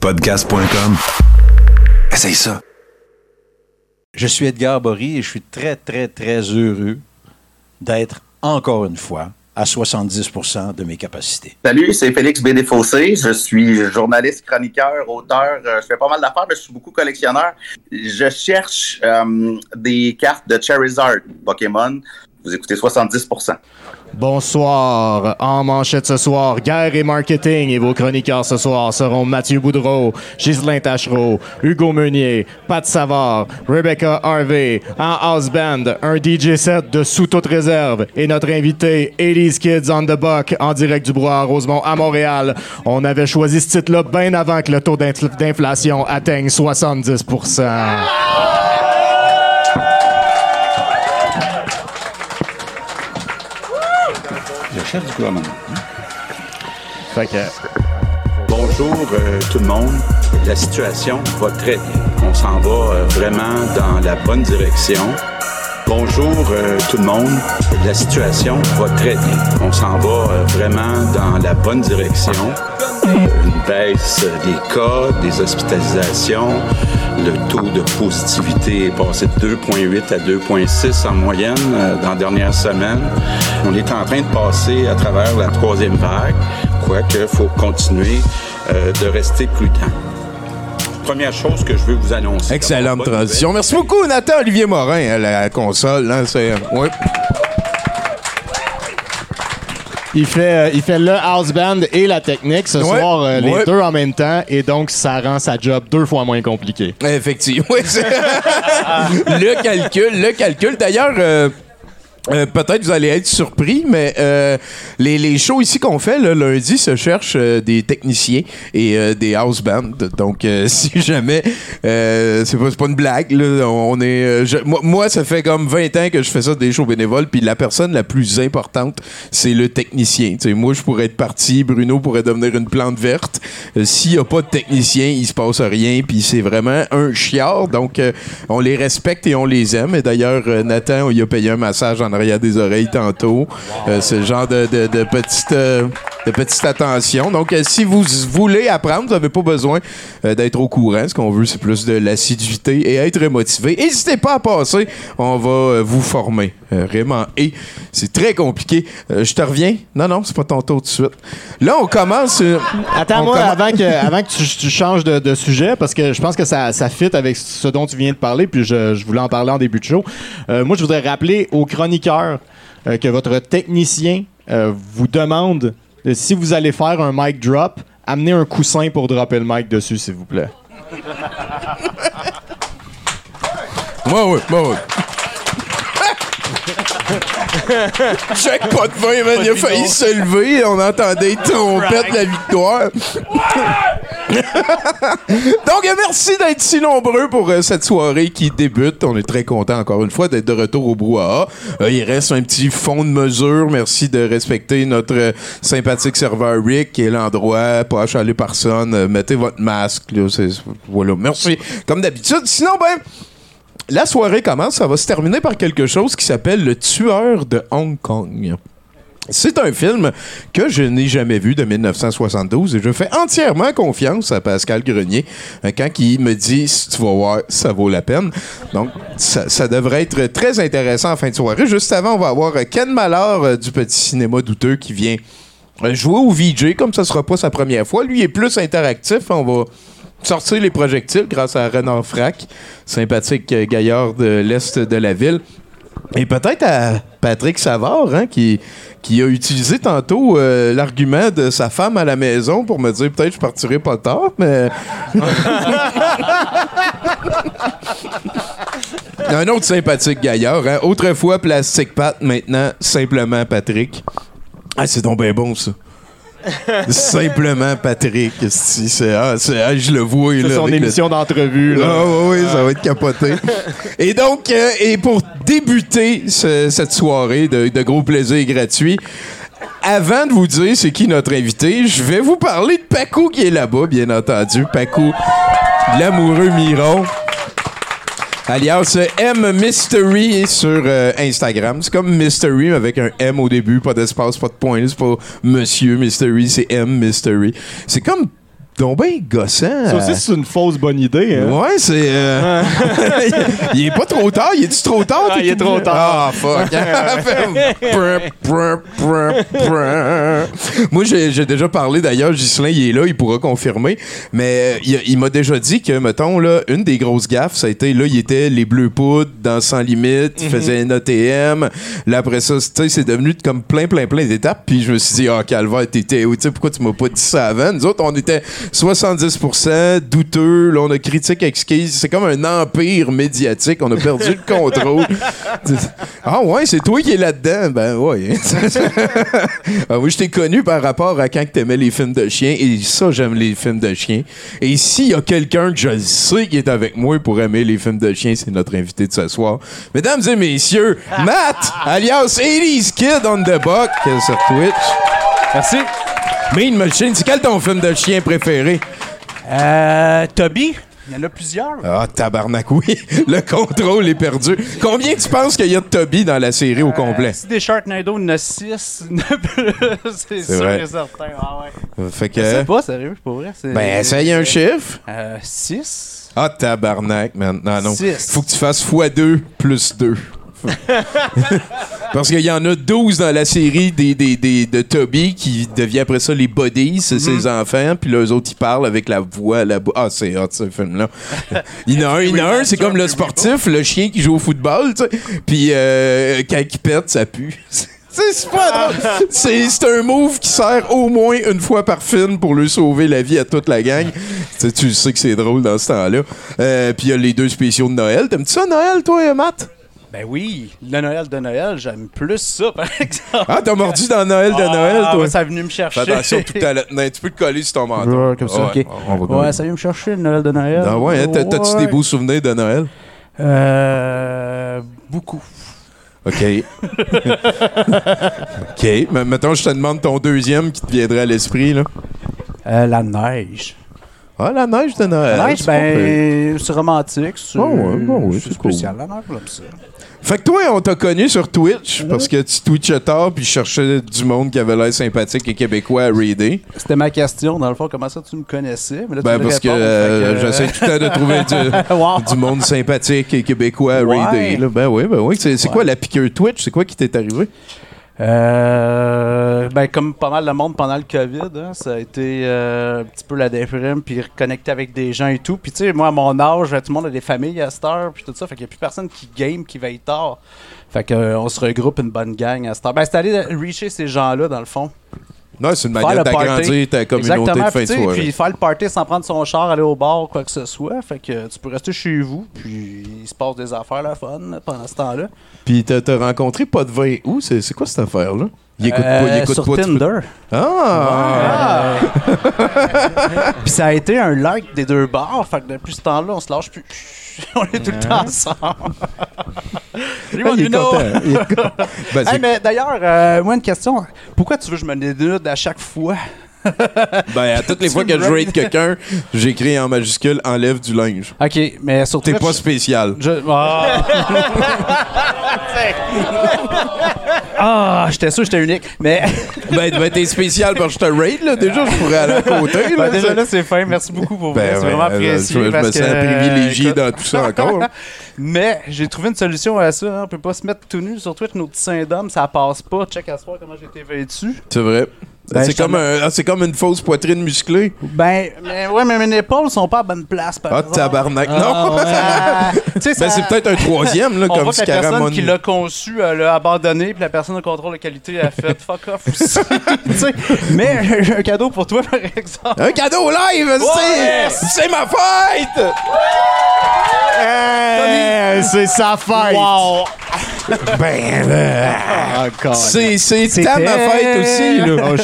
Podcast.com. Essaye ça. Je suis Edgar Bory et je suis très, très, très heureux d'être encore une fois à 70% de mes capacités. Salut, c'est Félix Bédéfossé. Je suis journaliste, chroniqueur, auteur. Euh, Je fais pas mal d'affaires, mais je suis beaucoup collectionneur. Je cherche euh, des cartes de Charizard Pokémon. Vous écoutez 70% Bonsoir. En manchette ce soir, guerre et marketing. Et vos chroniqueurs ce soir seront Mathieu Boudreau, Ghislain Tachereau, Hugo Meunier, Pat Savard, Rebecca Harvey, en house band, un DJ set de sous toute réserve et notre invité, Elise Kids on the Buck, en direct du Bois à Rosemont à Montréal. On avait choisi ce titre-là bien avant que le taux d'infl- d'inflation atteigne 70 du gouvernement. Fait que, Bonjour euh, tout le monde. La situation va très bien. On s'en va euh, vraiment dans la bonne direction. Bonjour euh, tout le monde. La situation va très bien. On s'en va vraiment dans la bonne direction. Euh, Une baisse des cas, des hospitalisations. Le taux de positivité est passé de 2,8 à 2,6 en moyenne euh, dans la dernière semaine. On est en train de passer à travers la troisième vague, quoique il faut continuer euh, de rester prudent. Première chose que je veux vous annoncer. Excellente transition. Merci beaucoup, Nathan Olivier Morin, à la console. Hein, c'est, ouais. Il fait, euh, il fait le house band et la technique ce Ouais, soir, euh, les deux en même temps, et donc ça rend sa job deux fois moins compliqué. Effectivement. Le calcul, le calcul. D'ailleurs, euh, euh, peut-être vous allez être surpris, mais euh, les, les shows ici qu'on fait le lundi se cherchent euh, des techniciens et euh, des house bands. Donc, euh, si jamais, euh, c'est pas, pas une blague, là, on est. je- moi, moi, ça fait comme 20 ans que je fais ça des shows bénévoles, puis la personne la plus importante, c'est le technicien. Tu sais, moi, je pourrais être parti, Bruno pourrait devenir une plante verte. S'il n'y a pas de technicien, il se passe rien, puis c'est vraiment un chiard. Donc, on les respecte et on les aime. Et d'ailleurs, Nathan, lui a payé un massage en arrière des oreilles tantôt. Euh, le genre de, de, euh, petite attention. Donc, euh, si vous voulez apprendre, vous n'avez pas besoin d'être au courant. Ce qu'on veut, c'est plus de l'assiduité et être motivé. N'hésitez pas à passer. On va vous former. Euh, vraiment. Et c'est très compliqué. Euh, je te reviens. Non, non, c'est pas ton tour tout de suite. Là, on commence. Attends-moi commence- avant que, avant que tu, tu changes de, de sujet, parce que je pense que ça, ça fit avec ce dont tu viens de parler, puis je, je voulais en parler en début de show. Euh, moi, je voudrais rappeler aux chroniqueurs euh, que votre technicien vous demande si vous allez faire un mic drop, amenez un coussin pour dropper le mic dessus, s'il vous plaît. Ouais, ouais, ouais, Check pas de vin, man. Il a failli se lever. On entendait les trompettes de la victoire. Donc, merci d'être si nombreux pour euh, cette soirée qui débute. On est très content encore une fois d'être de retour au brouhaha. Euh, il reste un petit fond de mesure. Merci de respecter notre euh, sympathique serveur Rick qui est l'endroit. Pas achaler personne. Mettez votre masque. Là, voilà. Merci. Comme d'habitude. Sinon, ben. La soirée commence, ça va se terminer par quelque chose qui s'appelle Le Tueur de Hong Kong. C'est un film que je n'ai jamais vu de 1972 et je fais entièrement confiance à Pascal Grenier euh, quand il me dit tu vas voir, ça vaut la peine. Donc, ça, devrait être très intéressant en fin de soirée. Juste avant, on va avoir Ken Mallard euh, du Petit Cinéma Douteux qui vient euh, jouer au VJ, comme ça sera pas sa première fois. Lui est plus interactif. On va sortir les projectiles grâce à Renard Frac, sympathique gaillard de l'Est de la ville. Et peut-être à Patrick Savard, hein, qui, qui a utilisé tantôt euh, l'argument de sa femme à la maison pour me dire peut-être je partirai pas tard, mais. Un autre sympathique gaillard, hein. Autrefois Plastic Pat, maintenant simplement Patrick. Ah, c'est donc bien bon, ça. Simplement Patrick. C'est, ah, c'est- ah, je le vois. C'est son le- émission d'entrevue. là. ah oui, oui, ça va être capoté. et donc, euh, et pour débuter ce- cette soirée de, de gros plaisir gratuit, avant de vous dire c'est qui notre invité, je vais vous parler de Paco qui est là-bas, bien entendu. Paco, l'amoureux Miron. Alias M Mystery sur euh, Instagram. C'est comme Mystery avec un M au début, pas d'espace, pas de point. C'est pas Monsieur Mystery, c'est M Mystery. C'est comme donc bien gossant. Ça aussi, c'est une fausse bonne idée. Hein? Ouais, c'est. euh, il est pas trop tard. Il est-tu trop tard? Ah, il est trop tard. Ah, fuck. Moi, j'ai déjà parlé d'ailleurs. Ghislain, il est là, il pourra confirmer. Mais euh, il, il m'a déjà dit que, mettons, là, une des grosses gaffes, ça a été, là, il était les bleus poudres dans Sans Limite, il faisait un ATM. Là, après ça, c'est devenu comme plein, plein, plein d'étapes. Puis je me suis dit, ah, Calvaire, t'étais où? Tu sais, pourquoi tu m'as pas dit ça avant? Nous autres, on était 70% douteux. Là, on a critique exquise. C'est comme un empire médiatique. On a perdu le contrôle. ah ouais, c'est toi qui es là-dedans? Ben ouais. ah, moi, je t'ai connu par rapport à quand t'aimais les films de chiens. Et ça, j'aime les films de chiens. Et s'il y a quelqu'un que je sais qui est avec moi pour aimer les films de chiens, c'est notre invité de ce soir. Mesdames et messieurs, Matt, alias 80s Kid on the Buck sur Twitch. Merci. Mean Machine, c'est quel ton film de chien préféré? Euh, Toby, il y en a plusieurs. Ah, tabarnak, oui. Le contrôle est perdu. Combien tu penses qu'il y a de Toby dans la série au complet? Si des Sharknado, il y en a 6. c'est sûr vrai. et certain. Ah ouais. Fait Je sais que. pas, sérieux, pour vrai. Ben, essaye un chiffre. Euh, 6. Ah, tabarnak, man. Non, non. Six. Faut que tu fasses x2 plus 2. Parce qu'il y en a 12 dans la série des, des, des- de Toby qui devient après ça les Buddies, c'est ses enfants, puis les autres ils parlent avec la voix, la Ah, c'est hot ce film-là. il y en a un, il y en a un, c'est comme le sportif, le chien qui joue au football, tu sais. Puis euh, quand il pète, ça pue. C'est super drôle. C'est un move qui sert au moins une fois par film pour lui sauver la vie à toute la gang. Tu sais, tu sais que c'est drôle dans ce temps-là. Euh, Puis il y a les deux spéciaux de Noël. T'aimes-tu ça, Noël, toi, Matt? Ben oui, le Noël de Noël, j'aime plus ça, par exemple. Ah, t'as mordu dans Noël de Ah, Noël, toi? ouais, ça est venu me chercher. Fais attention, tout à l'heure. Tu peux te coller sur ton manteau. Ouais, comme ça, Ouais, ok. on va Ouais, ça vient me chercher le Noël de Noël. Ah ouais, hein, t'as- t'as-tu Ouais. des beaux souvenirs de Noël? Euh. Beaucoup. OK. OK. Mais mettons, je te demande ton deuxième qui te viendrait à l'esprit, là. Euh, la neige. Ah, la neige de Noël. la neige, ben, c'est romantique. C'est Ah ouais, oui, c'est c'est cool. spécial, la neige, comme ça. Fait que toi, on t'a connu sur Twitch parce que tu twitchais tard puis je cherchais du monde qui avait l'air sympathique et québécois à raider. C'était ma question, dans le fond, comment ça tu me connaissais? Mais là, tu Ben parce que euh, que- j'essaie tout le temps de trouver du, Wow. du monde sympathique et québécois à Ouais. raider. là. Ben oui, ben oui. C'est c'est Ouais. quoi la piqûre Twitch? C'est quoi qui t'est arrivé? Euh, ben, comme pas mal de monde pendant le COVID, hein, ça a été euh, un petit peu la déprime, puis reconnecter avec des gens et tout. Puis tu sais, moi, à mon âge, tout le monde a des familles à cette heure, puis tout ça, fait qu'il n'y a plus personne qui game, qui veille tard. Fait que, euh, se regroupe une bonne gang à cette heure. Ben, c'est aller reacher ces gens-là, dans le fond. Non, c'est une manière d'agrandir ta communauté Exactement, de fin de soirée. puis faire le party sans prendre son char, aller au bar, quoi que ce soit. Fait que tu peux rester chez vous, puis il se passe des affaires, la fun, pendant ce temps-là. Puis t'as rencontré pas de vin où? C'est quoi cette affaire-là? Il écoute pas, il Euh, écoute sur pas. tu peux- Tinder. Ah! Puis ça a été un like des deux bars. Fait que depuis ce temps-là, on se lâche plus. on est tout le temps ensemble. Ah, il est Bruno. content. Il est content. Ben, Hey, mais d'ailleurs, euh, moi, une question. Pourquoi tu veux que je me dénude à chaque fois? ben, à toutes les fois que je rate quelqu'un, j'écris en majuscule enlève du linge. Ok, mais sur T'es pas spécial. je- Ah, Ah, j'étais sûr que j'étais unique. Mais ben, ben, t'es spécial parce que je te rate, là. Déjà, je pourrais aller à côté, là. Ben, déjà là, c'est fin. Merci beaucoup pour Ben, vrai. C'est ouais, vraiment apprécié. je, parce me sens que, privilégié dans tout ça encore. Mais j'ai trouvé une solution à ça. hein. On peut pas se mettre tout nu sur Twitch. Nos petits seins d'hommes, ça passe pas. Check à soir comment été vêtu. C'est vrai. Ben, c'est comme, un- ah, c'est comme une fausse poitrine musclée. Ben, mais ouais, mais mes épaules sont pas à bonne place. Par Ah, exemple. tabarnak. Ah, non! ouais. Sais, Ben, ça- c'est peut-être un troisième, là, on comme voit que la personne qui l'a conçu elle l'a abandonné, puis la personne de contrôle de qualité a fait fuck off aussi. Tu sais, mais j'ai un cadeau pour toi, par exemple. Un cadeau live, c'est- c'est ma fête! Hey, c'est sa fête! Wow! Ben, là, Encore. c'est ta ma fête aussi, là. Oh.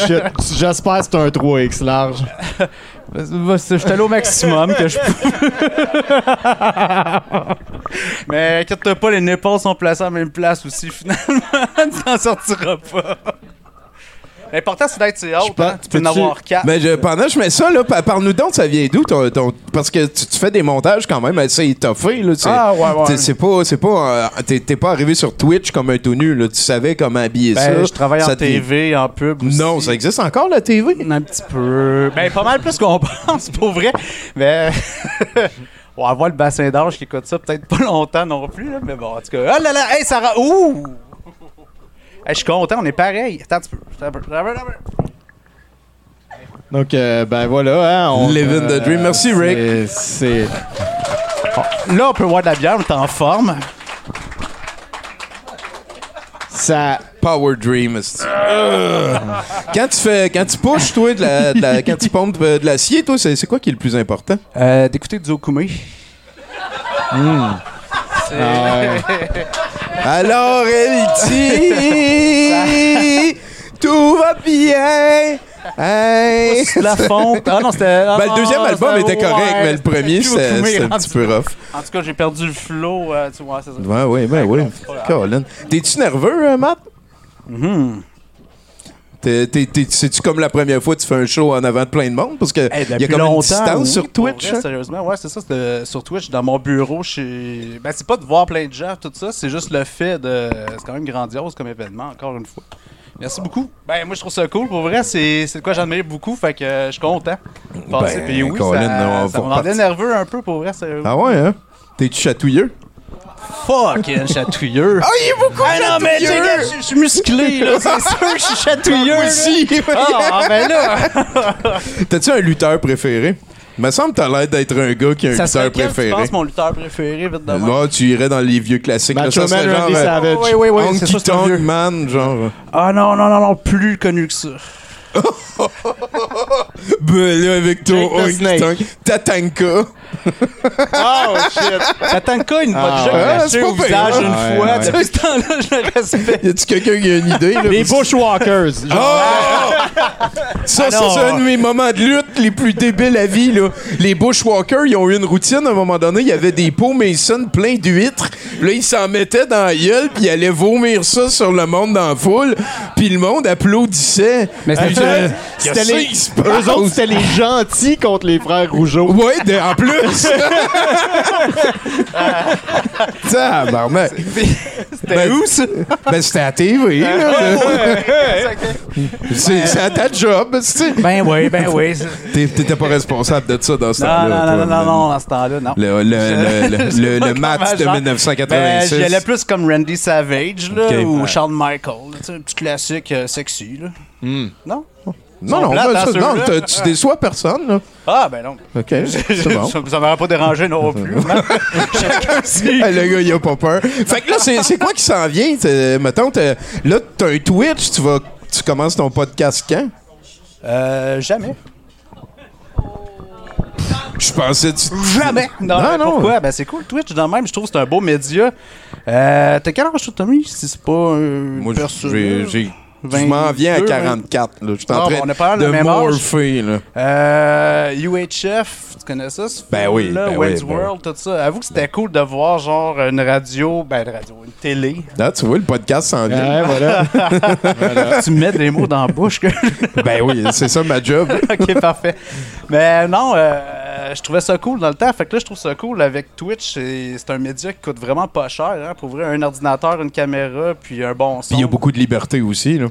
J'espère que c'est un 3X large. J'étais allé au maximum que je pouvais. Mais inquiète pas, les nipples sont placés à la même place aussi, finalement. tu n'en sortiras pas. L'important, c'est d'être pense- hein. Tu peux en avoir quatre. Mais je- pendant que je mets ça, là, pa- parle-nous donc, ça vient d'où? ton- ton- parce que tu, tu fais des montages quand même assez étoffés. Là, Ah, ouais, ouais. t'es- C'est pas, c'est pas, euh, t'es, t'es pas arrivé sur Twitch comme un tout nu. Là. Tu savais comment habiller ça. Ben, je travaille Ça en TV, en pub aussi. Non, ça existe encore la TV? Un petit peu. Ben, pas mal plus qu'on pense, pour vrai. Mais. On va voir le bassin d'âge qui écoute ça peut-être pas longtemps non plus, là, mais bon, en tout cas. Oh là là, hey, Sarah! Ouh! Hey, je suis content, on est pareil. Attends un petit peu. Attends un peu, attends un peu, attends un peu. Donc, euh, ben voilà. Hein, on, Living the dream. Merci, Rick. c'est- C'est. Là, on peut voir de la bière, on est en forme. Ça. Power Dream. Euh. quand tu fais, quand tu pushes, toi, de la, de la- quand tu pompes de l'acier, toi, c'est, c'est quoi qui est le plus important? Euh, d'écouter du Okume. Ah ouais. Alors elle dit tout va bien. Hey. la fonte. Ah non, c'était. ah Ben, le non, deuxième album était correct, ouais, mais le premier, c'était, un petit peu rough. En tout cas, j'ai perdu le flow. euh, tu vois, c'est ça. Ouais, ouais, ben. Colin. T'es-tu nerveux, euh, Matt? T'es- t'es- c'est-tu comme la première fois que tu fais un show en avant de plein de monde? Parce qu'il Hey, y a comme une distance oui, sur Twitch. vrai, hein? sérieusement, ouais, c'est ça. c'était sur Twitch, dans mon bureau, chez. Ben, c'est pas de voir plein de gens, tout ça. C'est juste le fait de. C'est quand même grandiose comme événement, encore une fois. Merci beaucoup. Ben, moi, je trouve ça cool. Pour vrai, c'est de quoi j'admire beaucoup. Fait que euh, je suis content. Ben, Puis oui, Colin, ça, ça me rendait nerveux un peu, pour vrai. sérieusement. Ah ouais, hein? T'es-tu chatouilleux? Fucking chatouilleux. Ah, il est beaucoup Ah non, mais tu sais, gars, je je suis musclé, là. C'est sûr que je suis chatouilleux. Moi là. aussi. Ah, ah, ben là. T'as-tu un lutteur préféré? Me semble que t'as l'air d'être un gars qui a un Ça lutteur préféré. penses, mon lutteur préféré, vite? Là, tu irais dans les vieux classiques. là, Macho ça serait Man, genre Randy Savage. Oui, oui, oui, c'est Honky ça, c'est un Tonk vieux. Man, genre. Ah non, non, non, non, plus connu que ça. Là, avec ton Jake the Snake. Tatanka. Oh shit! Tatanka, il m'a Ah, déjà craché au visage hein? une Ouais, fois. ouais. Depuis ce temps-là, je le respecte. Y a-tu quelqu'un qui a une idée? Là? Les Bushwalkers. genre. Ah! Ça, Ah c'est un de mes moments de lutte les plus débiles à vie. Là. Les Bushwalkers, ils ont eu une routine. À un moment donné, il y avait des pots Mason pleins d'huîtres. Là, ils s'en mettaient dans la gueule, puis ils allaient vomir ça sur le monde dans la foule. Puis le monde applaudissait. Mais c'était- C'était les- Eux passe? autres, c'était les gentils contre les frères Rougeau. Ouais, de- en plus. Tabarnak. C'était Ben, où, ça? Ben, c'était à TV. là. C'est c'est à ta job, tu sais. Ben oui, ben oui. T'étais pas responsable de ça dans ce temps-là. non, non, non, non, dans ce temps-là, non. Le, le, le, le, Je sais le, pas le match de genre- 1986. Ben, j'y allais plus comme Randy Savage, là, ou ouais. Shawn Michael. un petit classique euh, sexy, là. Hmm. Non? Non, non, plates, ben, hein, ça- non, tu déçois personne, là. Ah, ben non. OK, c'est bon. Ça m'aurait pas dérangé non plus. le gars, il a pas peur. Fait que là, c'est quoi qui s'en vient? Mettons, là, t'as un Twitch, tu vas... Tu commences ton podcast quand? Euh, jamais. Je pensais... Tu... Jamais! Non, Non, non. Pourquoi? Ben, c'est cool, Twitch, dans le même. Je trouve que c'est un beau média. Euh, T'as quel âge, Tommy? Si c'est pas un. Moi, j'ai- Je 22, m'en viens à 20. 44, là. Je suis en Ah, train bon, on pas mal de morpher, là. Euh, UHF, tu connais ça? ce Ben oui, film-là? ben Wayne's oui, ben World, tout ça. Avoue que c'était cool de voir, genre, une radio, ben, une radio, une télé. Là, tu vois, le podcast s'en vient. Ouais, voilà. tu me mets des mots dans la bouche. que- Ben oui, c'est ça ma job. ok, parfait. Mais non, euh, je trouvais ça cool dans le temps. Fait que là, je trouve ça cool avec Twitch. C'est c'est un média qui coûte vraiment pas cher. Hein, pour vrai, un ordinateur, une caméra, puis un bon son. Puis il y a beaucoup de liberté aussi, là.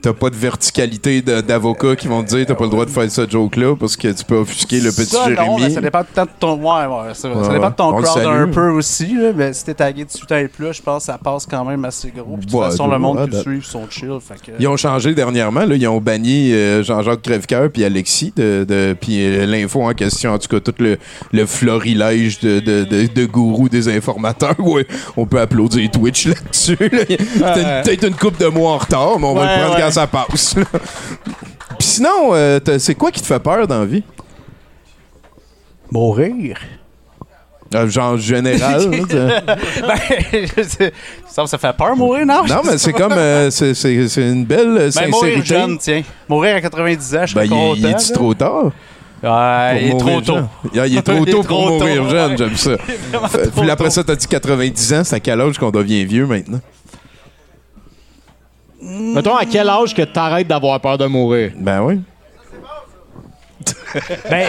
T'as pas de verticalité de- d'avocats qui vont te dire t'as pas le droit de faire ce joke-là parce que tu peux offusquer le petit ça, non, mais Jérémy. ça dépend de ton. Ouais, ouais, vrai. Ouais, ça dépend de ton crowd un peu aussi. Là, mais si t'es tagué 18 ans et plus, je pense que ça passe quand même assez gros. Puis de toute façon, de- le monde qui le de- suit sont chill. Fait que... Ils ont changé dernièrement, là, ils ont banni euh, Jean-Jacques Crèvecoeur puis Alexis de, de puis euh, l'info en question, en tout cas tout le, le florilège de, de, de, de gourous des informateurs. On peut applaudir Twitch là-dessus. là. Peut-être une coupe de mois en retard, mais on va le prendre. Quand ça passe. là. Puis sinon, euh, t'as- c'est quoi qui te fait peur dans la vie? Mourir. Euh, genre général. là, t'as- ben, je sais- ça, ça fait peur mourir, non? non, mais c'est comme. euh, c'est- c'est c'est une belle euh, Ben, mourir sincérité. jeune, tiens. Mourir à 90 ans, je Ben, serais il, content. il est là. trop tard? Ouais, il est pour trop mourir tôt. jeune? Il est trop Il est tôt pour trop mourir tôt, jeune, ouais. j'aime ça. Vraiment Fait- trop Puis après tôt. ça, t'as dit 90 ans, c'est à quel âge qu'on devient vieux maintenant? Mettons, à quel âge que t'arrêtes d'avoir peur de mourir? Ben oui. Ben,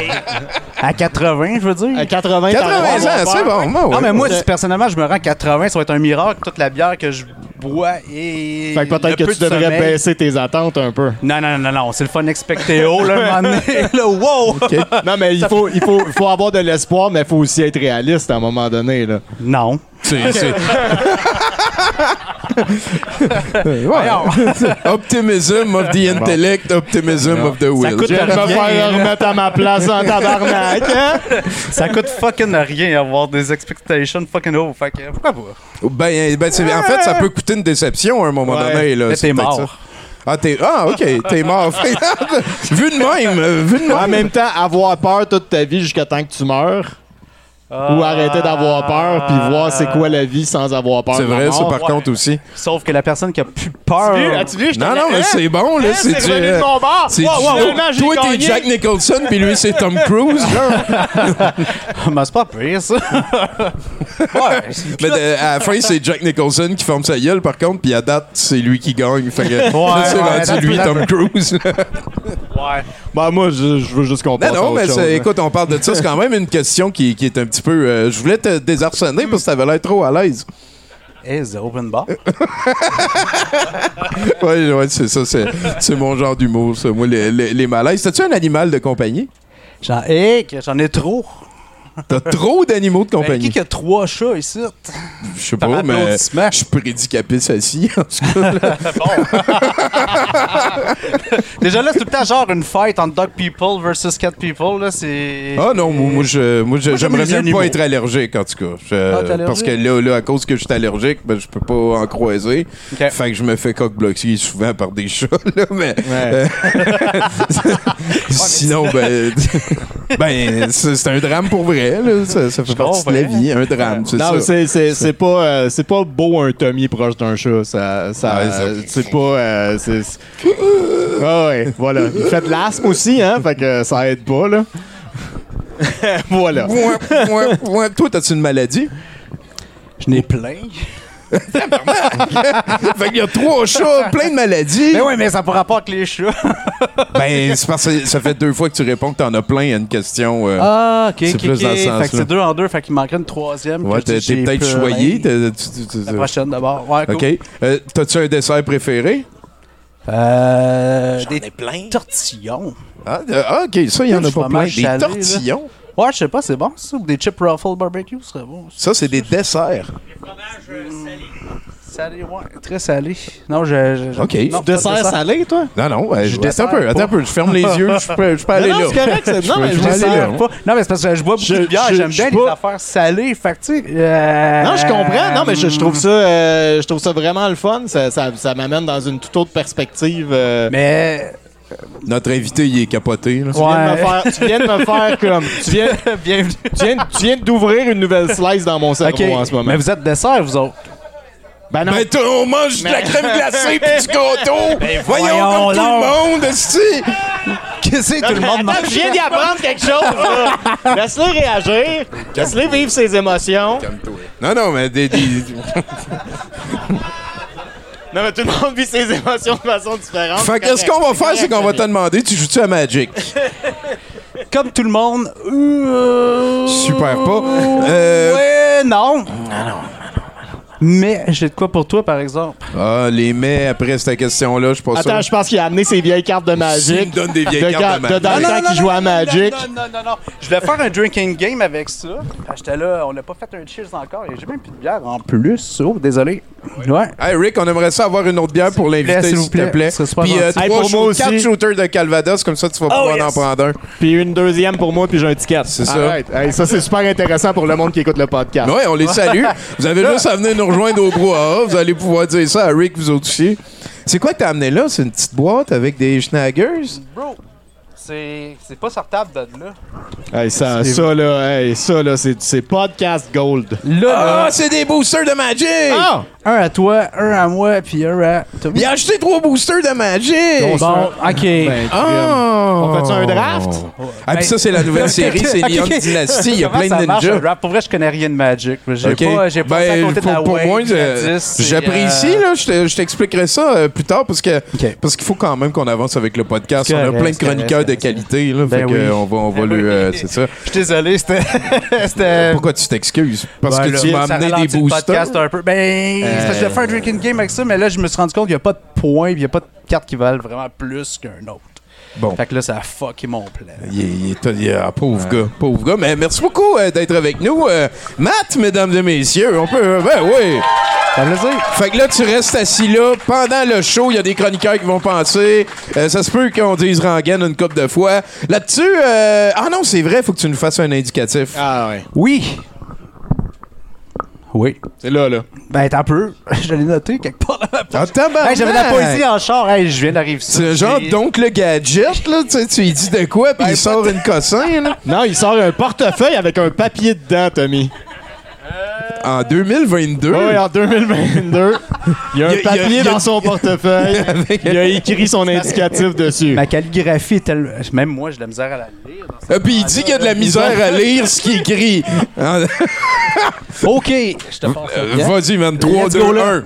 à 80, je veux dire. À 80, 80 t'arrêtes ans, c'est bon. moi, Non, ouais. mais moi, si personnellement, je me rends à 80, ça va être un miracle. Toute la bière que je bois et. Fait que peut-être que peu tu de devrais sommeil. baisser tes attentes un peu. Non, non, non, non, c'est le fun expectéo, là, un moment donné. Là, wow! Non, mais il faut, il faut, il faut avoir de l'espoir, mais il faut aussi être réaliste à un moment donné. Là. Non. C'est-. Optimism of the intellect, optimism of the will. coûte Je de me faire remettre à ma place en tabarnak. Hein? Ça coûte fucking rien avoir des expectations fucking haut. Fait que pourquoi pas? Ben, ben, c'est- en fait, ça peut coûter une déception à un moment Ouais. donné. Là, Mais c'est t'es mort. ça. Ah, t'es, ah, ok, t'es mort. vu de même, vu de même. En même temps, avoir peur toute ta vie jusqu'à temps que tu meurs. Ou arrêter d'avoir peur, puis voir c'est quoi la vie sans avoir peur. C'est vrai, ça, par contre, aussi. Sauf que la personne qui a plus peur. As-tu vu? je Non, t'en non, ai- mais c'est bon, là. Hein, c'est c'est du, euh, c'est Wow, du- wow, Toi, t'es. Jack Nicholson, puis lui, c'est Tom Cruise. Mais c'est pas pire, ça. ouais. Mais de- à la fin, c'est Jack Nicholson qui forme sa gueule, par contre, puis à date, c'est lui qui gagne. Fait que c'est ouais, rendu that's- lui, Tom Cruise. Ouais. Ben, moi, je, je veux juste qu'on non, non, mais c'est- écoute, on parle de ça. C'est quand même une question qui, qui est un petit peu. euh, je voulais te désarçonner parce que t'avais l'air trop à l'aise. Et the open bar. Ouais, ouais, c'est ça. C'est, c'est mon genre d'humour, ça. Moi, les, les, les malaises. T'as-tu un animal de compagnie? J'en ai, que j'en ai trop. T'as trop d'animaux de Ben, compagnie. qui qui a trois chats ici? Je sais pas, mais je suis prédicapiste assis. en tout cas, là. Déjà là, c'est tout le temps genre une fight entre dog people versus cat people. Là, c'est. Ah non, moi, moi, je, moi, je- Moi, j'aime j'aimerais les mieux animaux. pas être allergique, en tout cas. Je- Ah, t'es allergique? parce que là, là, à cause que je suis allergique, ben, je peux pas en croiser. Ok. Fait que je me fais coq-bloquer souvent par des chats, là, mais... Euh, sinon, ben... ben, c'est c'est un drame pour vrai, là. Ça, ça fait partie de la vie, un drame, c'est Non, ça. c'est, c'est, c'est pas, euh, c'est pas beau un Tommy proche d'un chat. Ça, ça, Ouais, euh, c'est pas. euh, c'est, c'est- Ah ouais, voilà. Il fait de l'asthme aussi, hein, fait que ça aide pas, là. voilà. Ouin, ouin, ouin. Toi, t'as-tu une maladie? Je n'ai plein. Fait qu'il y a trois chats, plein de maladies. Mais oui, mais ça n'a pas avec les chats. Ben, c'est parce que ça fait deux fois que tu réponds que t'en as plein à une question. euh, Ah, ok, C'est ok, plus ok. dans ce Fait sens-là. que c'est deux en deux, fait qu'il manquerait une troisième. ouais, t'es peut-être choyé. La prochaine d'abord. Ouais, cool. OK. Euh, T'as-tu un dessert préféré? Euh, des plein. tortillons. Ah, euh, ah, OK. Ça, il y en a pas plein. Des tortillons? Ouais, je sais pas, c'est bon ça. Ou des chips ruffle barbecue, ce serait bon. Ça, c'est des desserts. Salé, ouais, très salé. Non, je. je Ok. Non, Dessert salé, toi? Non, non. Je je un peu. Attends un peu. Je ferme les yeux. Je peux, je peux aller non, là. c'est correct. c'est- Non, Je mais peux- je je vais aller desserre là. pas. Non, mais c'est parce que je bois beaucoup Je- de bière, j'aime bien les pas- affaires salées. Fait que, tu sais. euh, Non, je comprends. Non, mais je, je trouve ça, euh, je trouve ça vraiment le fun. Ça, ça, ça m'amène dans une toute autre perspective. euh, Mais. Notre invité, il est capoté. là. tu, viens de me faire, tu viens de me faire comme. Tu viens, Bienvenue. tu viens, tu viens d'ouvrir une nouvelle slice dans mon cerveau Ok. en ce moment. Mais vous êtes dessert, vous autres. Ben non. Ben, on mange de la crème glacée pis du gâteau! voyons, voyons comme tout le monde, esti! Qu'est-ce que tout le monde mange? je viens d'y apprendre quelque chose. là. Laisse-les réagir. Laisse-les vivre ses émotions. Non, non, mais des... des- Non, mais tout le monde vit ses émotions de façon différente. Fait que ce qu'on va faire, c'est qu'on va te demander, tu joues-tu à Magic? Comme tout le monde. euh, Super pas. Euh, Ouais, non. Mais j'ai de quoi pour toi, par exemple. Ah, les mets après cette question-là, je suis pas sûr. Attends, je pense qu'il a amené ses vieilles cartes de S'il Magic. me donne des vieilles de, cartes de ga- de dans Magic. qu'il jouait à Magic. Non, non, non, non. Je voulais faire un drinking game avec ça. Ah, J'étais là, on n'a pas fait un cheers encore et j'ai même plus de bière en plus. Oh, désolé. Ouais. Hey Rick, on aimerait ça avoir une autre bière pour l'inviter, s'il vous s'il te plaît. Puis euh. Hey, trois pour moi shoot- aussi. quatre shooters de Calvados, comme ça tu vas pouvoir yes. en prendre un. Puis une deuxième pour moi, puis j'ai un ticket. C'est ça. Hey, ça, c'est super intéressant pour le monde qui écoute le podcast. Ouais, on les salue. vous avez juste à venir nous rejoindre au brouhaha. Vous allez pouvoir dire ça à Rick, vous autres aussi. C'est quoi que t'as amené là? C'est une petite boîte avec des schnaggers? C'est c'est pas sortable de là. Hey, ça, ça, là, hey, ça, là, c'est c'est podcast gold. Là, là, Ah, c'est des boosters de Magic! Ah! un à toi, un à moi, puis un à Tommy. Il a acheté trois boosters de Magic! Bon, ok. Ben, Oh! On fait un draft? Ah, puis ça, c'est la nouvelle série, c'est ok. Dynasty. Il y a plein ça de ninjas. Pour vrai, je connais rien de Magic. J'ai pas, j'ai pas Ben, à côté de pour, la pour Wave, moi, je- la 10, c'est, j'apprécie, euh, là. Je te- je t'expliquerai ça euh, plus tard parce que parce qu'il faut quand même qu'on avance avec le podcast. On a plein de chroniqueurs de. Qualité, là. Ben fait que, oui. euh, on va, on va Ben lui. oui. euh, c'est ça. Je suis désolé, c'était. Pourquoi tu t'excuses? Parce Ben que là, tu m'as amené des boosters. un peu. Ben, parce que je fais un drinking game avec ça, mais là, je me suis rendu compte qu'il n'y a pas de points, il n'y a pas de cartes qui valent vraiment plus qu'un autre. Bon. Fait que là, ça a fucké mon plan. Il est, il est- il est- ah, pauvre gars, pauvre gars. Mais merci beaucoup euh, d'être avec nous. Euh, Matt, mesdames et messieurs, on peut. Ben oui. Ça plaisir. Fait que là, tu restes assis là. Pendant le show, il y a des chroniqueurs qui vont penser. Euh, ça se peut qu'on dise Rangan une couple de fois. Là-dessus, euh, ah non, c'est vrai, faut que tu nous fasses un indicatif. Ah ouais. Oui. Oui. C'est là, là. Ben, t'as un peu. Je l'ai noté quelque part dans ma poche. Ah, tabarnak! Hey, J'avais la poésie en char. Hey, je viens d'arriver ici. C'est genre donc le gadget, là. Tu sais, tu lui dis de quoi, puis il sort une cossin, là. Non, il sort un portefeuille avec un papier dedans, Tommy. En 2022. Oui, en 2022. Il y a un papier dans son portefeuille. il a écrit son indicatif dessus. Ma calligraphie est tellement. Même moi, j'ai de la misère à la lire. dans ce Ah, puis il dit qu'il y a de la misère à lire ce qu'il écrit. Ah, OK, je te passe euh. Vas-y, man. 3, Let's 2, go, là. 1.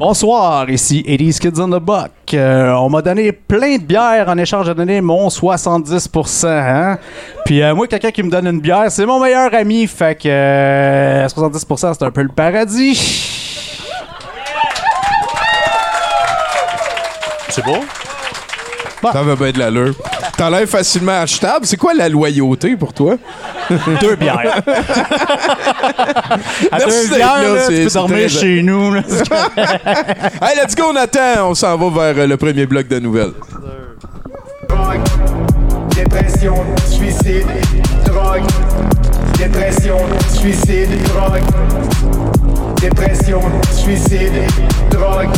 Bonsoir, ici 80s Kids on the Buck. Euh, on m'a donné plein de bières en échange de donner mon 70%. Hein? Puis euh, moi, quelqu'un qui me donne une bière, c'est mon meilleur ami. Fait que euh, 70%, c'est un peu le paradis. C'est beau? Ça va bien de l'allure. T'as l'air facilement achetable. C'est quoi la loyauté pour toi? Deux bières. à Merci deux bières, là, tu peux dormir chez nous. là. Hey, let's go, Nathan. On s'en va vers euh, le premier bloc de nouvelles. Drogue, dépression, suicide, drogue, dépression, suicide, drogue, dépression, suicide, drogue,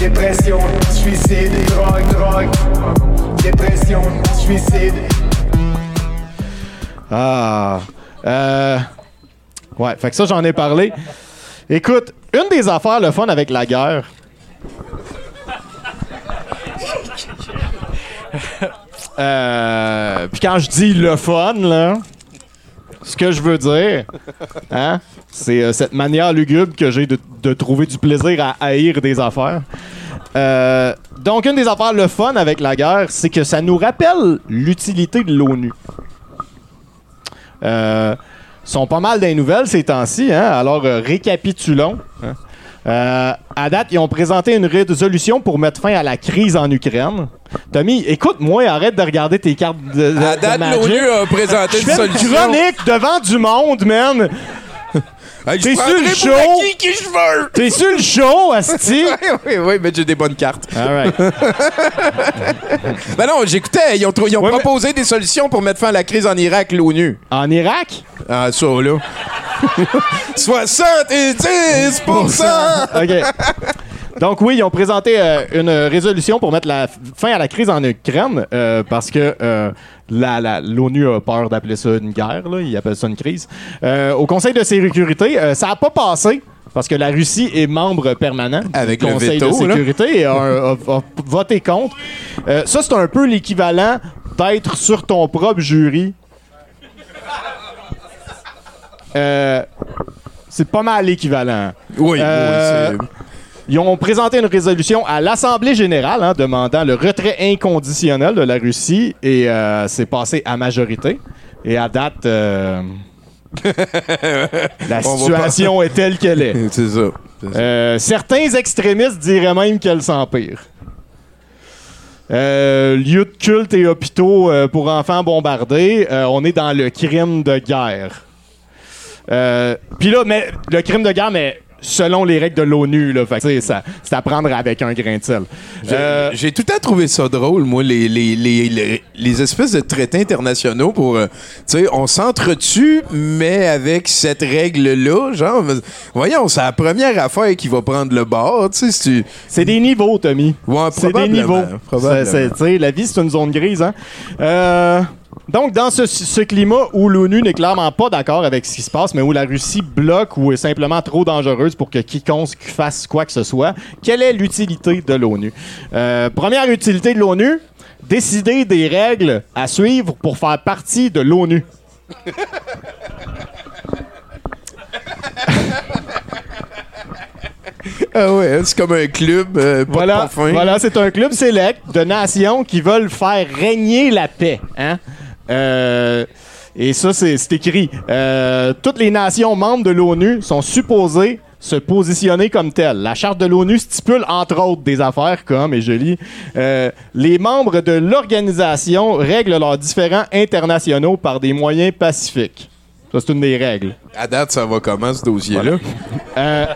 dépression, suicide, drogue, drogue, dépression, suicide. Ah. Euh. Ouais, fait que ça, j'en ai parlé. Écoute, une des affaires, le fun avec la guerre. Euh, Puis quand je dis le fun, là, ce que je veux dire, hein, c'est euh, cette manière lugubre que j'ai de, de trouver du plaisir à haïr des affaires. Euh, donc, une des affaires le fun avec la guerre, c'est que ça nous rappelle l'utilité de l'ONU. Euh, sont pas mal des nouvelles ces temps-ci, hein? alors euh, récapitulons. hein. Euh, à date, ils ont présenté une résolution pour mettre fin à la crise en Ukraine. Tommy, écoute-moi, arrête de regarder tes cartes de, de- À date, l'ONU a présenté une solution. chronique devant du monde, man! Hey, T'es sur le show? qui je veux. T'es sur le show, Asti? oui, oui, oui, mais j'ai des bonnes cartes. All right. Ben non, j'écoutais. Ils ont, trou- ils ont Ouais, mais- proposé des solutions pour mettre fin à la crise en Irak, l'ONU. En Irak? Ah, ça, là. 70 OK. Donc oui, ils ont présenté euh, une résolution pour mettre la fin à la crise en Ukraine euh, parce que euh, la- la- l'ONU a peur d'appeler ça une guerre, là, ils appellent ça une crise. Au Conseil de sécurité, ça n'a pas passé parce que la Russie est membre permanent Avec du Conseil veto, de là. sécurité et a, a- a voté contre. Ça, c'est un peu l'équivalent d'être sur ton propre jury. Euh, c'est pas mal l'équivalent. Oui, Euh, oui, Ils ont présenté une résolution à l'Assemblée générale hein, demandant le retrait inconditionnel de la Russie et euh, c'est passé à majorité. Et à date, euh, la situation est telle qu'elle est. c'est. Ça. Euh, certains extrémistes diraient même qu'elle s'empire. Euh, lieu de culte et hôpitaux euh, pour enfants bombardés, euh, on est dans le crime de guerre. Puis là, mais, le crime de guerre, mais selon les règles de l'ONU, là, fait que, tu sais, ça, c'est à prendre avec un grain de sel. J'ai- Euh, J'ai tout le temps trouvé ça drôle, moi, les, les, les, les, les espèces de traités internationaux pour. euh, tu sais, on s'entretue, mais avec cette règle-là, genre, voyons, c'est la première affaire qui va prendre le bord, tu sais, si c'est des niveaux, Tommy. Ouais, C'est des niveaux. probablement. Sais, la vie, c'est une zone grise. Hein? Euh, Donc, dans ce, ce climat où l'ONU n'est clairement pas d'accord avec ce qui se passe, mais où la Russie bloque ou est simplement trop dangereuse pour que quiconque fasse quoi que ce soit, quelle est l'utilité de l'ONU? Euh, première utilité de l'ONU, décider des règles à suivre pour faire partie de l'ONU. Ah ouais, c'est comme un club, euh, pas Voilà, voilà c'est un club sélect de nations qui veulent faire régner la paix. Hein? Euh, et ça, c'est écrit. Euh, toutes les nations membres de l'ONU sont supposées se positionner comme telles. La charte de l'ONU stipule, entre autres, des affaires comme, et je lis, euh, les membres de l'organisation règlent leurs différends internationaux par des moyens pacifiques. Ça, c'est une des règles. À date, ça va comment, ce dossier-là? Euh,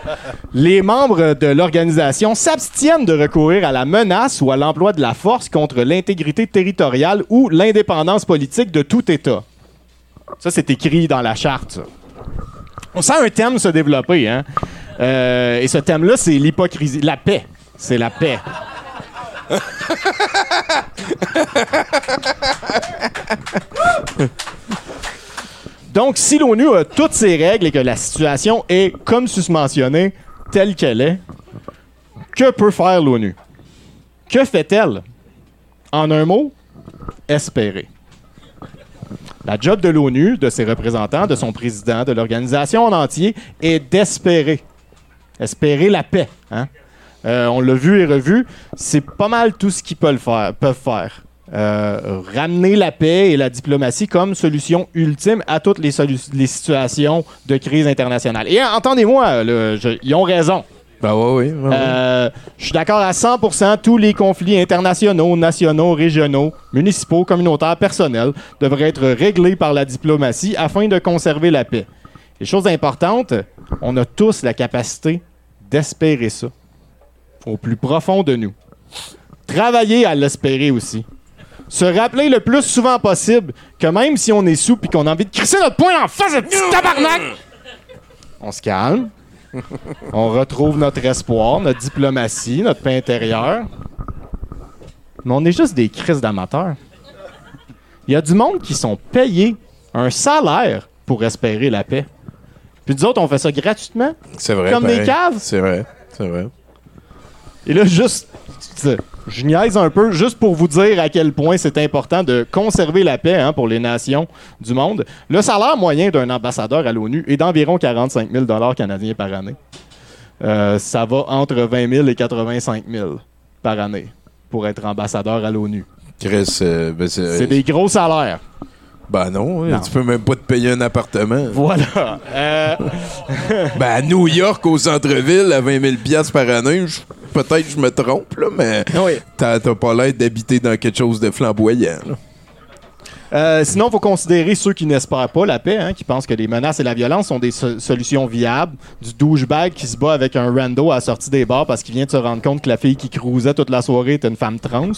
les membres de l'organisation s'abstiennent de recourir à la menace ou à l'emploi de la force contre l'intégrité territoriale ou l'indépendance politique de tout État. Ça, c'est écrit dans la charte. ça. On sent un thème se développer, hein? Euh, et ce thème-là, c'est l'hypocrisie. La paix. C'est la paix. Donc, si l'ONU a toutes ses règles et que la situation est, comme susmentionné, telle qu'elle est, que peut faire l'ONU? Que fait-elle? En un mot, espérer. La job de l'ONU, de ses représentants, de son président, de l'organisation en entier, est d'espérer. Espérer la paix. hein? Euh, on l'a vu et revu. C'est pas mal tout ce qu'ils peuvent faire. Euh, ramener la paix et la diplomatie comme solution ultime à toutes les, situations de crise internationale. Et entendez-moi, ils ont raison. Ben ouais, oui. ouais, ouais. Euh, je suis d'accord à 100%. Tous les conflits internationaux, nationaux, régionaux, municipaux, communautaires, personnels devraient être réglés par la diplomatie afin de conserver la paix. Les choses importantes, on a tous la capacité d'espérer ça au plus profond de nous. Travailler à l'espérer aussi. Se rappeler le plus souvent possible que même si on est sous et qu'on a envie de crisser notre poing en face de petit tabarnak, on se calme, on retrouve notre espoir, notre diplomatie, notre paix intérieure. Mais on est juste des crises d'amateurs. Il y a du monde qui sont payés un salaire pour espérer la paix. Puis nous autres, on fait ça gratuitement. c'est vrai. comme des pareil. caves. C'est vrai. C'est vrai. Et là, juste, je niaise un peu, juste pour vous dire à quel point c'est important de conserver la paix hein, pour les nations du monde. Le salaire moyen d'un ambassadeur à l'ONU est d'environ 45 000 canadiens par année. Euh, ça va entre 20 000 et 85 000 par année pour être ambassadeur à l'ONU. Chris, euh, ben, c'est. C'est des gros salaires. Ben non, Non. tu peux même pas te payer un appartement. Voilà. Euh, Ben à New York, au centre-ville, à 20 000 piastres par année, peut-être que je me trompe, là, mais oui. t'as t'as pas l'air d'habiter dans quelque chose de flamboyant. là. Euh, sinon, il faut considérer ceux qui n'espèrent pas la paix, hein, qui pensent que les menaces et la violence sont des so- solutions viables. Du douchebag qui se bat avec un rando à la sortie des bars parce qu'il vient de se rendre compte que la fille qui cruisait toute la soirée était une femme trans.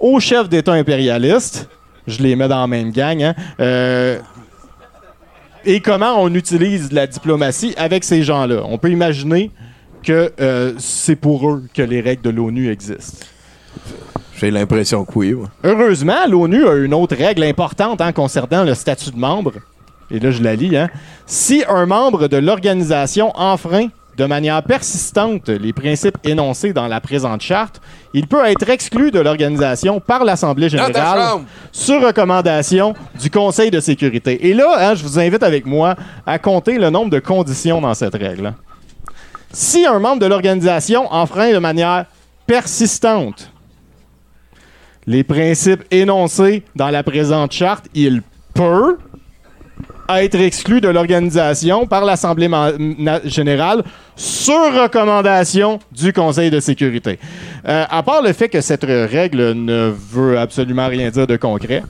Au chef d'État impérialiste, je les mets dans la même gang, hein, euh, et comment on utilise la diplomatie avec ces gens-là? On peut imaginer que euh, c'est pour eux que les règles de l'ONU existent. J'ai l'impression que oui. ouais. Heureusement, l'ONU a une autre règle importante hein, concernant le statut de membre. Et là, je la lis. hein. Si un membre de l'organisation enfreint de manière persistante les principes énoncés dans la présente charte, il peut être exclu de l'organisation par l'Assemblée générale sur recommandation du Conseil de sécurité. Et là, hein, je vous invite avec moi à compter le nombre de conditions dans cette règle. Si un membre de l'organisation enfreint de manière persistante les principes énoncés dans la présente charte, il peut être exclu de l'organisation par l'Assemblée générale sur recommandation du Conseil de sécurité. Euh, à part le fait que cette règle ne veut absolument rien dire de concret,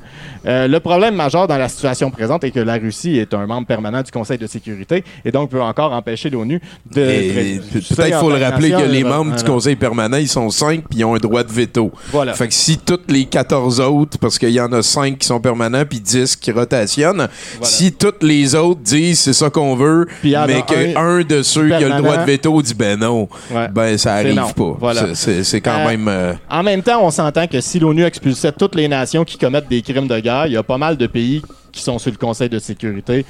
euh, le problème majeur dans la situation présente est que la Russie est un membre permanent du Conseil de sécurité et donc peut encore empêcher l'ONU de... Peut-être faut le rappeler que les Euh, membres du voilà. Conseil permanent, ils sont cinq puis ils ont un droit de veto. Voilà. Fait que si toutes les 14 autres, parce qu'il y en a 5 qui sont permanents puis 10 qui rotationnent, si toutes les autres disent c'est ça qu'on veut, mais qu'un un un de ceux qui a le droit de veto dit ben non, Ouais. ben ça arrive pas. Voilà. C'est- quand Euh, même. euh, En même temps, on s'entend que si l'ONU expulsait toutes les nations qui commettent des crimes de guerre il y a pas mal de pays qui sont sur le Conseil de sécurité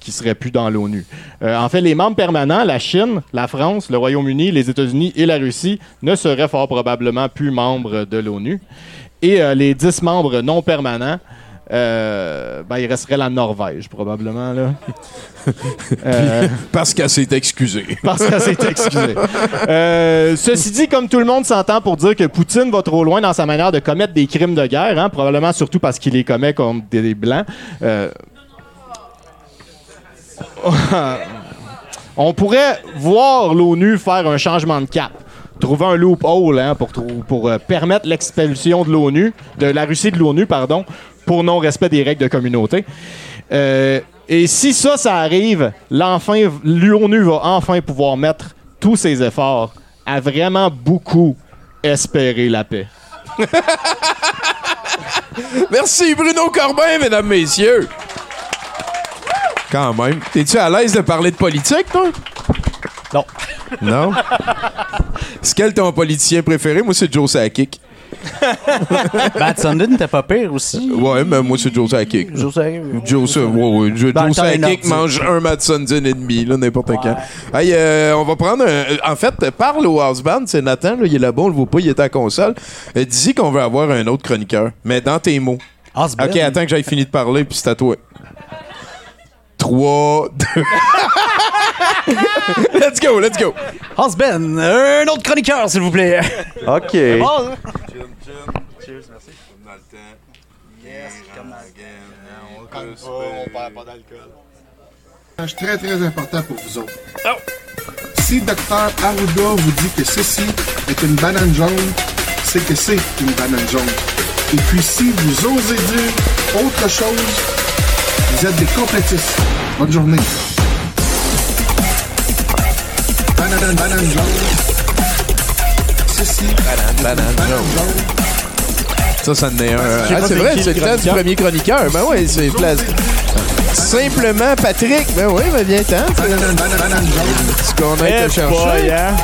qui seraient plus dans l'ONU. Euh, en fait, les membres permanents, la Chine, la France, le Royaume-Uni, les États-Unis et la Russie ne seraient fort probablement plus membres de l'ONU. Et euh, les 10 membres non permanents, euh, ben, il resterait la Norvège, probablement. Là. Euh, Parce qu'elle s'est excusée. parce qu'elle s'est excusée. Euh, ceci dit, comme tout le monde s'entend pour dire que Poutine va trop loin dans sa manière de commettre des crimes de guerre, hein, probablement surtout parce qu'il les commet comme des, des blancs. on pourrait voir l'ONU faire un changement de cap. Trouver un loophole hein, pour, pour euh, permettre l'expulsion de l'ONU, de la Russie de l'ONU, pardon, pour non-respect des règles de communauté. Euh, et si ça, ça arrive, l'enfin- l'ONU va enfin pouvoir mettre tous ses efforts à vraiment beaucoup espérer la paix. Merci Bruno Corbin, mesdames, messieurs. Quand même. T'es-tu à l'aise de parler de politique, toi? Non. Non? C'est quel ton politicien préféré? Moi, c'est Joe Sakic. Matt Sundin n'était pas pire aussi. Ouais, mais moi, c'est Joe Sakic. Joe, ouais, ouais, Joe, Joe Sakic nordique. mange un Matt Sundin et demi, là, n'importe quand. Hey, euh, on va prendre un... En fait, parle au house band, c'est Nathan, là, il est là-bas, on le voit pas, il est à la console. Euh, Dis qu'on veut avoir un autre chroniqueur, mais dans tes mots. Ok, attends que j'aille fini de parler, puis c'est à toi. 3, 2... let's go, let's go! Osborne, un autre chroniqueur, s'il vous plaît. OK. Bon, message très très important pour vous autres. Si Dr Arruda vous dit que ceci est une banane jaune, c'est que c'est une banane jaune. Et puis si vous osez dire autre chose, vous êtes des complétistes. Bonne journée. Banane, banane jaune. Ceci est banane une banane jaune. jaune. Ça, ça en est un. Ah, c'est vrai, c'est le temps du premier chroniqueur. Ben ouais, c'est place. Simplement Patrick. Ben oui, ben banane jaune. Ce qu'on a été Eh, chercher. boy, hein?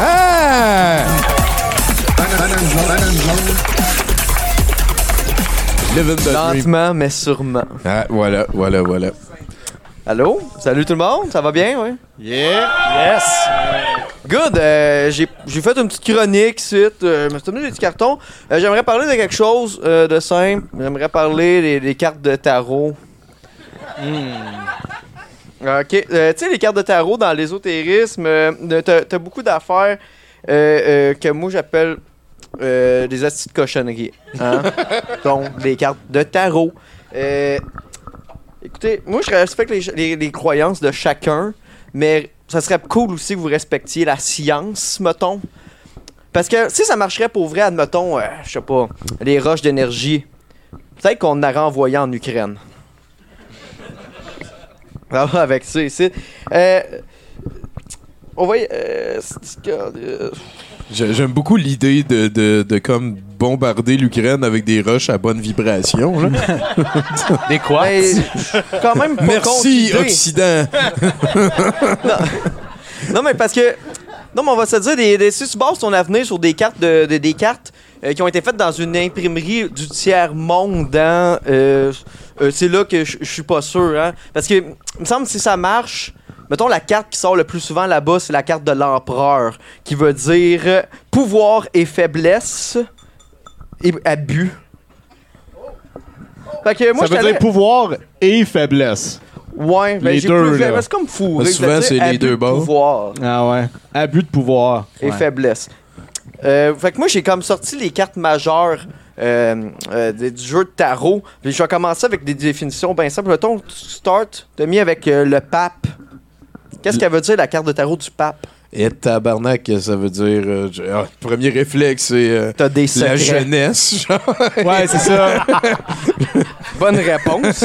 Ah! Lentement, mais sûrement. Ah, voilà, voilà, voilà. Allô? Salut tout le monde, ça va bien, oui? Yeah! yes. Good, euh, j'ai j'ai fait une petite chronique suite, euh, je me suis donné des petits cartons. Euh, J'aimerais parler de quelque chose euh, de simple. J'aimerais parler des, des cartes de tarot. Ok, euh, tu sais, les cartes de tarot dans l'ésotérisme, t'as t'as beaucoup d'affaires que moi j'appelle des astuces de cochonnerie. Hein? Donc, des cartes de tarot. Euh, écoutez, moi je respecte les, croyances de chacun, mais ça serait cool aussi que vous respectiez la science, mettons. Parce que si ça marcherait pour vrai, admettons, euh, je sais pas, les roches d'énergie, peut-être qu'on en aurait envoyé en Ukraine. Ah, avec ça ici. Euh, on va. y- euh, J'aime beaucoup l'idée de, de, de comme bombarder l'Ukraine avec des roches à bonne vibration. là. Des quoi? suis quand même pas Merci. Occident. Non, mais parce que. Non, mais on va se dire, des, des- si tu bases ton avenir sur des cartes, de, de- des cartes euh, qui ont été faites dans une imprimerie du tiers-monde, hein, euh, euh, c'est là que je suis pas sûr. Hein, parce que, il me semble que si ça marche, mettons la carte qui sort le plus souvent là-bas, c'est la carte de l'empereur, qui veut dire euh, pouvoir et faiblesse et abus. Fait que moi, ça veut dire pouvoir et faiblesse. Ouais, ben Les j'ai deux, plus- là. C'est comme fou. Mais souvent, c'est les deux bords. Pouvoir Ah ouais. Abus de pouvoir. et Ouais. faiblesse. Euh, fait que moi, j'ai comme sorti les cartes majeures euh, euh, du jeu de tarot. Puis je vais commencer avec des définitions bien simples. Mettons, tu start, t'as mis avec euh, le pape. Qu'est-ce qu'elle veut dire, la carte de tarot du pape? Et tabarnak, ça veut dire. euh, ah, premier réflexe, c'est euh, T'as des la jeunesse. genre. Ouais, c'est ça. Bonne réponse.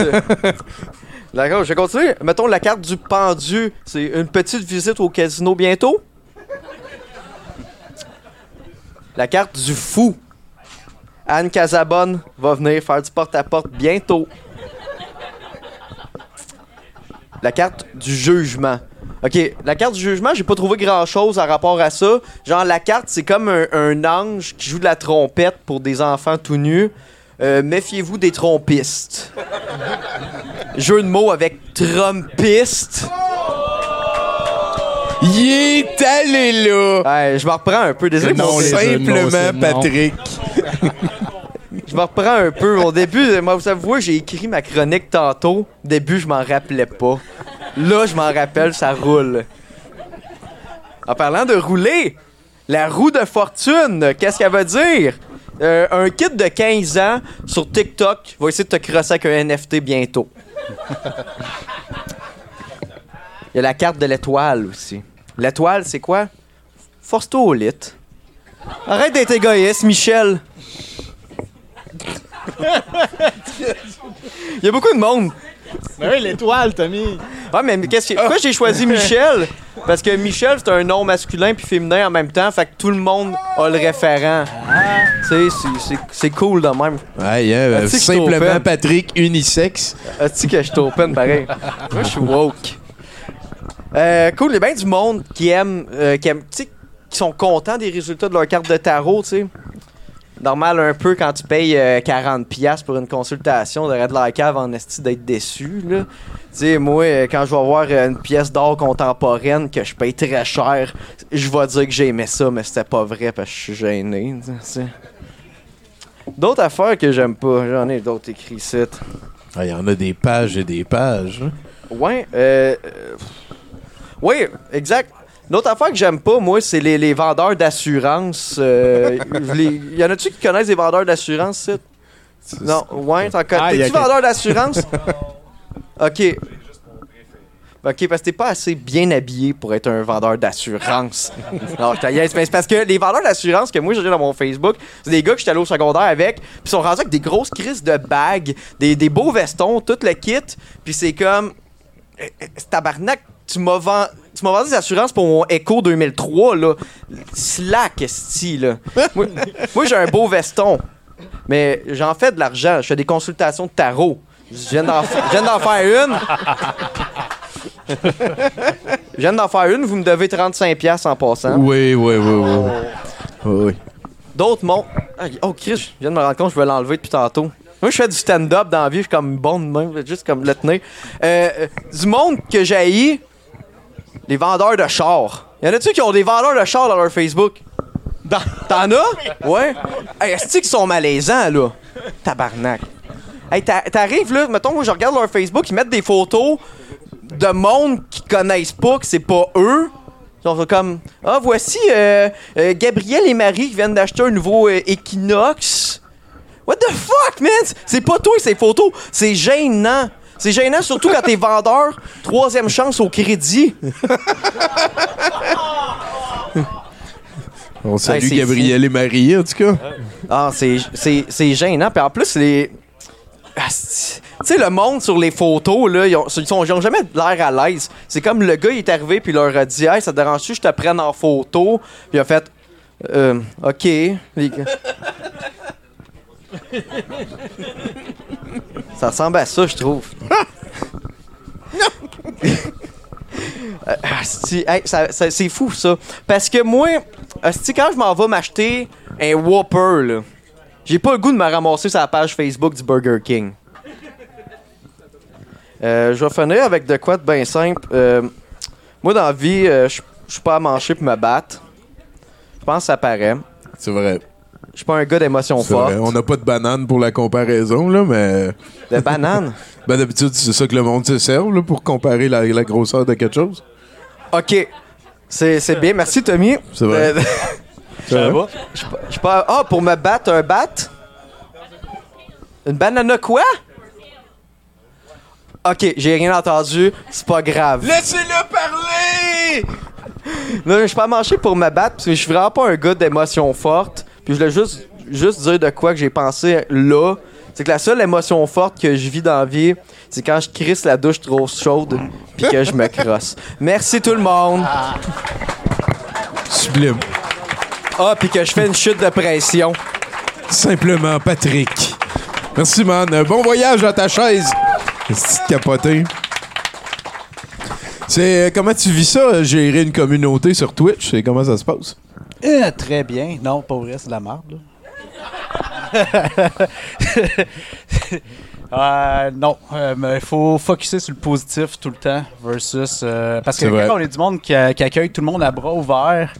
D'accord, je vais continuer. Mettons, la carte du pendu, c'est une petite visite au casino bientôt? La carte du fou. Anne Casabonne va venir faire du porte-à-porte bientôt. La carte du jugement. Ok, la carte du jugement, j'ai pas trouvé grand chose à rapport à ça. Genre, la carte, c'est comme un, un ange qui joue de la trompette pour des enfants tout nus. euh, méfiez-vous des trompistes. Jeu de mots avec trompiste. Il est allé là! Ouais, je me reprends un peu. Désolé, Non, simplement Patrick. je me reprends un peu. Au début, moi, vous savez, j'ai écrit ma chronique tantôt. Au début, je m'en rappelais pas. Là, je m'en rappelle, ça roule. En parlant de rouler, la roue de fortune, qu'est-ce qu'elle veut dire? Euh, un kit de 15 ans sur TikTok va essayer de te crosser avec un NFT bientôt. Il y a la carte de l'étoile aussi. L'étoile, c'est quoi? Force-toi au lit. Arrête d'être égoïste, Michel. Il y a beaucoup de monde. Mais oui, l'étoile, Tommy. Ouais, mais qu'est-ce que- pourquoi j'ai choisi Michel? Parce que Michel, c'est un nom masculin puis féminin en même temps, fait que tout le monde a le référent. Tu sais, c'est- cool de même. Ouais, Ah, tu sais que je suis simplement open? Patrick unisexe. As-tu que je suis open pareil? Moi, je suis woke. Euh, cool, il y a bien du monde qui aime, euh, qui aime, tu sais, qui sont contents des résultats de leur carte de tarot, tu sais. Normal un peu quand tu payes euh, 40$ piastres pour une consultation, de de la cave en esti d'être déçu, là. Tu sais, moi, euh, quand je vais voir euh, une pièce d'art contemporaine que je paye très cher, je vais dire que j'aimais ça, mais c'était pas vrai parce que je suis gêné. D'autres affaires que j'aime pas, j'en ai d'autres écrits ici. Ah, Il y en a des pages et des pages. hein. Ouais, euh, euh, oui, exact. L'autre affaire que j'aime pas, moi, c'est les, les vendeurs d'assurance. euh, les- y en a-tu qui connaissent des vendeurs d'assurance, ça? Non, ouais, t'en connais. Ah, y a T'es-tu quel- vendeur d'assurance? ok. Ok, parce que t'es pas assez bien habillé pour être un vendeur d'assurance. non, je niaise, mais c'est parce que les vendeurs d'assurance que moi j'ai dans mon Facebook, c'est des gars que j'étais allé au secondaire avec, puis ils sont rendus avec des grosses crises de bagues, des, des beaux vestons, tout le kit, puis c'est comme. Eh, eh, Tabarnak, tu m'as vend- tu m'as vendu des assurances pour mon Echo 2003, là. Slack, esti, là. moi, moi, j'ai un beau veston. Mais j'en fais de l'argent. Je fais des consultations de tarot. Je viens d'en faire une. Je viens d'en faire une. Vous me devez 35$ en passant. Oui, oui, oui, oui. Oui, oui. D'autres montent. Ah, Oh, Chris, je viens de me rendre compte que je vais l'enlever depuis tantôt. Moi, je fais du stand-up dans la vie, je suis comme bon de même, juste comme le tenir. Euh, euh, du monde que j'ai les vendeurs de chars. Y en a-tu qui ont des vendeurs de chars dans leur Facebook? T'en as? Ouais. Hey, est-ce qu'ils sont malaisants, là? Tabarnak. Hey, t'a- t'arrives, là, mettons, moi, je regarde leur Facebook, ils mettent des photos de monde qu'ils connaissent pas, que c'est pas eux. Ils sont comme, ah, voici euh, euh, Gabriel et Marie qui viennent d'acheter un nouveau euh, Equinox. What the fuck, man? C'est pas toi, ces photos. C'est gênant. C'est gênant, surtout quand t'es vendeur. Troisième chance au crédit. On salue Hey, c'est Gabriel et Marie, en tout cas. Ah, c'est, c'est, c'est gênant. Puis en plus, les. Tu sais, le monde sur les photos, là, ils ont, ils sont- ils ont jamais l'air à l'aise. C'est comme le gars, il est arrivé, puis il leur a dit Hey, ça te dérange-tu, que je te prenne en photo Puis il a fait Euh, OK. Les gars- ça ressemble à ça, je trouve. Euh, asti, hey, ça- ça- c'est fou ça. Parce que moi, asti, quand je m'en vais m'acheter un Whopper, là, j'ai pas le goût de me ramasser sur la page Facebook du Burger King. Euh, je vais finir avec de quoi de bien simple. Euh, moi, dans la vie, euh, je je suis pas à manger pour me battre. Je pense que ça paraît. C'est vrai. Je suis pas un gars d'émotion vrai. forte. On n'a pas de banane pour la comparaison, là, mais. De banane? Ben, d'habitude, c'est ça que le monde se sert, là, pour comparer la, la grosseur de quelque chose. OK. C'est c'est bien. Merci, Tommy. C'est vrai. Euh, Ça va? Je suis pas- je suis pas. Ah, pour me battre, un bat? Une banana quoi? Ok, j'ai rien entendu. C'est pas grave. Laissez-le parler! Non, je suis pas manché pour me battre parce que je suis vraiment pas un gars d'émotion forte. Puis je voulais juste, juste dire de quoi que j'ai pensé là. C'est que la seule émotion forte que je vis dans la vie, c'est quand je crisse la douche trop chaude puis que je me crosse. Merci tout le monde. Sublime. Ah, puis que je fais une chute de pression. Simplement Patrick. Merci, man. Bon voyage dans ta chaise. C'est capoté. C'est euh, comment tu vis ça, gérer une communauté sur Twitch? C'est comment ça se passe? Euh, très bien. Non, pas vrai, c'est de la merde. Euh, non, euh, mais il faut focuser sur le positif tout le temps versus. parce que quand on est du monde qui, a- qui accueille tout le monde à bras ouverts,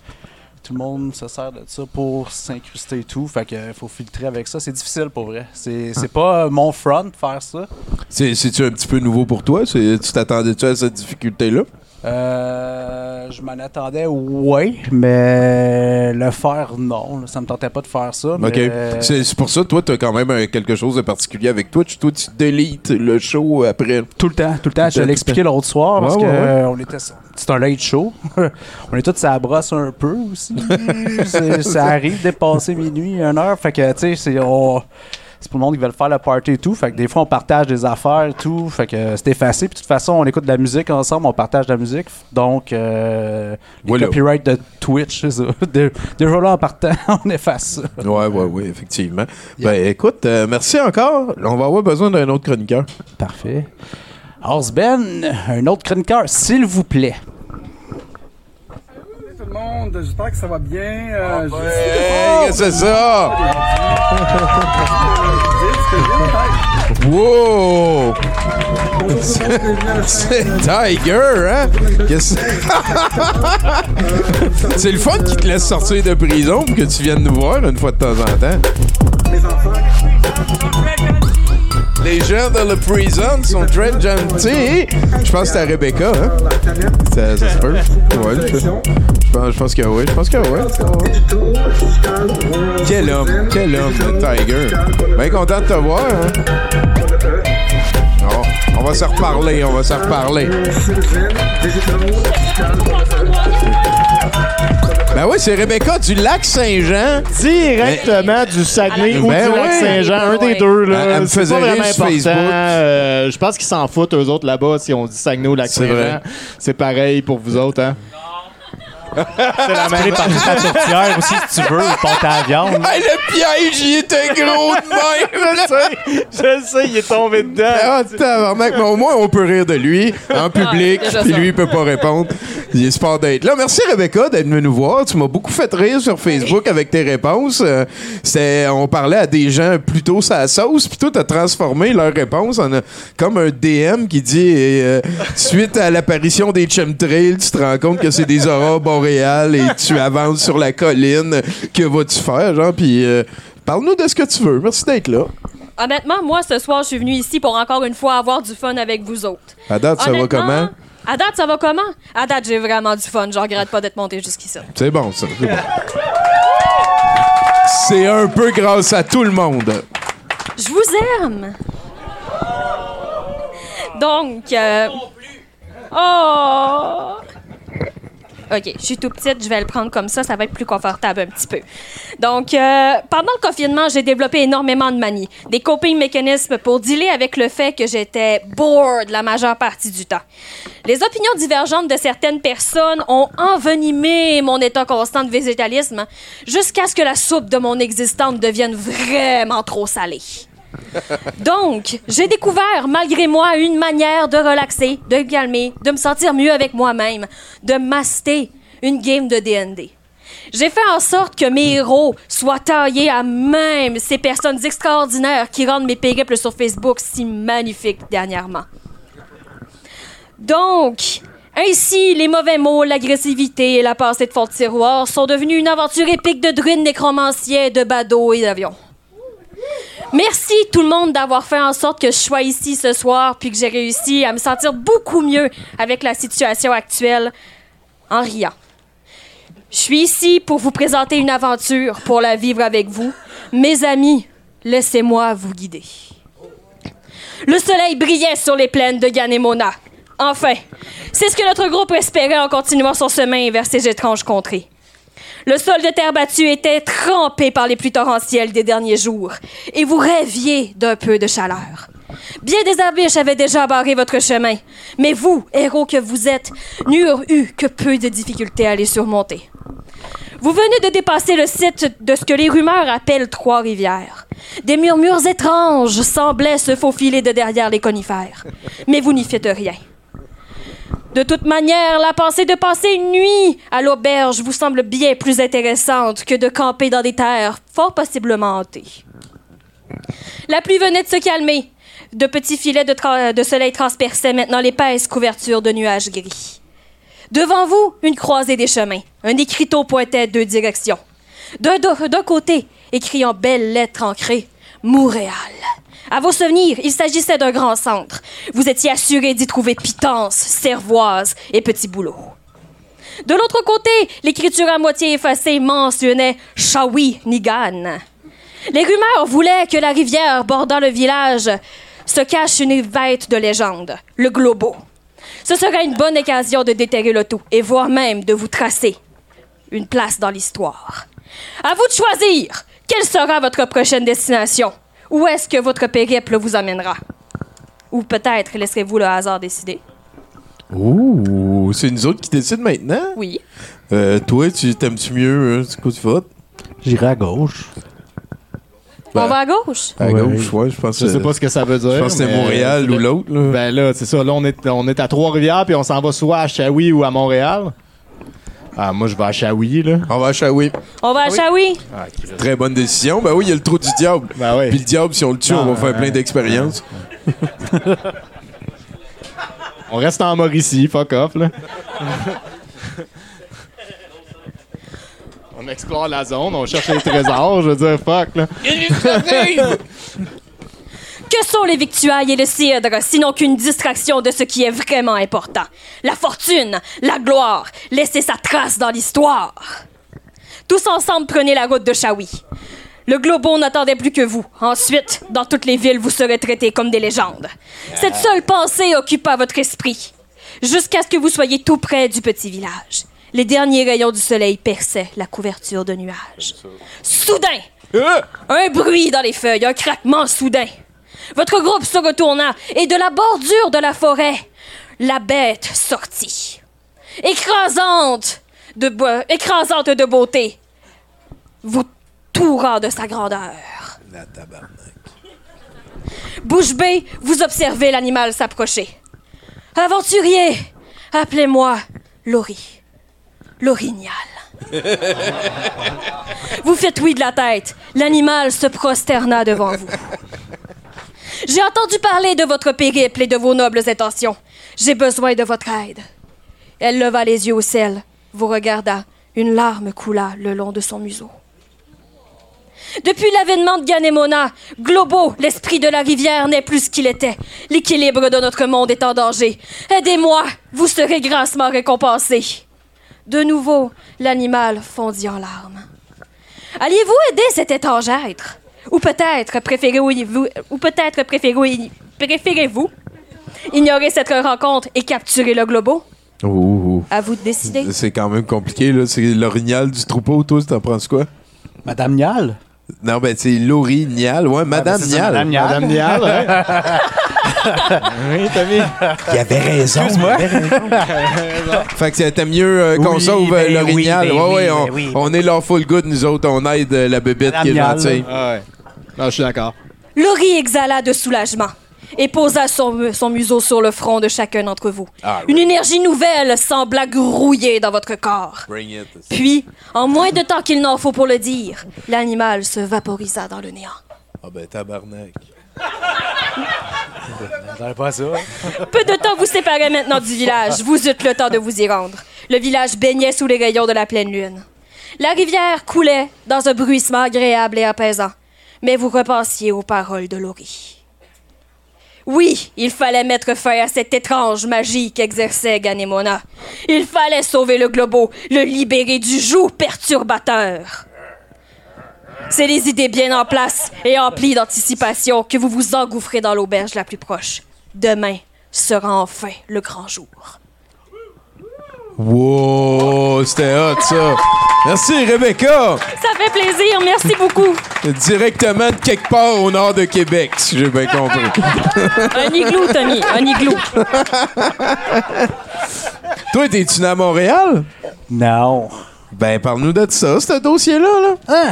tout le monde se sert de ça pour s'incruster et tout. Fait que faut filtrer avec ça. C'est difficile pour vrai. C'est c'est pas mon front de faire ça. C'est- C'est-tu un petit peu nouveau pour toi? Tu t'attendais-tu à cette difficulté-là? Euh, je m'en attendais, ouais, mais le faire, non. là, ça me tentait pas de faire ça. OK. mais- C'est c'est pour ça, toi, t'as quand même euh, quelque chose de particulier avec Twitch. Toi, tu délites le show après. Tout le temps, tout le temps. Je le l'ai expliqué l'autre soir parce Ouais, que ouais, on était. C'est un late show. on est tous à la brosse un peu aussi. Ça arrive de dépasser minuit, une heure. Fait que, tu sais, c'est. on- C'est pour le monde qui veut faire le party et tout. Fait que des fois, on partage des affaires et tout. Fait que euh, c'est effacé. Puis de toute façon, on écoute de la musique ensemble, on partage de la musique. Donc, euh, les Voilà. copyrights de Twitch, c'est ça. De- Déjà là, en partant, on efface ça. Ouais, ouais, ouais, effectivement. Ben, écoute, euh, merci encore. On va avoir besoin d'un autre chroniqueur. Parfait. Ben, un autre chroniqueur, s'il vous plaît. Tout le monde, j'espère que ça va bien. Euh, qu'est-ce que c'est ça? Wow! C'est Tiger, hein? C'est? Le fun qui te laisse sortir de prison pour que tu viennes nous voir une fois de temps en temps. Les gens de la prison sont très gentils. Je pense que c'était Rebecca, hein? Ça, se peut. Ouais, je, je pense, je pense que oui. Je pense que oui. Quel homme, quel homme, le Tiger. Bien content de te voir, hein? Oh, on va se reparler, on va se reparler. Ben oui, c'est Rebecca du lac Saint-Jean. Directement du Saguenay ou Ben du lac. Saint-Jean, un des deux. Là. Elle- elle me faisait rire vraiment sur. Facebook. Euh, je pense qu'ils s'en foutent, eux autres, là-bas, si on dit Saguenay ou lac. Saint-Jean. C'est pareil pour vous autres, hein? C'est la même par ta tourtière aussi, si tu veux, à la viande. Hey, le piège, il était gros de même. je sais, je sais, il est tombé dedans. Ah, tabarnak, mais au moins, on peut rire de lui en public, déjà puis lui, il peut pas répondre. Il est super d'être là. Merci, Rebecca, d'être venue nous voir. Tu m'as beaucoup fait rire sur Facebook avec tes réponses. Euh, c'était- on parlait à des gens plutôt sa sauce, puis toi, t'as transformé leurs réponses en euh, comme un DM qui dit euh, suite à l'apparition des chemtrails, tu te rends compte que c'est des aurores et tu avances sur la colline. Que vas-tu faire, genre? Puis euh, parle-nous de ce que tu veux. Merci d'être là. Honnêtement, moi, ce soir, je suis venue ici pour encore une fois avoir du fun avec vous autres. À date, ça va comment? À date, ça va comment? À date, j'ai vraiment du fun. Je regrette pas d'être monté jusqu'ici. C'est bon, ça. C'est bon. C'est un peu grâce à tout le monde. Je vous aime! Donc. euh, Oh! OK, je suis tout petite, je vais le prendre comme ça, ça va être plus confortable un petit peu. Donc, euh, pendant le confinement, j'ai développé énormément de manies, des coping mécanismes pour dealer avec le fait que j'étais bored la majeure partie du temps. Les opinions divergentes de certaines personnes ont envenimé mon état constant de végétalisme jusqu'à ce que la soupe de mon existence devienne vraiment trop salée. Donc, j'ai découvert, malgré moi, une manière de relaxer, de me calmer, de me sentir mieux avec moi-même, de master une game de D&D. J'ai fait en sorte que mes héros soient taillés à même ces personnes extraordinaires qui rendent mes périples sur Facebook si magnifiques dernièrement. Donc, ainsi, les mauvais mots, l'agressivité et la passée de fond de tiroir sont devenus une aventure épique de druides nécromanciens, de badauds et d'avions. Merci tout le monde d'avoir fait en sorte que je sois ici ce soir puis que j'ai réussi à me sentir beaucoup mieux avec la situation actuelle en riant. Je suis ici pour vous présenter une aventure pour la vivre avec vous. Mes amis, laissez-moi vous guider. Le soleil brillait sur les plaines de Ganemona. Enfin, c'est ce que notre groupe espérait en continuant son chemin vers ces étranges contrées. Le sol de terre battue était trempé par les pluies torrentielles des derniers jours, et vous rêviez d'un peu de chaleur. Bien des abiches avaient déjà barré votre chemin, mais vous, héros que vous êtes, n'eurent eu que peu de difficultés à les surmonter. Vous venez de dépasser le site de ce que les rumeurs appellent Trois-Rivières. Des murmures étranges semblaient se faufiler de derrière les conifères, mais vous n'y faites rien. De toute manière, la pensée de passer une nuit à l'auberge vous semble bien plus intéressante que de camper dans des terres fort possiblement hantées. La pluie venait de se calmer. De petits filets de, soleil transperçaient maintenant l'épaisse couverture de nuages gris. Devant vous, une croisée des chemins. Un écriteau pointait deux directions. D'un d'un côté, écrit en belles lettres ancrées, Montréal. À vos souvenirs, il s'agissait d'un grand centre. Vous étiez assuré d'y trouver pitance, cervoise et petits boulots. De l'autre côté, l'écriture à moitié effacée mentionnait Shawi-Nigan. Les rumeurs voulaient que la rivière bordant le village se cache une vête de légende, le Globo. Ce serait une bonne occasion de déterrer le tout et voire même de vous tracer une place dans l'histoire. À vous de choisir quelle sera votre prochaine destination? Où est-ce que votre périple vous amènera? Ou peut-être laisserez-vous le hasard décider? Ouh, c'est nous autres qui décident maintenant? Oui. Euh, toi, tu t'aimes-tu mieux? hein? C'est quoi tu votes? J'irai à gauche. On va à gauche? À gauche, ouais, je pense Je sais pas ce que ça veut dire. Je pense que c'est Montréal ou l'autre. là. Ben là, c'est ça. Là, on est, on est à Trois-Rivières, puis on s'en va soit à Shawi ou à Montréal. Ah, moi, je vais à Shawi, là. On va à Shawi. On va à Shawi? Très bonne décision. Ben oui, il y a le trou du diable. Ben oui. Puis le diable, si on le tue, on va faire plein d'expériences. On reste en Mauricie, fuck off, là. on explore la zone, on cherche les trésors, je veux dire, fuck, là. Que sont les victuailles et le cidre, sinon qu'une distraction de ce qui est vraiment important? La fortune, la gloire, laisser sa trace dans l'histoire. Tous ensemble, prenez la route de Shawi. Le Globo n'attendait plus que vous. Ensuite, dans toutes les villes, vous serez traités comme des légendes. Cette seule pensée occupa votre esprit, jusqu'à ce que vous soyez tout près du petit village. Les derniers rayons du soleil perçaient la couverture de nuages. Soudain, un bruit dans les feuilles, un craquement soudain. Votre groupe se retourna et de la bordure de la forêt, la bête sortit. Écrasante de, bo- écrasante de beauté, vous tourant de sa grandeur. Bouche bée, vous observez l'animal s'approcher. Aventurier, appelez-moi Laurie. L'orignal. vous faites oui de la tête. L'animal se prosterna devant vous. J'ai entendu parler de votre périple et de vos nobles intentions. J'ai besoin de votre aide. Elle leva les yeux au ciel, vous regarda. Une larme coula le long de son museau. Depuis l'avènement de Ganemona, Globo, l'esprit de la rivière, n'est plus ce qu'il était. L'équilibre de notre monde est en danger. Aidez-moi, vous serez grassement récompensé. De nouveau, l'animal fondit en larmes. Alliez-vous aider cet étrange être? Ou peut-être préférez-vous, ou peut-être préférez- préférez-vous ignorer cette rencontre et capturer le globo? Ouh. À vous de décider. C'est quand même compliqué, là. C'est l'orignal du troupeau, toi, t'en penses quoi? Madame Nial? Non, ben, c'est l'orignal. Ouais, Madame ben, c'est ça, Nial. Madame Nial. Madame Nial, hein? oui, Tommy. Il avait raison. Excuse-moi. il avait raison. Fait que t'aimes mieux euh, qu'on Oui, sauve euh, ben l'orignal. oui, ben ouais, oui, ouais, ben on, oui. on est leur full good, nous autres. On aide euh, la bébête qui est gentille. Ah ouais. Non, je suis d'accord. Laurie exhala de soulagement et posa son, son museau sur le front de chacun d'entre vous. Ah, Une énergie nouvelle sembla grouiller dans votre corps. Bring it. Puis, en moins de temps qu'il n'en faut pour le dire, l'animal se vaporisa dans le néant. Ah, ben, tabarnak. Ça. Peu de temps vous séparait maintenant du village. Vous eûtes le temps de vous y rendre. Le village baignait sous les rayons de la pleine lune. La rivière coulait dans un bruissement agréable et apaisant. Mais vous repensiez aux paroles de Laurie. Oui, il fallait mettre fin à cette étrange magie qu'exerçait Ganemona. Il fallait sauver le globo, le libérer du joug perturbateur. C'est les idées bien en place et emplies d'anticipation que vous vous engouffrez dans l'auberge la plus proche. Demain sera enfin le grand jour. Wow, c'était hot, ça. Merci, Rebecca. Ça fait plaisir, merci beaucoup. Directement de quelque part au nord de Québec, si j'ai bien compris. Un igloo, Tommy, un igloo. Toi, t'es-tu né à Montréal? Non. Ben, parle-nous de ça, ce dossier-là. Là. Hein?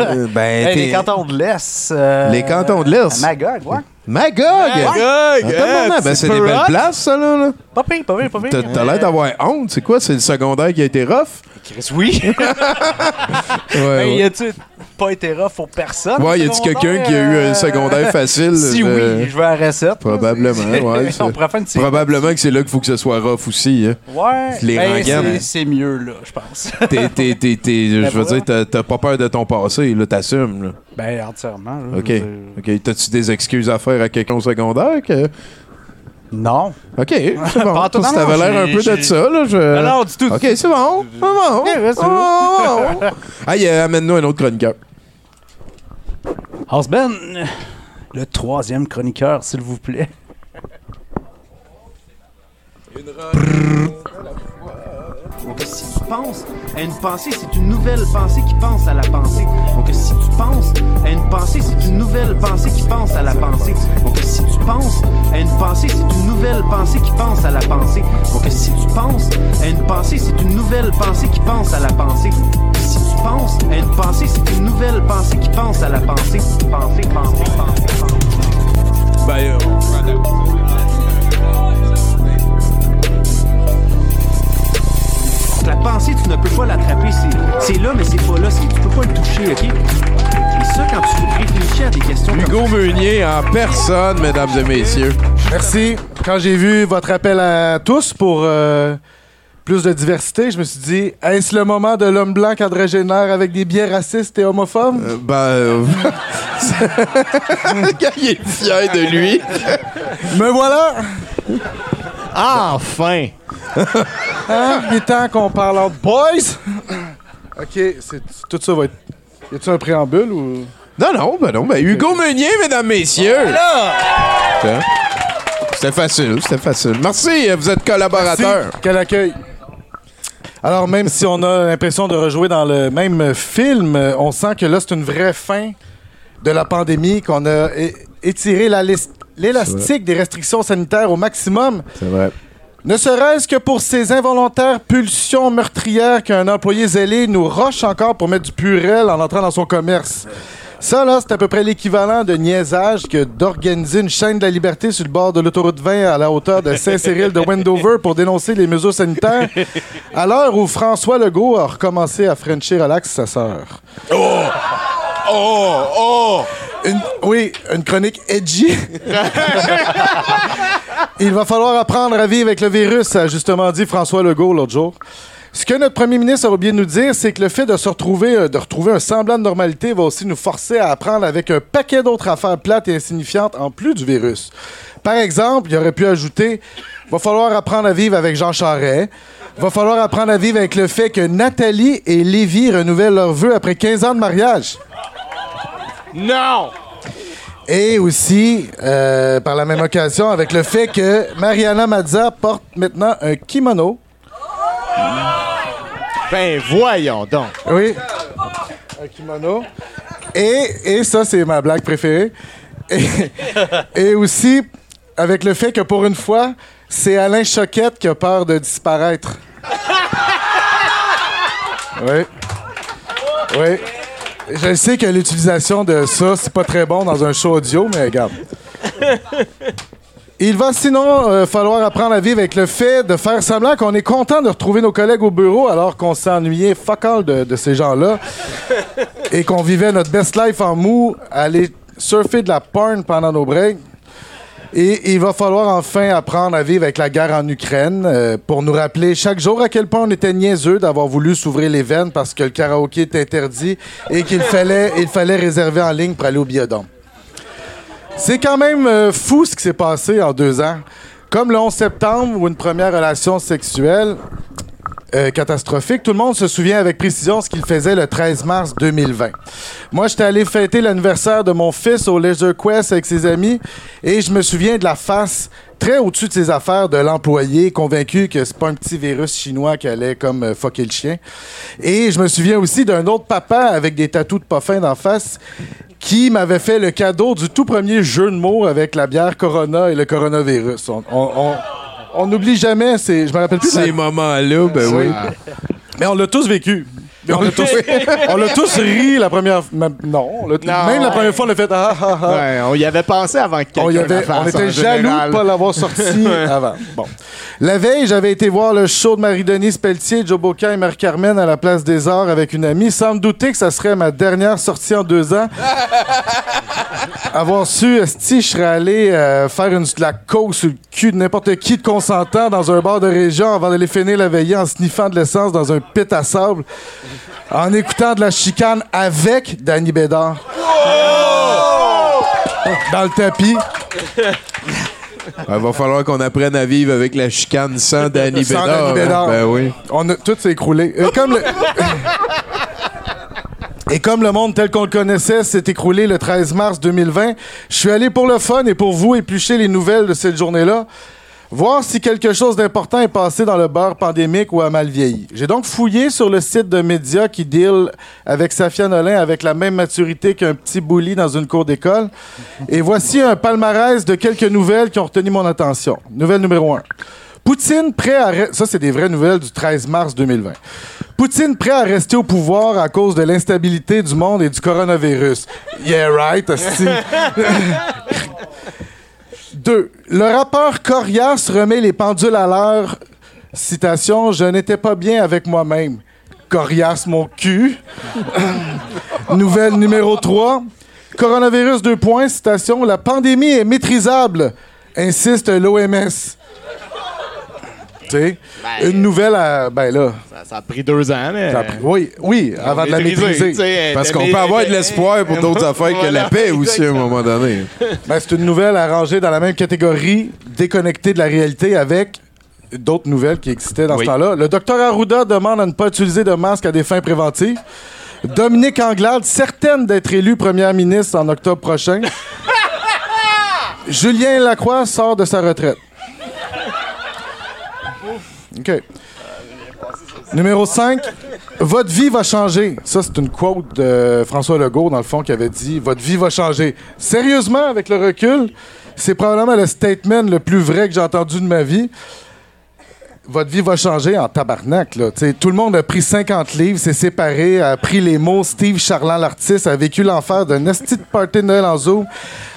Euh, ben, Hey, t'es- les cantons de l'Est. euh, Les cantons de l'Est. Magog, ouais. Magog! Magog! Attends, ben, c'est des belles places, ça, là. là. Pas pire, pas pire, pas pire. T'as l'air d'avoir honte. C'est quoi? C'est le secondaire qui a été rough? Chris, oui. Ouais, ouais. y a-tu- pas été rough pour personne. Ouais, y a-tu quelqu'un qui a eu un euh, secondaire facile? Si oui, je vais à recette. Probablement, ouais. On c'est- pourrait faire une série. Probablement que c'est là qu'il faut que ce soit rough aussi. Hein. Ouais, Les ben, c'est- mieux, là, je pense. T'es- t'es- t'es- t'es- je veux dire, t'as- pas peur de ton passé, là, t'assumes. là. ben, entièrement. là, OK. OK. T'as-tu des excuses à faire à quelqu'un au secondaire? Que... Non. OK, c'est bon. Tout- non, l'air un peu de ça, là. Je... Non, non, du tout. OK, c'est bon. C'est bon. Ok, ouais. Hey, euh, amène-nous un autre chroniqueur. House Ben, le troisième chroniqueur, s'il vous plaît. Donc si tu penses à une pensée, c'est une nouvelle pensée qui pense à la pensée. Donc si tu penses à une pensée, c'est une nouvelle pensée qui pense à la pensée. Donc si tu penses à une pensée, c'est une nouvelle pensée qui pense à la pensée. Donc si tu penses à une pensée, c'est une nouvelle pensée qui pense à la pensée. Tu penses à une pensée, c'est une nouvelle pensée qui pense à la pensée. Pensée, pensée, pensée, pensée. Ben, euh, Donc, la pensée, tu ne peux pas l'attraper. C'est- C'est là, mais c'est pas là. C'est- Tu peux pas le toucher, OK? Et ça, quand tu réfléchis à des questions comme Hugo Meunier en personne, mesdames et messieurs. Merci. Quand j'ai vu votre appel à tous pour euh, plus de diversité, je me suis dit, est-ce le moment de l'homme blanc quadragénaire avec des biais racistes et homophobes? Euh, ben, euh, il est fier de lui. Me voilà! Enfin! Hein? Il est temps qu'on parle entre boys! OK, c'est, tout ça va être... Y a-tu un préambule ou... Non, non, ben non. Ben, Hugo Meunier, mesdames, messieurs. Tiens. C'était facile, c'était facile. Merci, vous êtes collaborateur. Merci. Quel accueil! Alors, même si on a l'impression de rejouer dans le même film, euh, on sent que là, c'est une vraie fin de la pandémie, qu'on a étiré l'élastique des restrictions sanitaires au maximum. C'est vrai. Ne serait-ce que pour ces involontaires pulsions meurtrières qu'un employé zélé nous roche encore pour mettre du purel en entrant dans son commerce. Ça, là, c'est à peu près l'équivalent de niaisage que d'organiser une chaîne de la liberté sur le bord de l'autoroute 20 à la hauteur de Saint-Cyril de Wendover pour dénoncer les mesures sanitaires, à l'heure où François Legault a recommencé à frencher relax sa sœur. Oh! Oh! Oh! Une- oui, une chronique edgy. Il va falloir apprendre à vivre avec le virus, a justement dit François Legault l'autre jour. Ce que notre premier ministre a oublié de nous dire, c'est que le fait de se retrouver, euh, de retrouver un semblant de normalité va aussi nous forcer à apprendre avec un paquet d'autres affaires plates et insignifiantes en plus du virus. Par exemple, il aurait pu ajouter va falloir apprendre à vivre avec Jean Charest. Va falloir apprendre à vivre avec le fait que Nathalie et Lévi renouvellent leurs vœux après 15 ans de mariage. Non! Et aussi, euh, par la même occasion, avec le fait que Mariana Mazza porte maintenant un kimono. Ben voyons donc. Oui. Un kimono. Et, et ça, c'est ma blague préférée. Et, et aussi, avec le fait que pour une fois, c'est Alain Choquette qui a peur de disparaître. Oui. Oui. Je sais que l'utilisation de ça, c'est pas très bon dans un show audio, mais regarde. Il va sinon euh, falloir apprendre à vivre avec le fait de faire semblant qu'on est content de retrouver nos collègues au bureau alors qu'on s'est ennuyé fuck all de, de ces gens-là et qu'on vivait notre best life en mou, aller surfer de la porn pendant nos breaks. Et il va falloir enfin apprendre à vivre avec la guerre en Ukraine euh, pour nous rappeler chaque jour à quel point on était niaiseux d'avoir voulu s'ouvrir les veines parce que le karaoké est interdit et qu'il fallait, il fallait réserver en ligne pour aller au biodôme. C'est quand même euh, fou ce qui s'est passé en deux ans. Comme le 11 septembre où une première relation sexuelle euh, catastrophique, tout le monde se souvient avec précision ce qu'il faisait le 13 mars 2020. Moi, j'étais allé fêter l'anniversaire de mon fils au Leisure Quest avec ses amis et je me souviens de la face très au-dessus de ses affaires de l'employé, convaincu que c'est pas un petit virus chinois qui allait comme euh, fucker le chien. Et je me souviens aussi d'un autre papa avec des tatous de pas d'en face qui m'avait fait le cadeau du tout premier jeu de mots avec la bière Corona et le coronavirus. On, on- on- on n'oublie jamais, c'est, je me rappelle plus. de la- Ces moments-là, ben oui. Mais on l'a tous vécu. Mais on, a tous, on a tous ri la première fois. Non, même la première fois, on a fait ah ah ah. Ouais, on y avait pensé avant que quelqu'un On, y avait- on était jaloux général. de pas l'avoir sorti avant. Bon. La veille, j'avais été voir le show de Marie-Denise Pelletier, Joe Boca et Marie-Carmen à la Place des Arts avec une amie, sans me douter que ça serait ma dernière sortie en deux ans. Avoir su, si je serais allé euh, faire une, la coke sur le cul de n'importe qui de consentant dans un bar de région avant d'aller finir la veillée en sniffant de l'essence dans un pit à sable, en écoutant de la chicane avec Danny Bédard. Dans le tapis. Il va falloir qu'on apprenne à vivre avec la chicane sans Danny Sans Bédard. Danny Bédard. Ben oui. On a, tout s'est écroulé. Et comme le... Et comme le monde tel qu'on le connaissait s'est écroulé le 13 mars 2020, je suis allé pour le fun et pour vous éplucher les nouvelles de cette journée-là, voir si quelque chose d'important est passé dans le beurre pandémique ou a mal vieilli. J'ai donc fouillé sur le site de médias qui deal avec Safia Nolin avec la même maturité qu'un petit bouli dans une cour d'école. Et voici un palmarès de quelques nouvelles qui ont retenu mon attention. Nouvelle numéro 1. Poutine prêt à... Ça, c'est des vraies nouvelles du 13 mars 2020. Poutine prêt à rester au pouvoir à cause de l'instabilité du monde et du coronavirus. Yeah, right. Deux, le rappeur Corias remet les pendules à l'heure. Citation, je n'étais pas bien avec moi-même. Corias, mon cul. Nouvelle numéro 3. Coronavirus, deux points. Citation, la pandémie est maîtrisable, insiste l'OMS. Sais, une nouvelle à. Ben là. Ça, ça a pris deux ans, mais. ça a pris- oui, oui, avant de la Maîtriser, Parce qu'on peut avoir de l'espoir pour d'autres affaires que la paix aussi à un moment donné. Ben, c'est une nouvelle à ranger dans la même catégorie, déconnectée de la réalité avec d'autres nouvelles qui existaient dans Oui. ce temps-là. Le docteur Arruda demande à ne pas utiliser de masque à des fins préventives. Dominique Anglade, certaine d'être élue première ministre en octobre prochain. Julien Lacroix sort de sa retraite. OK. Numéro 5. Votre vie va changer. Ça, c'est une quote de François Legault, dans le fond, qui avait dit Votre vie va changer. Sérieusement, avec le recul, c'est probablement le statement le plus vrai que j'ai entendu de ma vie. Votre vie va changer en tabarnak. Là. Tout le monde a pris 50 livres, s'est séparé, a pris les mots. Steve Charland, l'artiste, a vécu l'enfer d'un esti de party de Noël en Zoom,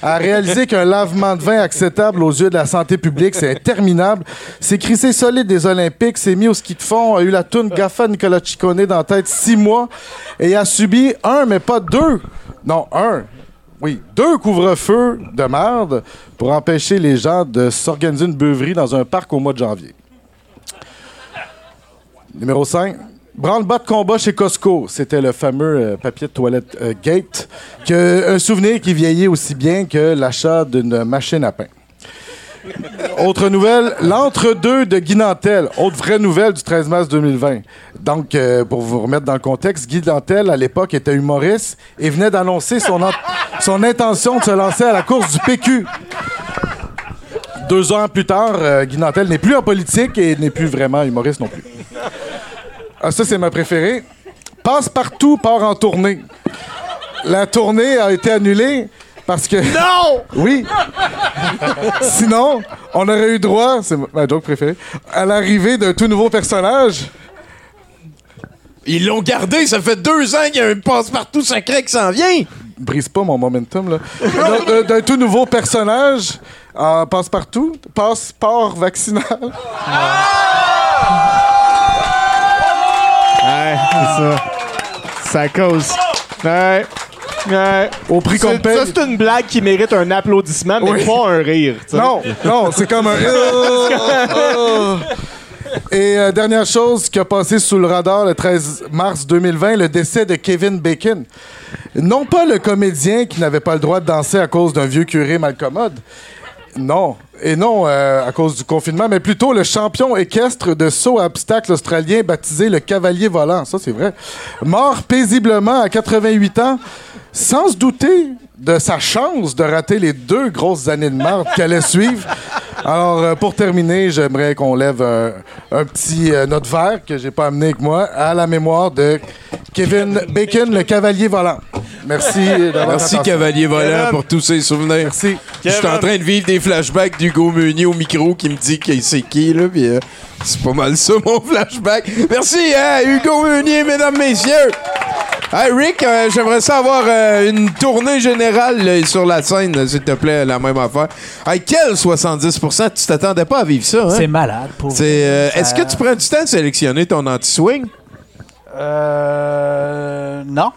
a réalisé qu'un lavement de vin acceptable aux yeux de la santé publique, c'est interminable. S'est crissé solide des Olympiques, s'est mis au ski de fond, a eu la toune Gaffa Nicolas Ciccone dans la tête six mois et a subi un, mais pas deux. Non, un. Oui, deux couvre-feux de merde pour empêcher les gens de s'organiser une beuverie dans un parc au mois de janvier. Numéro 5. Branle-bas de combat chez Costco. C'était le fameux euh, papier de toilette euh, Gate. Que, un souvenir qui vieillit aussi bien que l'achat d'une machine à pain. Autre nouvelle, l'entre-deux de Guy Nantel. Autre vraie nouvelle du 13 mars 2020. Donc, euh, pour vous remettre dans le contexte, Guy Nantel, à l'époque, était humoriste et venait d'annoncer son, en- son intention de se lancer à la course du PQ. Deux ans plus tard, Guy Nantel n'est plus en politique et n'est plus vraiment humoriste non plus. Ah, ça, c'est ma préférée. Passe-partout part en tournée. La tournée a été annulée parce que. Non! Oui! Sinon, on aurait eu droit, c'est ma- joke préférée, à l'arrivée d'un tout nouveau personnage. Ils l'ont gardé, ça fait deux ans qu'il y a un passe-partout secret qui s'en vient. Brise pas mon momentum, là. D'un- d'un- tout nouveau personnage en passe-partout, passeport vaccinal. Ouais, c'est ça. Ça cause. Ouais. Ouais. Au prix qu'on C'est- paye. Ça, c'est une blague qui mérite un applaudissement, mais Oui. pas un rire. tu sais. Non, non, c'est comme un. Et euh, dernière chose qui a passé sous le radar le 13 mars 2020, le décès de Kevin Bacon. Non pas le comédien qui n'avait pas le droit de danser à cause d'un vieux curé malcommode. Non. Et non euh, à cause du confinement, mais plutôt le champion équestre de saut à obstacles australien baptisé le cavalier volant. Ça, c'est vrai. Mort paisiblement à 88 ans, sans se douter de sa chance de rater les deux grosses années de marde qui allaient suivre. Alors, euh, pour terminer, j'aimerais qu'on lève un, un petit euh, note vert que j'ai pas amené avec moi à la mémoire de Kevin Bacon, le cavalier volant. Merci d'avoir Merci, attention. Cavalier Volant, Kevin. pour tous ces souvenirs. Merci. Je suis en train de vivre des flashbacks d'Hugo Meunier au micro qui me dit que c'est qui, là, puis euh, c'est pas mal ça, mon flashback. Merci, hein, Hugo Meunier, mesdames, messieurs. Hey, Rick, euh, j'aimerais savoir une tournée générale là, sur la scène, s'il te plaît, la même affaire. Hey, quel 70% Tu t'attendais pas à vivre ça, hein? C'est malade, pour C'est, euh, Ça- Est-ce que tu prends du temps de sélectionner ton anti-swing? Euh. Non.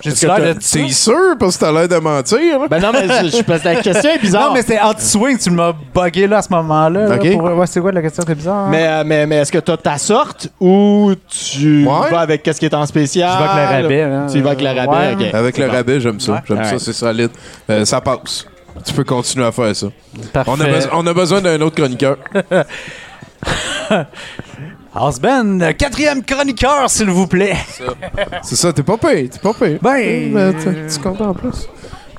J'ai t'as- T'es sûr? Parce que t'as l'air de mentir. Ben non, mais je, je pense que la question est bizarre. Non, mais c'est anti-swing, tu m'as bugué là à ce moment-là. là, Ok. pour- ouais, c'est quoi la question? C'est bizarre. hein? Mais, euh, mais, mais est-ce que tu as ta sorte ou tu vas avec qu'est-ce qui est en spécial? Je vais avec le rabais, hein. Tu y vas avec le rabais, Ouais. ok. Avec C'est le bon. rabais, j'aime ça. Ouais. J'aime ça, c'est solide. Euh, ça passe. Tu peux continuer à faire ça. Parfait. On a, beso- on a besoin d'un autre chroniqueur. House Ben, quatrième chroniqueur, s'il vous plaît. C'est ça, t'es pas payé. T'es pas payé. Ben, Mais tu tu comptes en plus.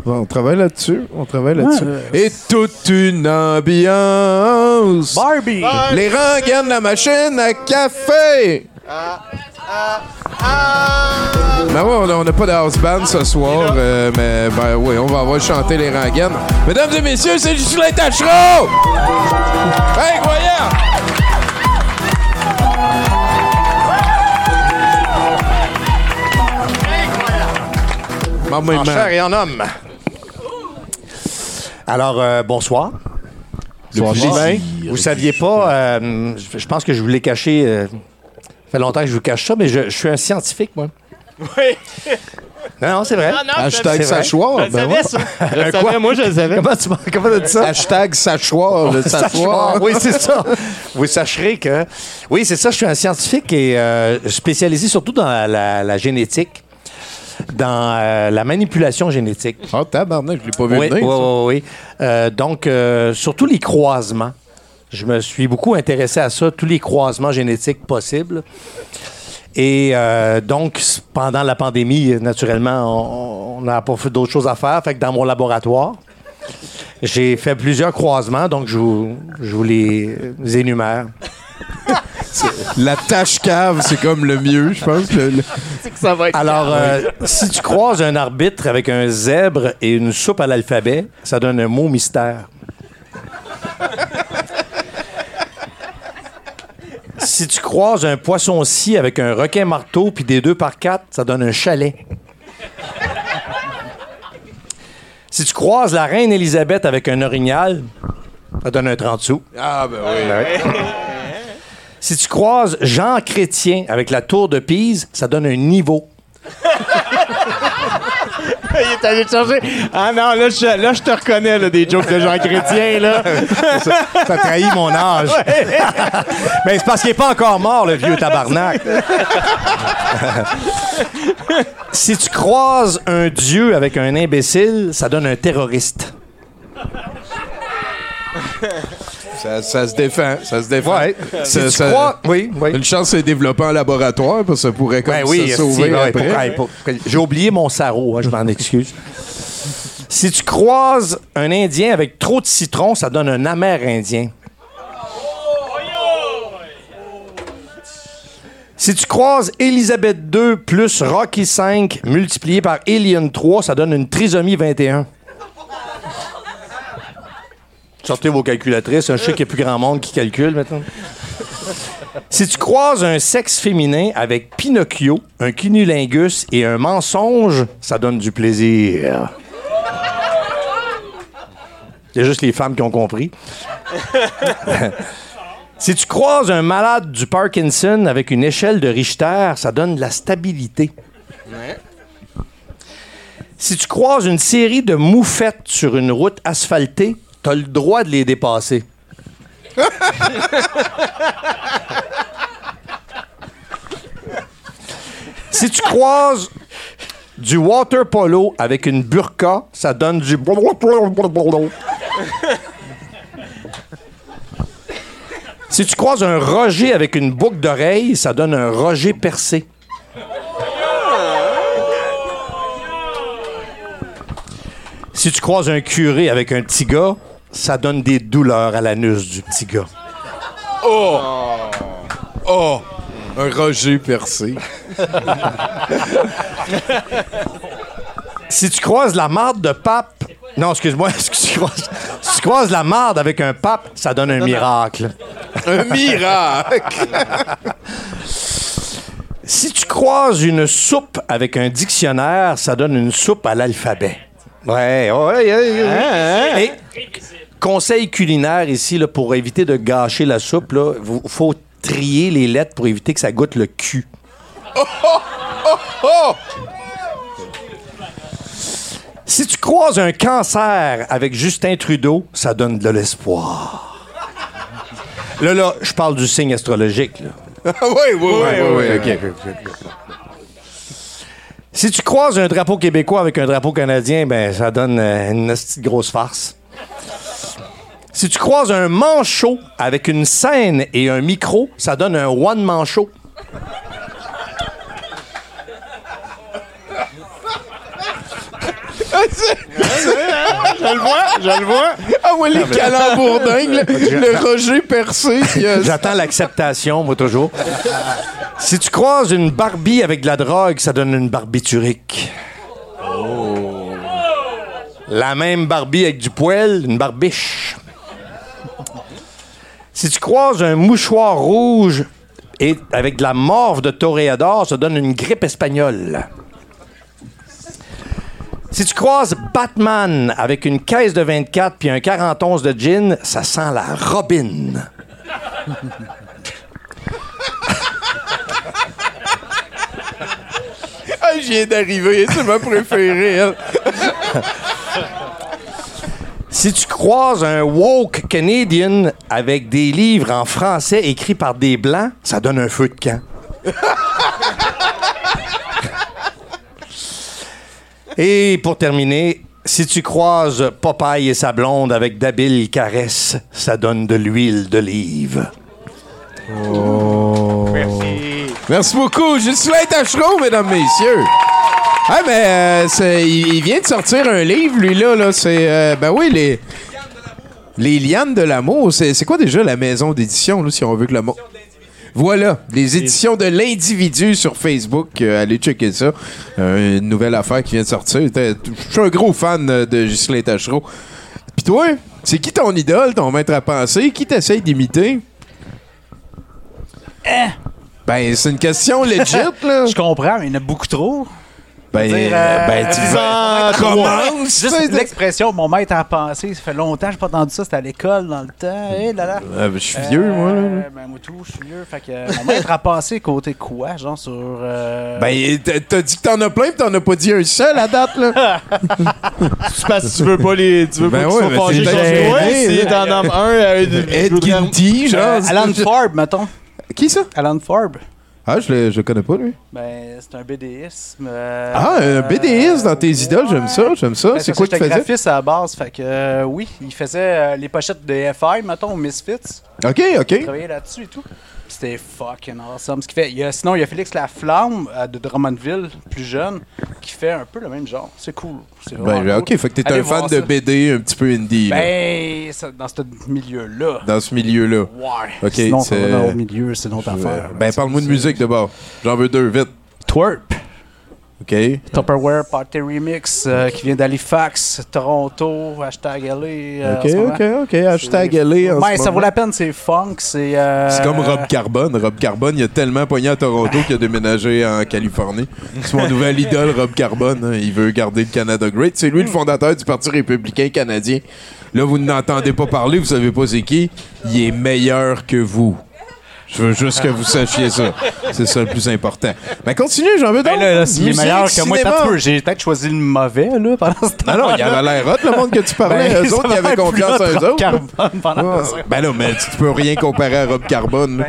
Bon, on travaille là-dessus. On travaille là-dessus. Ouais. Et toute une ambiance. Barbie. Les rengaines de la machine à café. Ben ouais, on a- on n'a pas de house band ce soir, euh, mais ben oui, on va avoir chanter les rengaines. Mesdames et messieurs, c'est Justin Tachereau! Incroyable! En chair et en homme. Alors, euh, bonsoir. Le plaisir. Vous saviez pas, euh, je je pense que je vous l'ai caché, euh, ça fait longtemps que je vous cache ça, mais je, je suis un scientifique, moi. Oui. Non, non, c'est vrai. Non, non, Hashtag C'est vrai. Sachoir. Je le savais, ça. Je le Un savais, quoi? moi, je le savais. Comment tu m'as comment t'as dit ça? Hashtag Sachoir. le Sachoir. Sachoir. Oui, c'est ça. Vous sacherez que. Oui, c'est ça. Je suis un scientifique et euh, spécialisé surtout dans la, la- la génétique, dans euh, la manipulation génétique. Oh, tabarnak, je l'ai pas vu Oui, oui, venir, ça. oui, oui. Euh, donc, euh, surtout les croisements. Je me suis beaucoup intéressé à ça, tous les croisements génétiques possibles. Et euh, donc, pendant la pandémie, naturellement, on- on n'a pas fait d'autres choses à faire. Fait que dans mon laboratoire, j'ai fait plusieurs croisements, donc je vous, je vous les énumère. La tâche cave, c'est comme le mieux, je pense. le- le- Ça va être Alors, euh, si tu croises un arbitre avec un zèbre et une soupe à l'alphabet, ça donne un mot mystère. si tu croises un poisson-ci avec un requin-marteau puis des deux par quatre, ça donne un chalet. si tu croises la reine Élisabeth avec un orignal, ça donne un 30 sous. Ah, ben oui. Si tu croises Jean Chrétien avec la tour de Pise, ça donne un niveau. Il est allé te chercher. Ah non, là, je, là, je te reconnais, là, des jokes de Jean Chrétien, là. ça, ça trahit mon âge. Mais c'est parce qu'il n'est pas encore mort, le vieux tabarnak. si tu croises un dieu avec un imbécile, ça donne un terroriste. Ça, ça se défend, ça se défend. Ouais. Ça- Si tu ça- crois- oui, oui. Une chance c'est développé en laboratoire, parce que ça pourrait comme Ben oui, se sauver après. J'ai oublié mon sarreau, hein, je m'en excuse. Si tu croises un Indien avec trop de citron, ça donne un Amérindien. Si tu croises Elisabeth II plus Rocky V multiplié par Alien 3, ça donne une trisomie 21. Sortez vos calculatrices. Je sais qu'il y a plus grand monde qui calcule maintenant. Si tu croises un sexe féminin avec Pinocchio, un cunnilingus et un mensonge, ça donne du plaisir. Il y a juste les femmes qui ont compris. si tu croises un malade du Parkinson avec une échelle de Richter, ça donne de la stabilité. Si tu croises une série de moufettes sur une route asphaltée, t'as le droit de les dépasser. Si tu croises du water polo avec une burqa, ça donne du. Si tu croises un Roger avec une boucle d'oreille, ça donne un Roger percé. Si tu croises un curé avec un petit gars, ça donne des douleurs à l'anus du petit gars. Oh! Oh! Un Roger percé. Si tu croises la marde de pape. Non, excuse-moi. Si tu croises, si tu croises la marde avec un pape, ça donne un miracle. Un miracle! Si tu croises une soupe avec un dictionnaire, ça donne une soupe à l'alphabet. Ouais, ouais, ouais, ouais. Et conseil culinaire ici, là, pour éviter de gâcher la soupe, il faut trier les lettres pour éviter que ça goûte le cul. Oh, oh! Si tu croises un cancer avec Justin Trudeau, ça donne de l'espoir. Là, là, je parle du signe astrologique. Là. oui, oui, oui, oui, oui. Si tu croises un drapeau québécois avec un drapeau canadien, ben ça donne euh, une petite grosse farce. Si tu croises un manchot avec une scène et un micro, ça donne un one manchot. je le vois, je le vois. Ah ouais, les calembours dingues, là. le Roger percé. euh, J'attends l'acceptation, moi, toujours. Si tu croises une Barbie avec de la drogue, ça donne une barbiturique. La même Barbie avec du poêle, une barbiche. Si tu croises un mouchoir rouge et avec de la morve de toréador, ça donne une grippe espagnole. Si tu croises Batman avec une caisse de 24 puis un 41 de gin, ça sent la robine. Ah, viens d'arriver, c'est ma préférée. Si tu croises un woke Canadian avec des livres en français écrits par des blancs, ça donne un feu de camp. Et pour terminer, si tu croises Popeye et sa blonde avec d'habiles caresses, ça donne de l'huile d'olive. Merci beaucoup. Ghislain Tachereau, mesdames, messieurs. Ah, mais euh, il il vient de sortir un livre, lui, là. là c'est. euh, ben oui, les. Les lianes de l'amour. C'est c'est quoi déjà la maison d'édition, là, si on veut que le mot. Voilà, les éditions de l'individu sur Facebook. Euh, allez checker ça. Euh, une nouvelle affaire qui vient de sortir. Je suis un gros fan euh, de Ghislain Tachereau. Puis toi, c'est qui ton idole, ton maître à penser? Qui t'essaye d'imiter? Ben, c'est une question legit, là. Je comprends, mais il y en a beaucoup trop. Ben, Dire, euh, ben, tu vas- commence, Juste l'expression, mon maître à penser, ça fait longtemps que j'ai pas entendu ça, c'était à l'école dans le temps. Eh là là. Ah, ben, je suis vieux, moi, là. Ben, moi tout, je suis vieux. Fait que euh, mon maître à penser côté quoi, genre sur. euh, Ben, t'as- dit que t'en as plein, pis t'en as pas dit un seul à date, là. C'est parce que tu veux pas les. Tu veux Ben pas ouais, qu'ils soient fâchés Si t'en nommes un, euh, Ed Guilty, genre. euh, Alan Farb, mettons. Qui ça? Alan Farb. Ah, je le, je connais pas, lui. Ben, c'est un BDisme. euh, Ah, un BDiste dans tes idoles, j'aime ça, j'aime ça. Ben, C'est quoi ça, qu'il j'étais faisait? graphiste à la base, fait que euh, oui, il faisait euh, les pochettes de FI, mettons, Misfits. Ok, Il ok. travaillait là-dessus et tout. C'était fucking awesome. Ce qu'il fait. Il y a- sinon, il y a Félix Laflamme euh, de Drummondville, plus jeune, qui fait un peu le même genre. C'est cool. C'est vraiment Ben, cool. ok, fait que t'es Allez un fan de. BD un petit peu indie, Ben, ça- dans ce milieu-là. dans ce milieu-là. Ouais. Ok, Sinon, ça va c'est- dans l'autre milieu, c'est une autre affaire. Ben, parle-moi de musique d'abord. J'en veux deux, vite. Twerp. Ok. Tupperware Party Remix euh, qui vient d'Halifax, Toronto, hashtag LA. euh, Ok, ok, ok. Hashtag LA en Ben, ce ça vaut la peine, c'est funk, c'est. euh, C'est comme Rob Carbone. Rob Carbone, il a tellement pogné à Toronto qu'il a déménagé en Californie. C'est mon nouvel idole, Rob Carbone. hein. Il veut garder le Canada Great. C'est lui le fondateur du Parti républicain canadien. Là, vous n'entendez pas parler, vous savez pas c'est qui. Il est meilleur que vous. Je veux juste que vous sachiez ça. C'est ça le plus important. Ben continue, j'en veux Ben donc. là, là, s'il est Musique, meilleur que moi, cinéma. t'as peu. J'ai peut-être choisi le mauvais, là, pendant ce temps. Non, non, il avait l'air hot, le monde que tu parlais. Ben, eux autres, ils avaient confiance en eux autres. Carbone pendant Ouais. Ben là, mais tu peux rien comparer à Rob Carbone.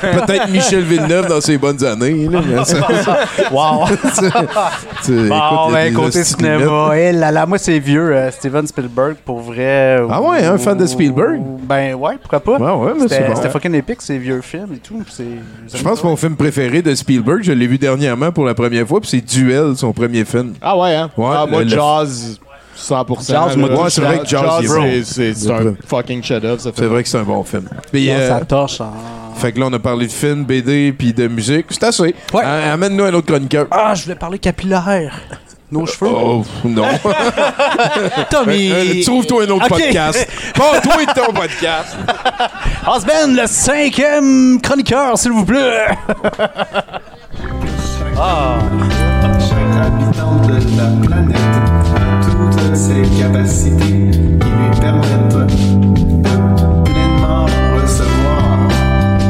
Peut-être Michel Villeneuve dans ses bonnes années. Là, mais Wow. tu- tu- Bon, écoute, y ben, côté cinéma, eh là là, moi, c'est vieux, euh, Steven Spielberg, pour vrai. Ah ouais, un fan de Spielberg? Ben ouais, pourquoi pas? Ouais, ouais, mais c'est bon. c'était fucking épique, ces vieux films et tout. c'est- Je pense que mon film préféré de Spielberg, je l'ai vu dernièrement pour la première fois, puis c'est Duel, son premier film. Ah ouais, hein? Ouais, ah, moi, le- Jazz, 100%. Jazz, moi, c'est vrai que Jazz, c'est- un fucking chef-d'œuvre. ça C'est vrai que c'est un bon film. Puis, Non, euh, ça torche fait que là, on a parlé de films, BD, puis de musique. C'est assez. Ouais. Euh, Amène-nous un autre chroniqueur. Ah, je voulais parler capillaire. Nos cheveux? Oh, non. Tommy. Euh, Trouve-toi un autre Ok. podcast. Bon, toi et ton podcast. Osben, le cinquième chroniqueur, s'il vous plaît. ah. Chaque habitant de la planète a toutes ses capacités qui lui permettent de pleinement recevoir,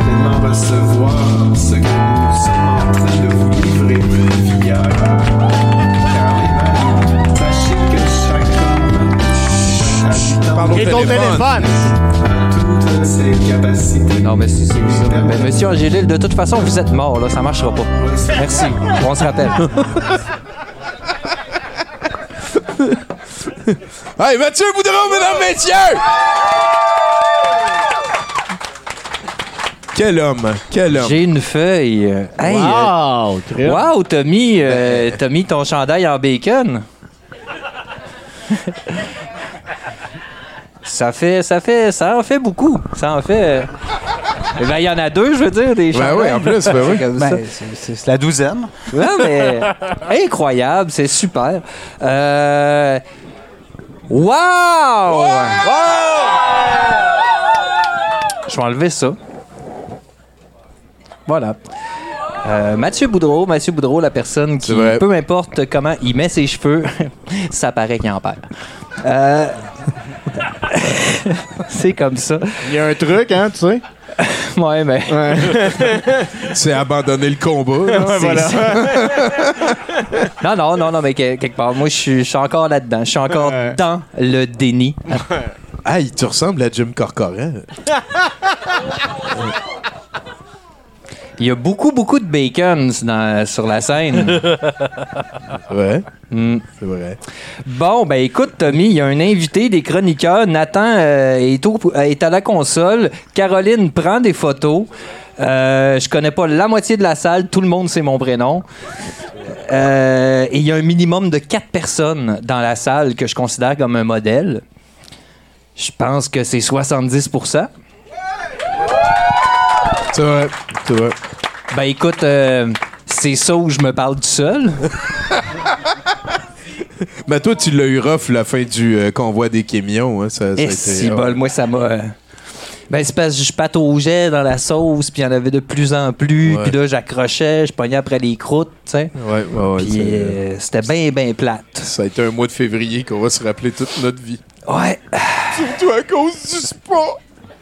pleinement recevoir ce que au Et ton téléphone. a toutes ses capacités. Non, mais c'est c'est ça. Mais monsieur Angélil, de toute façon, vous êtes mort, là. Ça marchera pas. Merci. On se rappelle. Hey, Mathieu Boudreau, mesdames, messieurs! Quel homme, quel homme. J'ai une feuille. euh, Hey, Wow, euh, crème. wow, t'as mis, euh, t'as mis ton chandail en bacon. ça fait, ça fait, ça en fait beaucoup. Ça en fait. euh, ben, il y en a deux, je veux dire, des Ben oui, en plus, ben oui. C'est. Ben, c'est- la douzaine. Non, mais incroyable, c'est super. Euh... Wow! Je vais enlever ça. Voilà. Euh, Mathieu Boudreau, Mathieu Boudreau, la personne qui, peu importe comment il met ses cheveux, ça paraît qu'il en perd. Euh, c'est comme ça. Il y a un truc, hein, tu sais? Ouais, mais. C'est abandonner le combat. non, non, non, non, mais que- quelque part, moi, je suis je suis encore là-dedans. Je suis encore Ouais. dans le déni. Hey, tu ressembles à Jim Corcoran. Il y a beaucoup, beaucoup de bacon dans- sur la scène. Ouais, Hmm. c'est vrai. Bon, ben écoute, Tommy, il y a un invité des chroniqueurs. Nathan euh, est, au- euh, est à la console. Caroline prend des photos. Euh, je connais pas la moitié de la salle. Tout le monde sait mon prénom. Euh, et il y a un minimum de quatre personnes dans la salle que je considère comme un modèle. Je pense que c'est 70 C'est vrai, c'est vrai. Ben écoute, euh, c'est ça où je me parle tout seul. Mais toi, tu l'as eu rough la fin du euh, convoi des camions. Hein, ça, ça a Et été- si bol, moi ça m'a. euh, Ben c'est parce que je pataugeais dans la sauce, puis il y en avait de plus en plus, puis là j'accrochais, je pognais après les croûtes, tu sais. Ouais, ouais, ouais. Puis c'est- euh, c'était bien, bien plate. Ça a été un mois de février qu'on va se rappeler toute notre vie. Ouais. Surtout à cause du sport.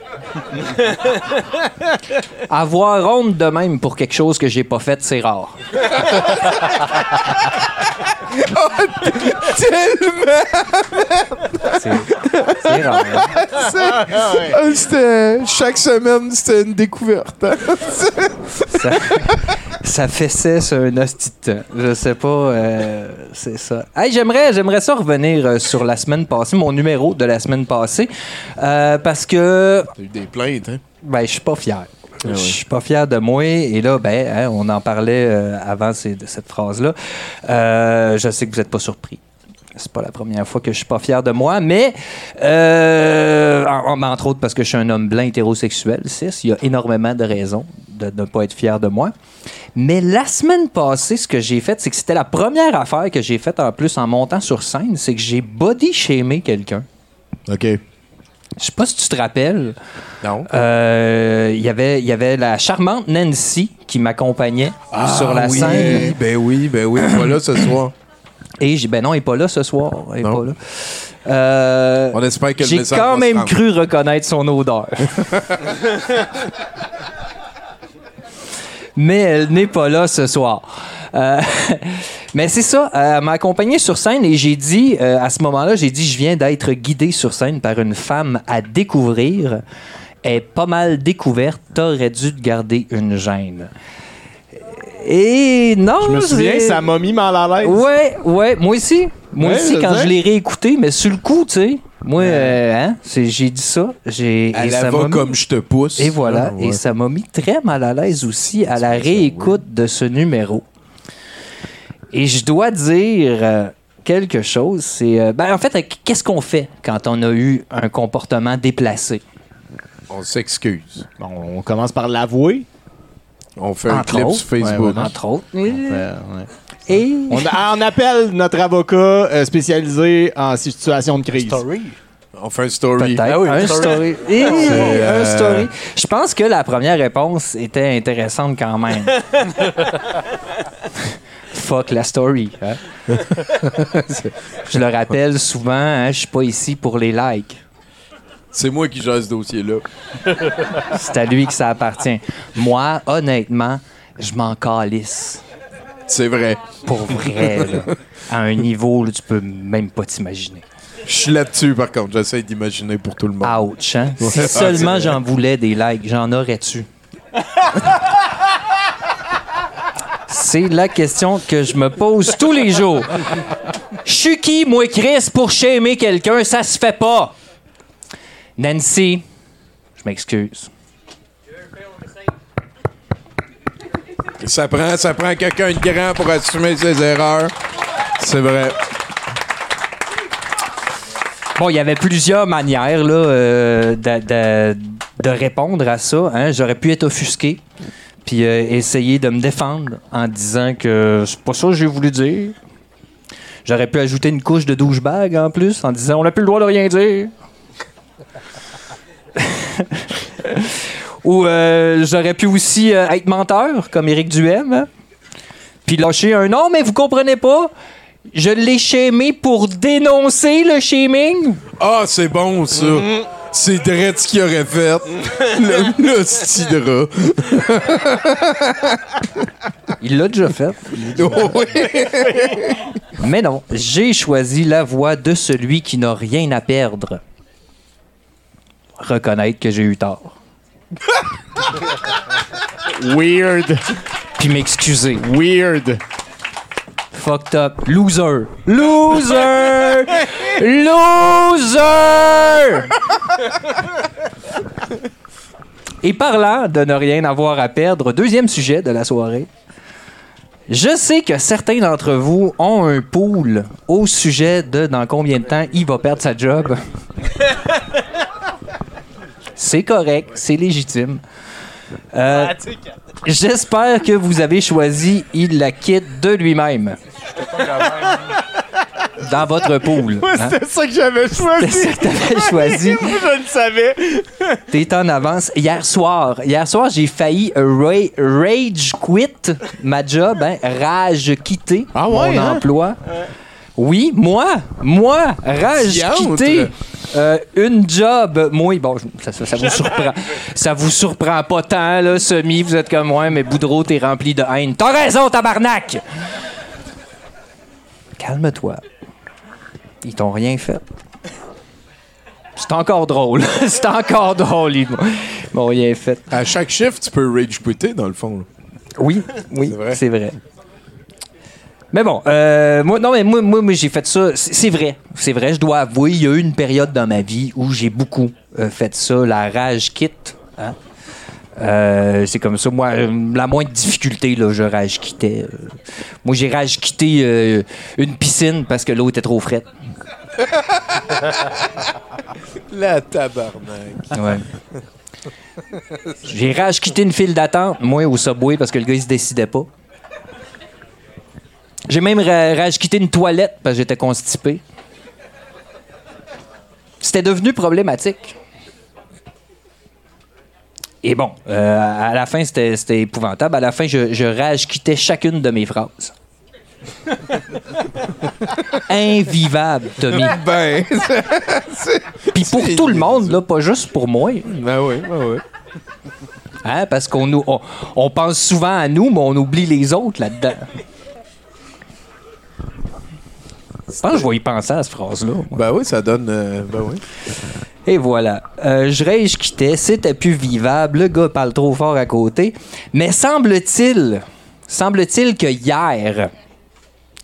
Avoir honte de même pour quelque chose que j'ai pas fait, c'est rare. C'est c'est rare. hein. C'était- chaque semaine, c'était une découverte. hein. ça, ça fessait sur un hostie de temps. Je sais pas, euh, c'est ça. Hey, j'aimerais, j'aimerais ça revenir euh, sur la semaine passée, mon numéro de la semaine passée, euh, parce que T'as eu des plaintes, hein? ben, je suis pas fier. Ouais. Je suis pas fier de moi. Et là, ben, hein, on en parlait euh, avant ces- de cette phrase-là. Euh, je sais que vous n'êtes pas surpris. C'est pas la première fois que je suis pas fier de moi, mais euh, en- en- entre autres parce que je suis un homme blanc hétérosexuel, cis, il y a énormément de raisons de ne pas être fier de moi. Mais la semaine passée, ce que j'ai fait, c'est que c'était la première affaire que j'ai faite en plus en montant sur scène, c'est que j'ai body shamé quelqu'un. OK. Je sais pas si tu te rappelles. Non. Euh, Il y avait- il y avait la charmante Nancy qui m'accompagnait sur la Ah oui, scène. Ben oui, ben oui. Voilà ce soir. Et j'ai ben non, elle est pas là ce soir. Elle est pas là. Euh, On espère que J'ai quand même cru reconnaître son odeur. mais elle n'est pas là ce soir. Euh, mais c'est ça, euh, elle m'a accompagné sur scène et j'ai dit, euh, à ce moment-là, j'ai dit, je viens d'être guidé sur scène par une femme à découvrir. Elle est pas mal découverte, t'aurais dû te garder une gêne. Et non, Je me souviens, ça m'a mis mal à l'aise. Ouais, ouais, moi aussi. Moi Ouais, aussi, je quand sais. je l'ai réécouté, mais sur le coup, tu sais, moi, euh, hein, c'est- j'ai dit ça. J'ai, Elle et ça va m'a mis- comme je te pousse. Et voilà, Ah, ouais. et ça m'a mis très mal à l'aise aussi à la réécoute de ce numéro. Et je dois dire euh, quelque chose, c'est... euh, ben, en fait, euh, qu'est-ce qu'on fait quand on a eu un comportement déplacé? On s'excuse. Bon, on commence par l'avouer. On fait un Entre clip autres. sur Facebook. Ouais, Entre autres. Ouais, Et On, a- on appelle notre avocat euh, spécialisé en situation de crise. Story. On fait un story. Peut-être. Ah oui, un story. story. Et C'est, un euh, story. Je pense que la première réponse était intéressante quand même. Fuck la story. hein. je le rappelle souvent, hein, je suis pas ici pour les likes. C'est moi qui gère ce dossier-là. C'est à lui que ça appartient. Moi, honnêtement, je m'en calisse. C'est vrai. Pour vrai, là. À un niveau, là, tu peux même pas t'imaginer. Je suis là-dessus, par contre. J'essaie d'imaginer pour tout le monde. Ouch, hein? Si seulement Ah, c'est- j'en voulais des likes, j'en aurais-tu? C'est la question que je me pose tous les jours. Je suis qui, moi, Chris, pour shamer quelqu'un? Ça se fait pas. Nancy, je m'excuse. Ça prend, ça prend quelqu'un de grand pour assumer ses erreurs. C'est vrai. Bon, il y avait plusieurs manières là, euh, de, de- de répondre à ça. hein. J'aurais pu être offusqué, puis euh, essayer de me défendre en disant que c'est pas ça que j'ai voulu dire. J'aurais pu ajouter une couche de douchebag en plus en disant on n'a plus le droit de rien dire. Ou euh, j'aurais pu aussi euh, être menteur, comme Éric Duhem, hein. puis lâcher un non, mais vous comprenez pas. Je l'ai shamé pour dénoncer le shaming. Ah, c'est bon, ça. C'est Dredd ce qu'il aurait fait. le. Il l'a déjà fait. Mais non, j'ai choisi la voie de celui qui n'a rien à perdre. Reconnaître que j'ai eu tort. Weird. Puis m'excuser. Weird. Fucked up. Loser. Loser! Loser! Et parlant de ne rien avoir à perdre, deuxième sujet de la soirée. Je sais que certains d'entre vous ont un pool au sujet de dans combien de temps il va perdre sa job. c'est correct, c'est légitime. Euh, J'espère que vous avez choisi Il la quitte de lui-même. Dans votre pool. Moi, hein? c'était ça que j'avais choisi. C'était ça que t'avais choisi. je le savais. T'es en avance. Hier soir, hier soir, j'ai failli ra- rage quit ma job, hein, rage quitter ouais, mon hein? emploi. Oui, moi, moi, rage quitter euh, une job. Moi, bon, ça, ça- ça vous surprend. Ça vous surprend pas tant, là, semi. Vous êtes comme moi, mais Boudreau, t'es rempli de haine. T'as raison, tabarnak! Calme-toi. Ils t'ont rien fait. C'est encore drôle. C'est encore drôle, ils m'ont- ils m'ont rien fait. À chaque chiffre, tu peux rage quitter, dans le fond. là. Oui, oui, C'est vrai. Mais bon, euh, moi, non, mais moi, moi, moi, j'ai fait ça. C'est vrai, c'est vrai. Je dois avouer, il y a eu une période dans ma vie où j'ai beaucoup euh, fait ça, la rage quitte. hein. Euh, c'est comme ça. Moi, la moindre difficulté, là, je rage quittais. euh. moi, j'ai rage quitté une piscine parce que l'eau était trop frette. La tabarnak. Ouais. J'ai rage quitté une file d'attente, moi, au Subway, parce que le gars, il se décidait pas. J'ai même ra- rage quitté une toilette parce que j'étais constipé. C'était devenu problématique. Et bon, euh, à la fin, c'était c'était épouvantable. À la fin, je, je rage quittais chacune de mes phrases. Invivable, Tommy. Ben, Puis pour tout le monde, là, pas juste pour moi. ben oui, ben oui. Hein, parce qu'on nous- on, on pense souvent à nous, mais on oublie les autres là-dedans. Je pense que je vais y penser à cette phrase-là. Ben oui, ça donne. euh, ben oui. Et voilà. Euh, je rage quittais, c'était plus vivable, le gars parle trop fort à côté. Mais semble-t-il, semble-t-il que hier,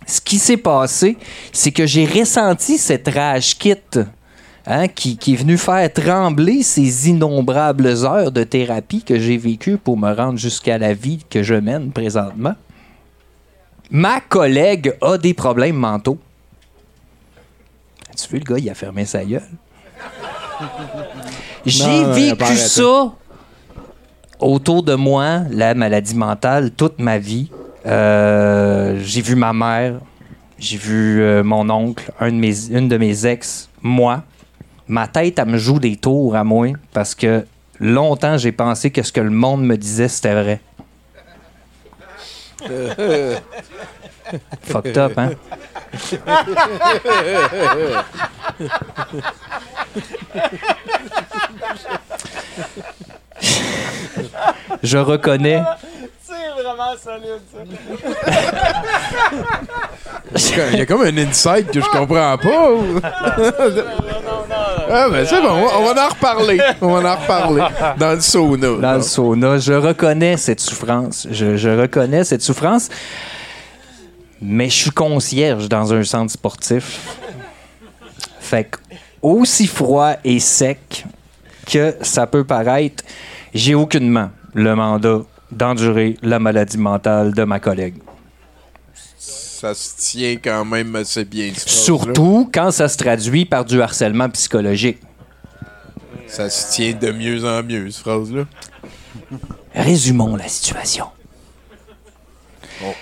ce qui s'est passé, c'est que j'ai ressenti cette rage quitte hein, qui, qui est venue faire trembler ces innombrables heures de thérapie que j'ai vécues pour me rendre jusqu'à la vie que je mène présentement. Ma collègue a des problèmes mentaux. Tu vu, le gars, il a fermé sa gueule? J'ai vécu ça autour de moi, la maladie mentale, toute ma vie. Euh, j'ai vu ma mère, j'ai vu euh, mon oncle, un de mes, une de mes ex, moi. Ma tête, elle me joue des tours à moi parce que longtemps, j'ai pensé que ce que le monde me disait, c'était vrai. Fucked up, hein? Je reconnais. C'est vraiment solide, ça. Il y a comme un insight que je comprends pas. ou- ah, ben c'est bon, on va- on va en reparler. On va en reparler. Dans le sauna. Dans le sauna. Je reconnais cette souffrance. Je, je reconnais cette souffrance. Mais je suis concierge dans un centre sportif. Fait que, aussi froid et sec que ça peut paraître, j'ai aucunement le mandat d'endurer la maladie mentale de ma collègue. Ça se tient quand même assez bien. Surtout quand ça se traduit par du harcèlement psychologique. Ça se tient de mieux en mieux, cette phrase-là. Résumons la situation.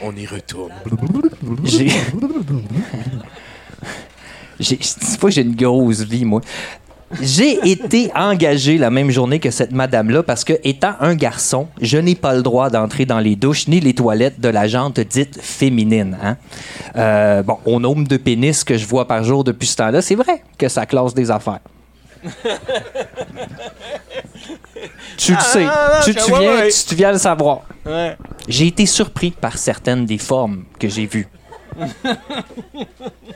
On, y retourne. J'ai. j'ai- pas que j'ai une grosse vie, moi. J'ai été engagé la même journée que cette madame-là parce que, étant un garçon, je n'ai pas le droit d'entrer dans les douches ni les toilettes de la jante dite féminine. hein. Euh, bon, au nombre de pénis que je vois par jour depuis ce temps-là, c'est vrai que ça classe des affaires. Tu le Ah, sais. non, non, tu, viens, ouais. tu, tu viens le savoir. Ouais. J'ai été surpris par certaines des formes que j'ai vues.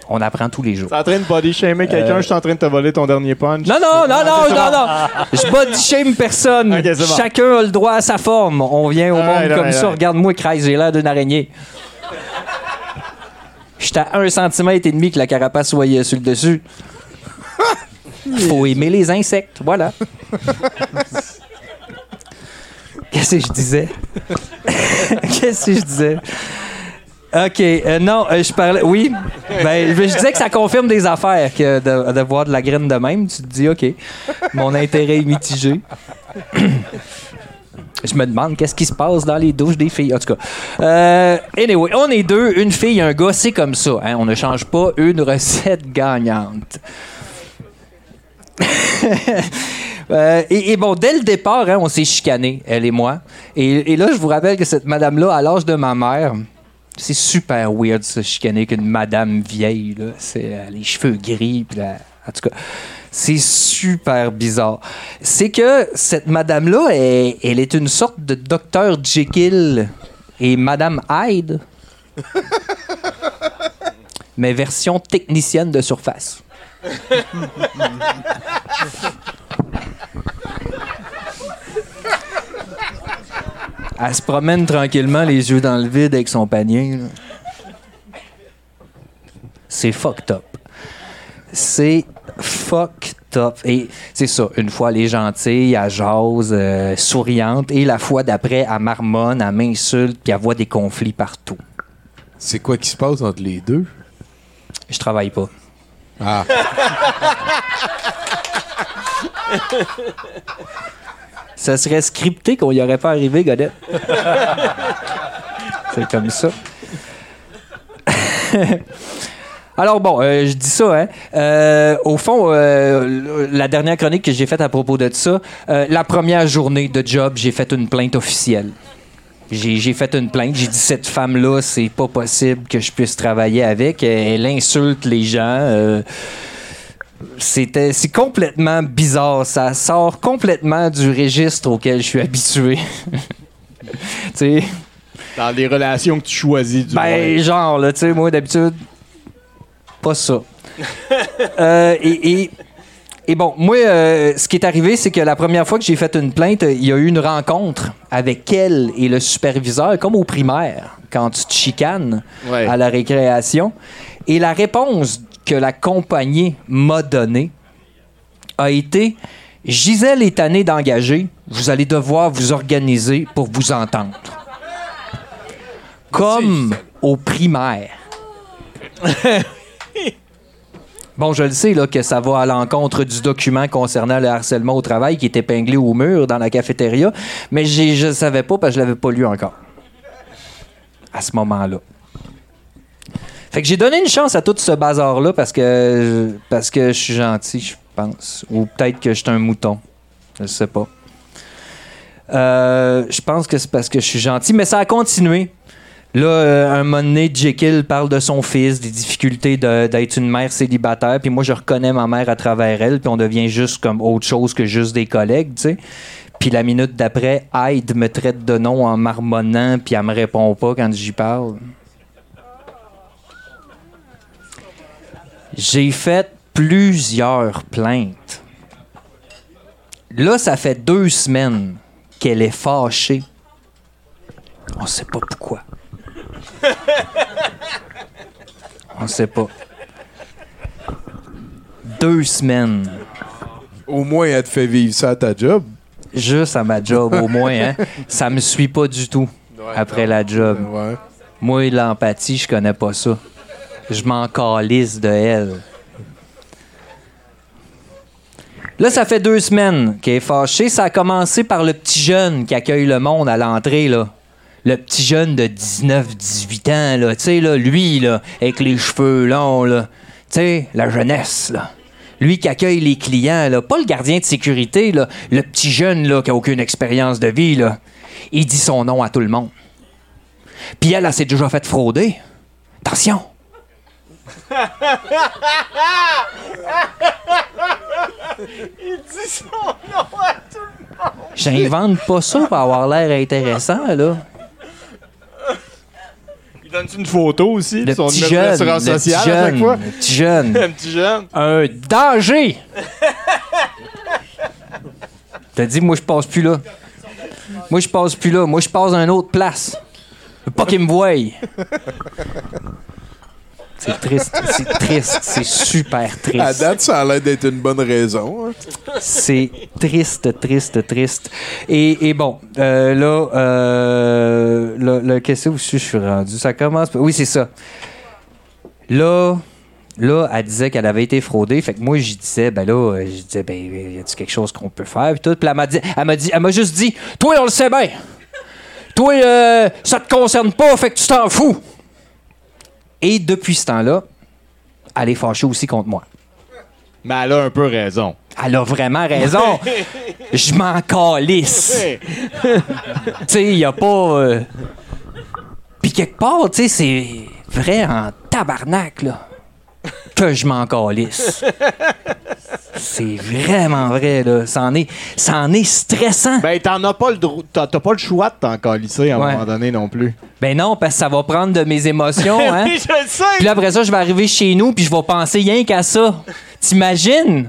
On apprend tous les jours. T'es en train de body shamer quelqu'un, Euh. je suis en train de te voler ton dernier punch. Non, non, non, non, Ah, non, non. Je body shame personne. Ok, c'est bon. Chacun a le droit à sa forme. On vient au monde comme ça. Regarde-moi, Kreis, j'ai l'air d'une araignée. J'étais à un centimètre et demi que la carapace soit sur le dessus. Faut aimer les insectes, voilà. Qu'est-ce que je disais? Qu'est-ce que je disais? OK. euh, non, euh, je parlais. Oui. Ben, je disais que ça confirme des affaires que de, voir de la graine de même. Tu te dis, OK, mon intérêt est mitigé. Je me demande qu'est-ce qui se passe dans les douches des filles? En tout cas, Euh, anyway, on est deux, une fille, un gars, c'est comme ça. hein. On ne change pas une recette gagnante. Euh, et, et bon, dès le départ, hein, on s'est chicané, elle et moi. Et, et là, je vous rappelle que cette madame-là, à l'âge de ma mère, c'est super weird de se chicaner qu'une madame vieille. Là. C'est euh, les cheveux gris. Puis la- En tout cas, c'est super bizarre. C'est que cette madame-là, elle, elle est une sorte de docteur Jekyll et madame Hyde. mais version technicienne de surface. Elle se promène tranquillement, les yeux dans le vide avec son panier. C'est fucked up. C'est fucked up. Et c'est ça, une fois elle est gentille, elle jase, euh, souriante, et la fois d'après, elle marmonne, elle m'insulte, puis elle voit des conflits partout. C'est quoi qui se passe entre les deux? Je travaille pas. Ah. Ça serait scripté qu'on y aurait pas arrivé, Godette. C'est comme ça. Alors bon, euh, je dis ça, hein. Euh, au fond, euh, la dernière chronique que j'ai faite à propos de ça, la première journée de job, j'ai fait une plainte officielle. J'ai j'ai fait une plainte. J'ai dit cette femme-là, c'est pas possible que je puisse travailler avec. Elle insulte les gens. Euh, c'était c'est complètement bizarre. Ça sort complètement du registre auquel je suis habitué. Tu sais. Dans les relations que tu choisis du ben genre là tu sais moi d'habitude pas ça. Euh, et, et- et bon, moi, euh, ce qui est arrivé, c'est que la première fois que j'ai fait une plainte, il y a eu une rencontre avec elle et le superviseur, comme au primaire, quand tu te chicanes Ouais. à la récréation. Et la réponse que la compagnie m'a donnée a été Gisèle est tannée d'engager, vous allez devoir vous organiser pour vous entendre. Comme au primaire. Bon, je le sais là, que ça va à l'encontre du document concernant le harcèlement au travail qui est épinglé au mur dans la cafétéria, mais je ne savais pas parce que je l'avais pas lu encore. À ce moment-là. Fait que j'ai donné une chance à tout ce bazar-là parce que, parce que je suis gentil, je pense. Ou peut-être que je suis un mouton. Je sais pas. Euh, je pense que c'est parce que je suis gentil, mais ça a continué. Là, euh, un moment donné, Jekyll parle de son fils, des difficultés d'être une mère célibataire, puis moi, je reconnais ma mère à travers elle, puis on devient juste comme autre chose que juste des collègues, tu sais. Puis la minute d'après, Hyde me traite de nom en marmonnant, puis elle me répond pas quand j'y parle. J'ai fait plusieurs plaintes. Là, ça fait deux semaines qu'elle est fâchée. On sait pas pourquoi. On sait pas. Deux semaines. Au moins, elle te fait vivre ça à ta job. Juste à ma job, au moins. Hein? Ça me suit pas du tout après la job. Moi, l'empathie, je connais pas ça. Je m'en calisse de elle. Là, ça fait deux semaines qu'elle est fâchée. Ça a commencé par le petit jeune qui accueille le monde à l'entrée, là. Le petit jeune de 19-18 ans, là. Tu sais, là, lui, là, avec les cheveux longs, là. Tu sais, la jeunesse, là. Lui qui accueille les clients, là. Pas le gardien de sécurité, là. Le petit jeune, là, qui a aucune expérience de vie, là. Il dit son nom à tout le monde. Puis elle, elle s'est déjà fait frauder. Attention! Il dit son nom à tout le monde. J'invente pas ça pour avoir l'air intéressant, là. Il donne une photo aussi de Le son petit numéro jeune, le sociale petit à chaque jeune, fois. le petit jeune. Un petit jeune. Un danger! T'as dit, moi, je passe plus là. Moi, je passe plus là. Moi, je passe à une autre place. Pas qu'il me voie. C'est triste, c'est triste, c'est super triste. À date, ça a l'air d'être une bonne raison. hein. C'est triste, triste, triste. Et, et bon, euh, là, euh, là, là, qu'est-ce que je suis rendu? Ça commence. Oui, c'est ça. Là, là, elle disait qu'elle avait été fraudée. Fait que moi, j'y disais, ben là, euh, je disais, ben, y a-tu quelque chose qu'on peut faire? Puis tout. Puis elle m'a dit, elle m'a dit, elle m'a juste dit, toi, on le sait bien. Toi, euh, ça te concerne pas, fait que tu t'en fous. Et depuis ce temps-là, elle est fâchée aussi contre moi. Mais elle a un peu raison. Elle a vraiment raison. Je m'en calisse. tu sais, il a pas. euh, Puis quelque part, tu sais, c'est vrai en tabarnak, là, que je m'en calisse. C'est vraiment vrai, là. C'en est, c'en est stressant. Ben, t'en as pas le dro- t'as pas le choix de t'en calisser à un Ouais. moment donné non plus. Ben non, parce que ça va prendre de mes émotions, hein. Oui, je le sais. Puis là, après ça, je vais arriver chez nous, puis je vais penser rien qu'à ça. T'imagines?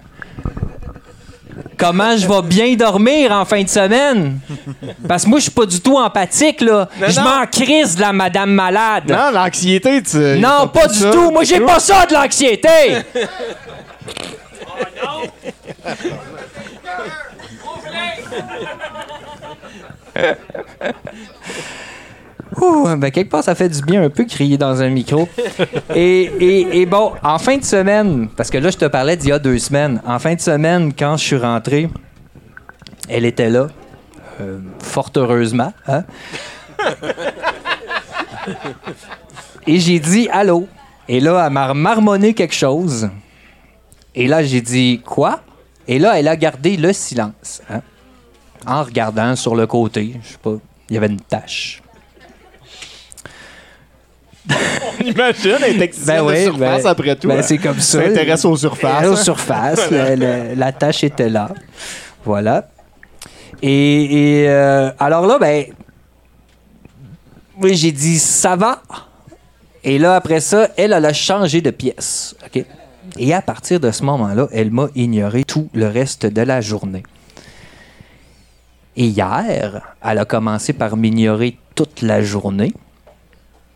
Comment je vais bien dormir en fin de semaine? Parce que moi, je suis pas du tout empathique, là. Mais Je non. m'en crise de la madame malade. Non, l'anxiété, tu. Non, pas du ça. tout. Moi, j'ai pas ça de l'anxiété. Ouh, ben quelque part, ça fait du bien un peu crier dans un micro. Et, et- et bon, en fin de semaine, parce que là, je te parlais d'il y a deux semaines. En fin de semaine, quand je suis rentré, elle était là, euh, fort heureusement. hein. Et j'ai dit allô? Et là, elle m'a marmonné quelque chose. Et là, j'ai dit quoi? Et là, elle a gardé le silence. hein, en regardant sur le côté. Je sais pas, il y avait une tache. On imagine, elle est technicienne de surface ben- après tout. ben, hein. c'est comme ça. aux surfaces. Elle, aux surfaces. Voilà. la, tâche était là. Voilà. Et, et, euh, alors là, ben. Oui, j'ai dit ça va. Et là, après ça, elle, elle a changé de pièce. OK? Et à partir de ce moment-là, elle m'a ignoré tout le reste de la journée. Et hier, elle a commencé par m'ignorer toute la journée.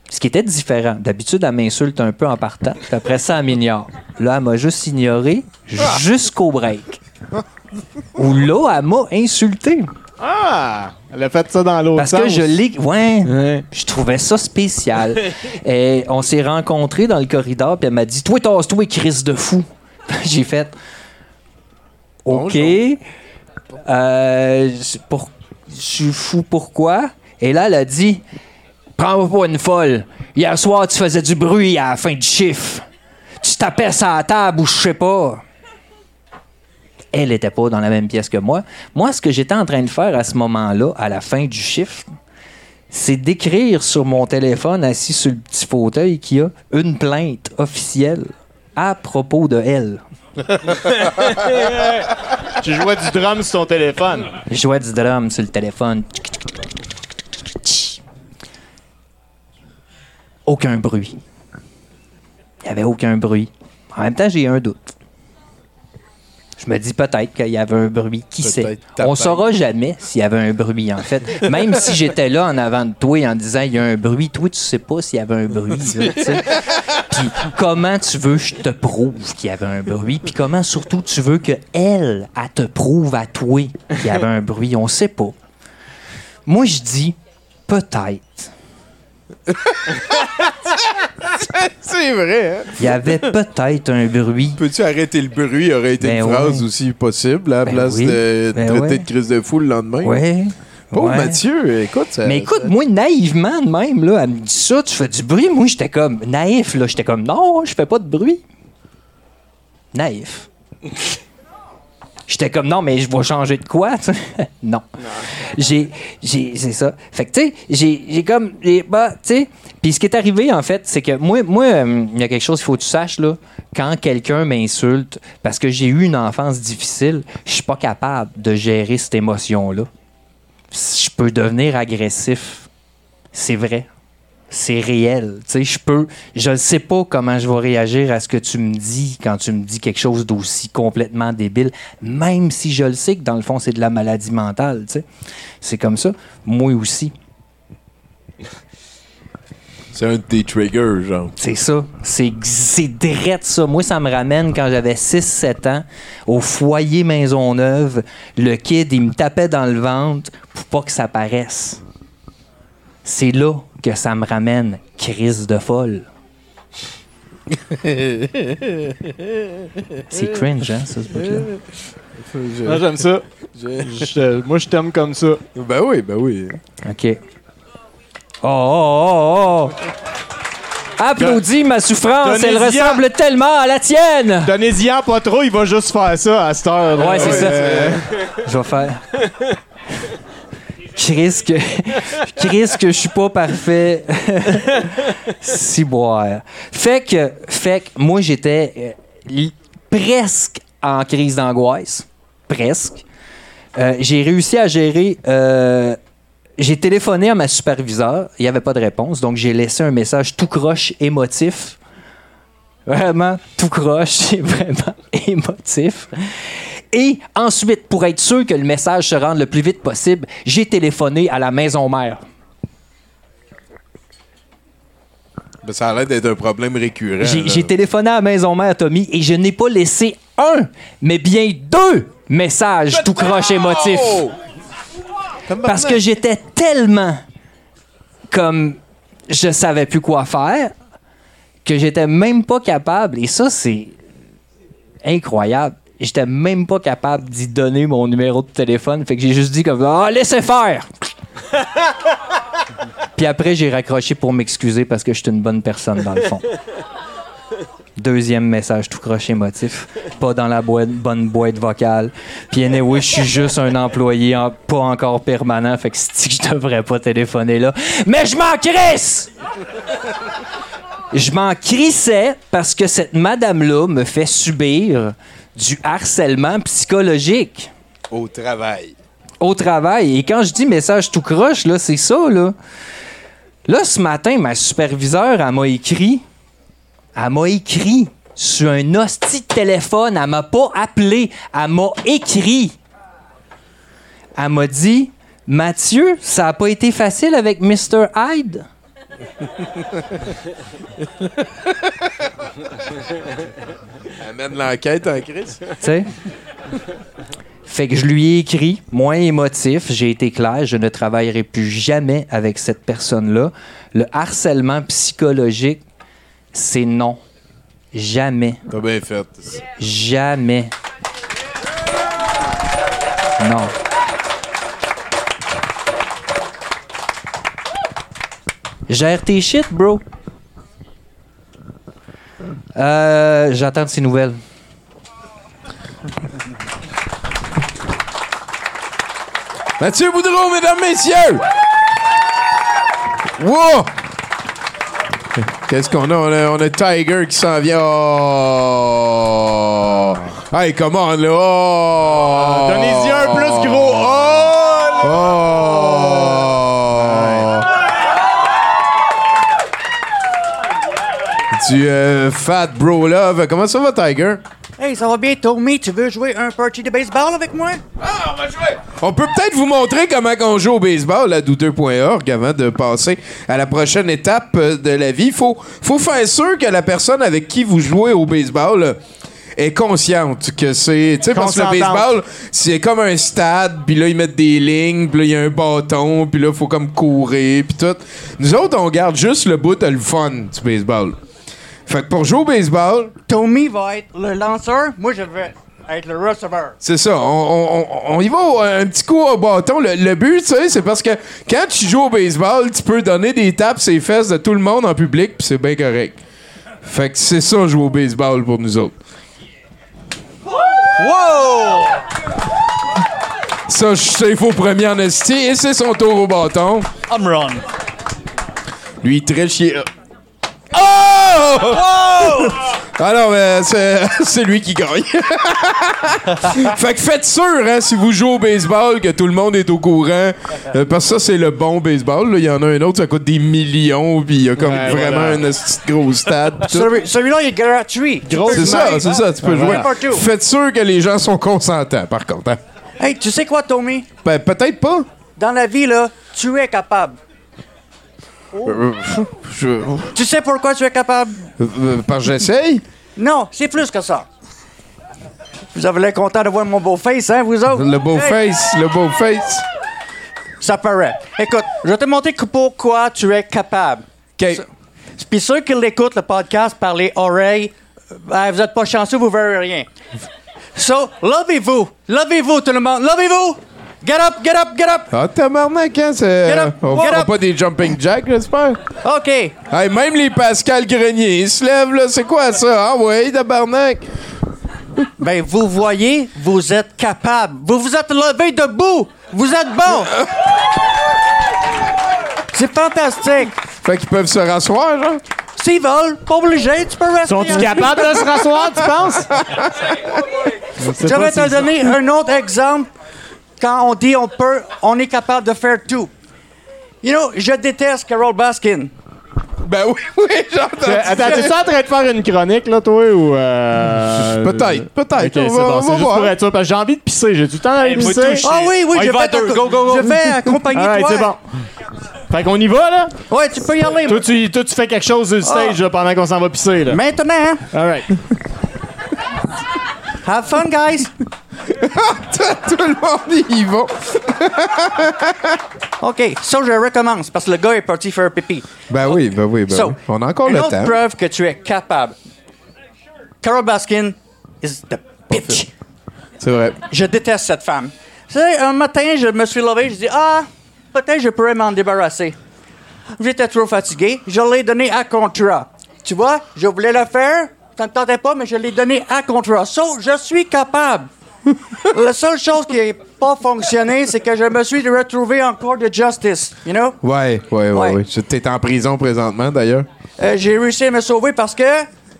Ce qui était différent. D'habitude, elle m'insulte un peu en partant. Puis après ça, elle m'ignore. Là, elle m'a juste ignoré jusqu'au break. Où là, elle m'a insulté. Ah! Elle a fait ça dans l'autre Parce sens. que je l'ai. Ouais, Je trouvais ça spécial. Et on s'est rencontrés dans le corridor, puis elle m'a dit Toi, tasse-toi, Chris de fou. J'ai fait OK. Euh, je- pour- je suis fou pourquoi? Et là, elle a dit Prends-moi pas une folle. Hier soir, tu faisais du bruit à la fin du chiffre. Tu tapais sur la table ou je sais pas. Elle n'était pas dans la même pièce que moi. Moi, ce que j'étais en train de faire à ce moment-là, à la fin du chiffre, c'est d'écrire sur mon téléphone, assis sur le petit fauteuil, qu'il y a une plainte officielle à propos de elle. tu jouais du drum sur ton téléphone. Je jouais du drum sur le téléphone. Aucun bruit. Il n'y avait aucun bruit. En même temps, j'ai un doute. Je me dis peut-être qu'il y avait un bruit. Qui sait? On saura jamais s'il y avait un bruit, en fait. Même si j'étais là en avant de toi en disant il y a un bruit, toi, tu sais pas s'il y avait un bruit. là. Puis comment tu veux que je te prouve qu'il y avait un bruit? Puis comment surtout tu veux que elle, elle te prouve à toi qu'il y avait un bruit? On sait pas. Moi, je dis peut-être. C'est vrai, hein? Il y avait peut-être un bruit. Peux-tu arrêter le bruit? aurait été Ben une phrase ouais. aussi possible à la Ben place oui. de Ben traiter ouais. de crise de fou le lendemain. Ouais. Pauvre Ouais. Mathieu, écoute. ça- Mais écoute, ça- moi, naïvement de même, là, elle me dit ça, tu fais du bruit. Moi, j'étais comme naïf, là. J'étais comme, non, je fais pas de bruit. Naïf. J'étais comme, non, mais je vais changer de quoi? tu sais? non. J'ai, j'ai, c'est ça. Fait que, tu sais, j'ai, j'ai comme, bah, tu sais. Puis ce qui est arrivé, en fait, c'est que moi, moi, euh, il y a quelque chose qu'il faut que tu saches, là. Quand quelqu'un m'insulte, parce que j'ai eu une enfance difficile, je suis pas capable de gérer cette émotion-là je peux devenir agressif. C'est vrai. C'est réel. Tu sais, je peux. Je ne sais pas comment je vais réagir à ce que tu me dis quand tu me dis quelque chose d'aussi complètement débile, même si je le sais que dans le fond, c'est de la maladie mentale. Tu sais. C'est comme ça. Moi aussi. C'est un de tes triggers, genre. C'est ça. C'est c'est drette ça. Moi, ça me ramène quand j'avais 6-7 ans au foyer Maisonneuve. Le kid, il me tapait dans le ventre pour pas que ça paraisse. C'est là que ça me ramène crise de folle. C'est cringe, hein, ça, ce bout-là? Ah, j'aime ça. Je- moi, je t'aime comme ça. Ben oui, ben oui. OK. Oh, oh, oh, oh! Applaudis ma souffrance, elle Donnez-y en- ressemble tellement à la tienne! Donnez-y-en pas trop, il va juste faire ça à cette heure. là. Ouais, c'est ça. Je vais faire. Chris que, Chris que je suis pas parfait. si boire. Fait que, fait que moi j'étais euh, presque en crise d'angoisse. Presque. Euh, j'ai réussi à gérer. euh, j'ai téléphoné à ma superviseure. Il n'y avait pas de réponse. Donc j'ai laissé un message tout croche émotif. Vraiment tout croche, vraiment émotif. Et ensuite, pour être sûr que le message se rende le plus vite possible, j'ai téléphoné à la maison mère. Ben, ça a l'air d'être un problème récurrent. J'ai téléphoné à la maison mère, Tommy, et je n'ai pas laissé un, mais bien deux messages tout croche émotifs. Parce que j'étais tellement comme je savais plus quoi faire que j'étais même pas capable, et ça c'est incroyable, j'étais même pas capable d'y donner mon numéro de téléphone, fait que j'ai juste dit comme ah laissez faire. Puis après j'ai raccroché pour m'excuser parce que je suis une bonne personne dans le fond. Deuxième message tout croche émotif. Pas dans la boîte, bonne boîte vocale. Puis anyway, je suis juste un employé en- pas encore permanent. Fait que c'est que je devrais pas téléphoner là. Mais je m'en crisse! Je m'en crissais parce que cette madame-là me fait subir du harcèlement psychologique Au travail. au travail. Et quand je dis message tout croche, là, c'est ça, là. Là, ce matin, ma superviseure, elle m'a écrit. Elle m'a écrit sur un hostie de téléphone. Elle m'a pas appelé. Elle m'a écrit. Elle m'a dit Mathieu, ça a pas été facile avec Mr. Hyde. Amène l'enquête en crise. Tu sais? Fait que je lui ai écrit, moins émotif, j'ai été clair, je ne travaillerai plus jamais avec cette personne-là. Le harcèlement psychologique, c'est non. Jamais. T'as bien fait. Jamais. Non. Gère tes shit, bro. Euh, J'attends de ces nouvelles. Mathieu Boudreau, mesdames, messieurs! Wow! Qu'est-ce qu'on a? On, a? on a Tiger qui s'en vient. Oh! Hey, come on, là! Oh! Donnez-y un plus gros. Oh! Du euh, Fat Bro Love. Comment ça va, Tiger? Hey, ça va bien, Tommy? Tu veux jouer un party de baseball avec moi? Ah, on va jouer! On peut peut-être vous montrer comment on joue au baseball à douteux.org avant de passer à la prochaine étape de la vie. Faut, faut faire sûr que la personne avec qui vous jouez au baseball est consciente que c'est. Tu sais, parce que le baseball, c'est comme un stade, puis là, ils mettent des lignes, puis là, il y a un bâton, puis là, il faut comme courir, puis tout. Nous autres, on garde juste le bout de le fun du baseball. Fait que pour jouer au baseball, Tommy va être le lanceur, moi je vais être le receveur. C'est ça. On, on- on- y va au- un petit coup au bâton. Le, le but, tu sais, c'est parce que quand tu joues au baseball, tu peux donner des tapes sur les fesses de tout le monde en public, puis c'est bien correct. Fait que c'est ça, jouer au baseball pour nous autres. Wow! Ça, je sais, il faut premier en esti, et c'est son tour au bâton. Home run. Lui, il triche, il est- Oh! Ah non, mais c'est, c'est lui qui gagne. fait que faites sûr, hein, si vous jouez au baseball, que tout le monde est au courant. Euh, parce que ça, c'est le bon baseball. là. Il y en a un autre, ça coûte des millions, puis il y a comme Ouais, vraiment voilà. un gros stade. Celui- Celui-là, il est gratuit. C'est ça, c'est ça, tu peux jouer. Faites sûr que les gens sont consentants, par contre. hein. Hey, tu sais quoi, Tommy? Ben, peut-être pas. Dans la vie, là, tu es capable. Euh, je- Tu sais pourquoi tu es capable? euh, euh, parce que j'essaye? Non, c'est plus que ça. Vous avez l'air content de voir mon beau face, hein, vous autres? Le beau Hey, face, le beau face. Ça paraît. Écoute, je vais te montrer pourquoi tu es capable. OK. Puis ceux qui l'écoutent, le podcast par les oreilles, euh, ben, vous n'êtes pas chanceux, vous verrez rien. So, levez-vous. Levez-vous, tout le monde. Levez-vous. Get up, get up, get up. Ah, tabarnak, hein, c'est... Get up, On get fera up. pas des jumping jacks, j'espère? OK. Hey, même les Pascal Grenier, ils se lèvent, là. C'est quoi ça? Ah ouais, tabarnak. Ben, vous voyez, vous êtes capable. Vous vous êtes levé debout. Vous êtes bon. C'est fantastique. Fait qu'ils peuvent se rasseoir, genre? S'ils veulent, pas obligé, tu peux rester. Sont-ils capables de se rasseoir, tu penses? Je vais te donner un autre exemple quand on dit on peut, on est capable de faire tout. You know, je déteste Carol Baskin. Ben oui, oui, j'entends. Attends, t'es-tu en train de faire une chronique, là, toi, ou... euh, Peut-être, peut-être. Ok, On c'est va- bon, on c'est juste voir. pour être sûr, parce que j'ai envie de pisser. J'ai du temps d'aller moi, pisser. Ah oui, oui, y je va vais à deux. Go, go, go. je vais accompagner Alright, toi. c'est bon. Fait qu'on y va, là? Ouais, tu peux y aller. Toi, tu, toi, tu fais quelque chose sur le stage, Ah. là, pendant qu'on s'en va pisser, là. Maintenant, hein? All right. Have fun, guys. Tout le monde y va. OK, ça, je recommence parce que le gars est parti faire pipi. Ben oui, ben oui, ben So, oui. On a encore une le autre temps. preuve que tu es capable. Carol Baskin is the bitch. C'est vrai. Je déteste cette femme. Tu sais, un matin, je me suis levé, je dis Ah, peut-être je pourrais m'en débarrasser. J'étais trop fatigué, je l'ai donné à contrat. Tu vois, je voulais le faire, ça ne tentait pas, mais je l'ai donné à contrat. So, je suis capable. La seule chose qui n'a pas fonctionné, c'est que je me suis retrouvé en cours de justice, you know? Ouais, ouais, ouais, Ouais. ouais. T'es en prison présentement, d'ailleurs. Euh, j'ai réussi à me sauver parce que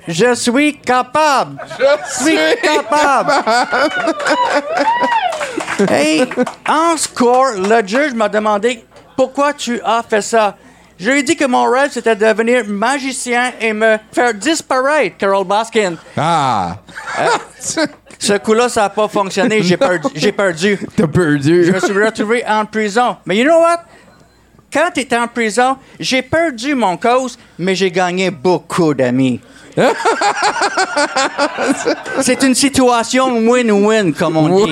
je suis capable. Je suis capable. hey, en score, le juge m'a demandé pourquoi tu as fait ça? Je lui ai dit que mon rêve, c'était de devenir magicien et me faire disparaître, Carol Baskin. Ah! Ce coup-là, ça n'a pas fonctionné. J'ai perdu. J'ai perdu. T'as perdu. Je me suis retrouvé en prison. Mais you know what? Quand tu étais en prison, j'ai perdu mon cause, mais j'ai gagné beaucoup d'amis. C'est une situation win-win, comme on dit.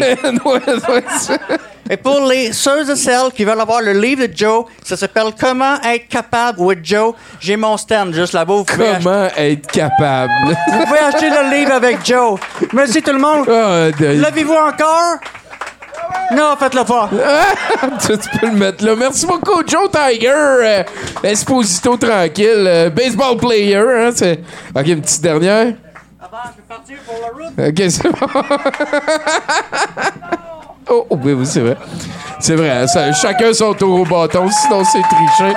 Et pour les ceux et celles qui veulent avoir le livre de Joe, ça s'appelle Comment être capable with Joe. J'ai mon stand juste là-bas. Vous pouvez Comment être capable? Vous pouvez acheter le livre avec Joe. Merci tout le monde. de- L'avez-vous encore? Non, faites-le pas. tu, peux le mettre là. Merci beaucoup, Joe Tiger. euh, Esposito tranquille. euh, baseball player. Hein, ok, une petite dernière. Ok, c'est bon. oh, oh, oui, c'est vrai. C'est vrai. hein, chacun son tour au bâton, sinon c'est triché.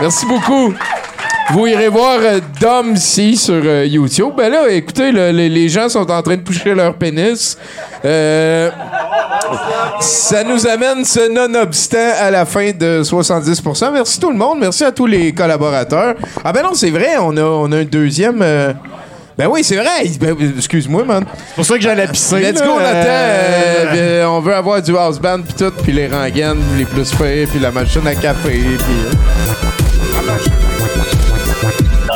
Merci beaucoup. Vous irez voir euh, Dom C sur euh, YouTube. Ben là, écoutez, le- les, les gens sont en train de toucher leur pénis. Euh, ça nous amène ce non-obstant à la fin de 70%. Merci tout le monde. Merci à tous les collaborateurs. Ah ben non, c'est vrai, on a, on a un deuxième... euh, Ben oui, c'est vrai. Ben, excuse-moi, man. C'est pour ça que j'allais pisser. Let's là. go. Euh, Euh, on veut avoir du house band, puis tout, puis les rengaines, les plus faits, puis la machine à café, puis... euh.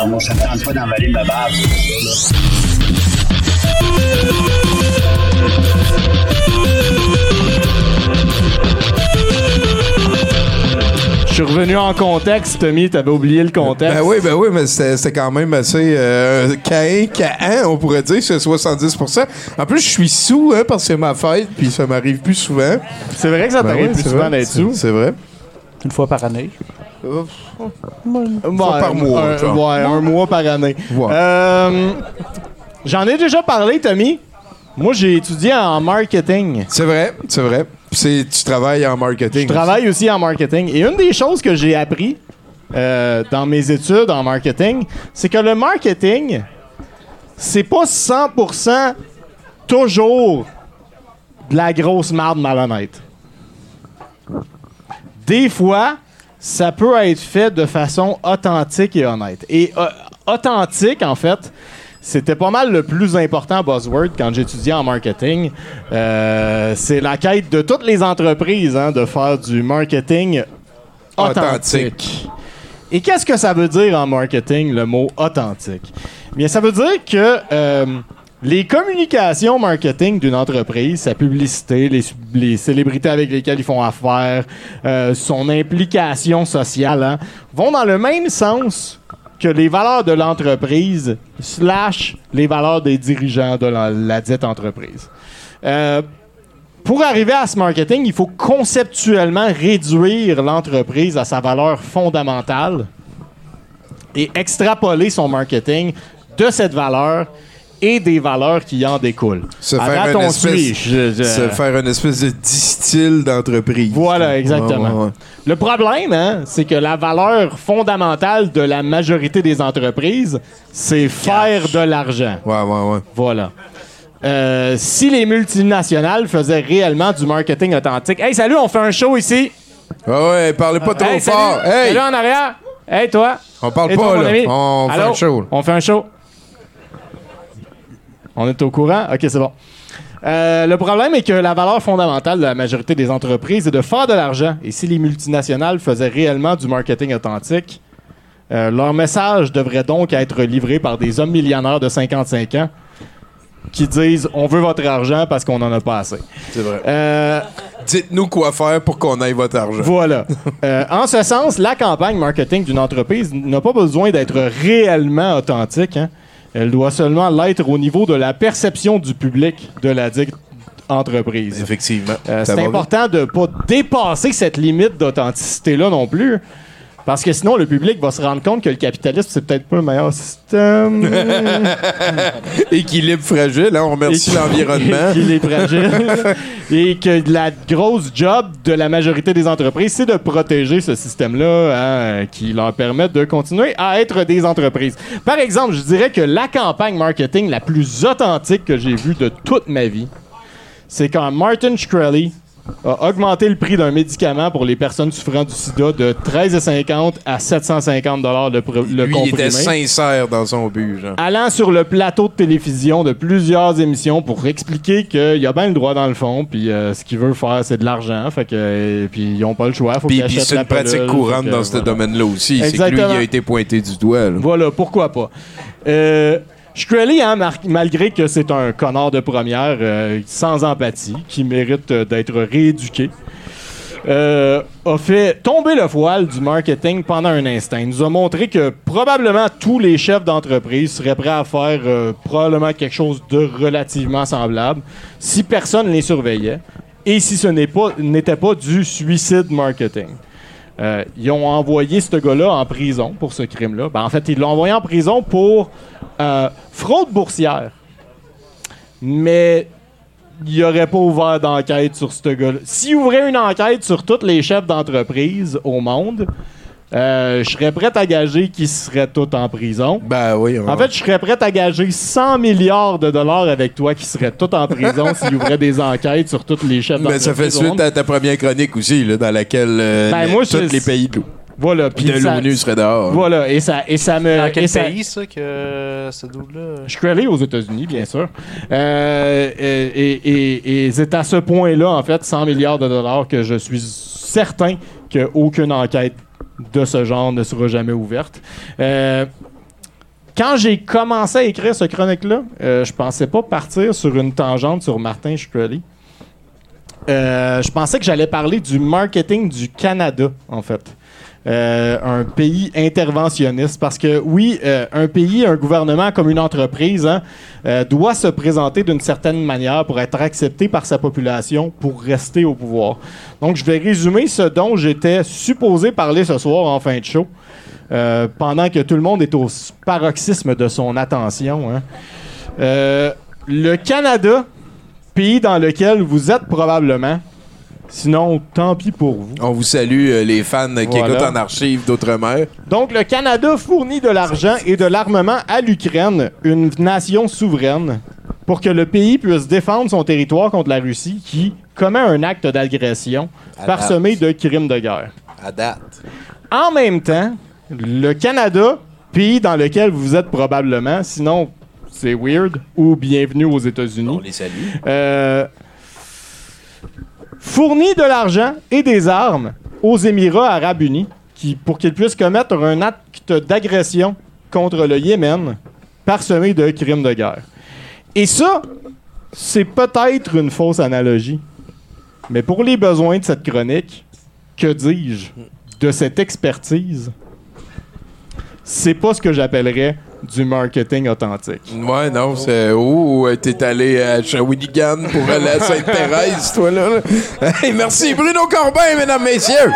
Non, moi, ça me tente pas d'emballer ma base. Je suis revenu en contexte, Tommy. T'avais oublié le contexte. Ben oui, ben oui, mais c'était quand même assez euh, caïn, caïn, on pourrait dire, c'est 70%. En plus, je suis sous, hein, parce que c'est ma fête, puis ça m'arrive plus souvent. C'est vrai que ça t'arrive plus souvent d'être c'est- sous. C'est vrai. Une fois par année. Une fois par mois, Un, genre. ouais, un mois par année. Euh, J'en ai déjà parlé, Tommy. Moi, j'ai étudié en marketing. C'est vrai, c'est vrai. C'est, tu travailles en marketing. Je travaille aussi en marketing. Et une des choses que j'ai appris euh, dans mes études en marketing, c'est que le marketing, c'est pas 100% toujours de la grosse marde malhonnête. Des fois, ça peut être fait de façon authentique et honnête. Et euh, authentique, en fait, c'était pas mal le plus important buzzword quand j'étudiais en marketing. Euh, c'est la quête de toutes les entreprises hein, de faire du marketing authentique. Authentique. Et qu'est-ce que ça veut dire en marketing, le mot authentique? Bien, ça veut dire que euh, les communications marketing d'une entreprise, sa publicité, les, célébrités avec lesquelles ils font affaire, euh, son implication sociale, hein, vont dans le même sens que les valeurs de l'entreprise slash les valeurs des dirigeants de la, la dite entreprise. Euh, pour arriver à ce marketing, il faut conceptuellement réduire l'entreprise à sa valeur fondamentale et extrapoler son marketing de cette valeur et des valeurs qui en découlent. Se faire, une espèce, suit. Je- je- se faire une espèce de d'entreprise. Voilà, exactement. Ouais, ouais, ouais. Le problème, hein, c'est que la valeur fondamentale de la majorité des entreprises, c'est faire de l'argent. Ouais, ouais, ouais. Voilà. Euh, si les multinationales faisaient réellement du marketing authentique. Hey, salut, on fait un show ici. Ouais, ouais, parlez pas trop Hey, salut. fort. Hey! Salut en arrière. Hey, toi. On parle pas, toi, là. On fait un show. On fait un show. On est au courant? OK, c'est bon. Euh, le problème est que la valeur fondamentale de la majorité des entreprises est de faire de l'argent. Et si les multinationales faisaient réellement du marketing authentique, euh, leur message devrait donc être livré par des hommes millionnaires de 55 ans qui disent on veut votre argent parce qu'on n'en a pas assez. C'est vrai. Euh, Dites-nous quoi faire pour qu'on aille votre argent. voilà. Euh, en ce sens, la campagne marketing d'une entreprise n'a pas besoin d'être réellement authentique. hein. Elle doit seulement l'être au niveau de la perception du public de la dite entreprise. Effectivement. Euh, c'est important de ne pas dépasser cette limite d'authenticité-là non plus. Parce que sinon, le public va se rendre compte que le capitalisme, c'est peut-être pas le meilleur système. Équilibre fragile, hein, on remercie l'environnement. Équilibre fragile. Et que la grosse job de la majorité des entreprises, c'est de protéger ce système-là hein, qui leur permet de continuer à être des entreprises. Par exemple, je dirais que la campagne marketing la plus authentique que j'ai vue de toute ma vie, c'est quand Martin Shkreli a augmenté le prix d'un médicament pour les personnes souffrant du sida de 13,50 à 750 dollars le, le Lui, il comprimé. était sincère dans son but, genre. Allant sur le plateau de télévision de plusieurs émissions pour expliquer qu'il a bien le droit dans le fond, puis euh, ce qu'il veut faire, c'est de l'argent, fait que euh, puis ils ont pas le choix, faut Puis, qu'ils puis achètent c'est une pratique courante que, dans ce voilà. domaine-là aussi. C'est que lui, il a été pointé du doigt. là. Voilà, pourquoi pas. Euh, Shkreli, hein, malgré que c'est un connard de première, euh, sans empathie, qui mérite euh, d'être rééduqué, euh, a fait tomber le voile du marketing pendant un instant. Il nous a montré que probablement tous les chefs d'entreprise seraient prêts à faire probablement quelque chose de relativement semblable si personne les surveillait et si ce n'était pas du suicide marketing. Euh, ils ont envoyé ce gars-là en prison pour ce crime-là. Ben, en fait, ils l'ont envoyé en prison pour euh, fraude boursière. Mais il n'aurait pas ouvert d'enquête sur ce gars-là. S'il ouvrait une enquête sur tous les chefs d'entreprise au monde, euh, je serais prêt à gager qu'ils seraient tous en prison. Ben oui. En fait, je serais prêt à gager 100 milliards de dollars avec toi qui seraient tous en prison s'il ouvrait des enquêtes sur tous les chefs Ben, d'entreprise. ça fait suite à ta première chronique aussi, là, dans laquelle euh, Ben, moi, tous je- les pays de Voilà, puis de l'ONU seraient dehors. Voilà, et ça, et ça me. Dans quel ça- pays, ça, que ce dude-là? Je suis allé aux États-Unis, bien sûr. Euh, et et- et- et c'est à ce point-là, en fait, 100 milliards de dollars, que je suis certain qu'aucune enquête de ce genre ne sera jamais ouverte. Euh, quand j'ai commencé à écrire ce chronique-là, euh, je pensais pas partir sur une tangente sur Martin Shkreli. Euh, je pensais que j'allais parler du marketing du Canada, en fait. Euh, un pays interventionniste. Parce que oui, euh, un pays, un gouvernement comme une entreprise hein, euh, doit se présenter d'une certaine manière pour être accepté par sa population pour rester au pouvoir. Donc, je vais résumer ce dont j'étais supposé parler ce soir en fin de show. pendant que tout le monde est au paroxysme de son attention. hein. Le Canada, pays dans lequel vous êtes probablement, sinon tant pis pour vous. On vous salue, euh, les fans qui Voilà. écoutent en archive d'Outre-mer. Donc, le Canada fournit de l'argent et de l'armement à l'Ukraine, une nation souveraine, pour que le pays puisse défendre son territoire contre la Russie qui commet un acte d'agression parsemé de crimes de guerre. À date. En même temps, le Canada, pays dans lequel vous êtes probablement, sinon c'est weird, ou bienvenue aux États-Unis. On les salue. Euh, fournit de l'argent et des armes aux Émirats arabes unis qui, pour qu'ils puissent commettre un acte d'agression contre le Yémen parsemé de crimes de guerre. Et ça, c'est peut-être une fausse analogie. Mais pour les besoins de cette chronique, que dis-je de cette expertise? C'est pas ce que j'appellerais du marketing authentique. Ouais, non, c'est. Oh, euh, t'es allé à Shawinigan pour aller à Sainte-Thérèse, toi, là. là? Hey, merci, Bruno Corbin, mesdames, messieurs.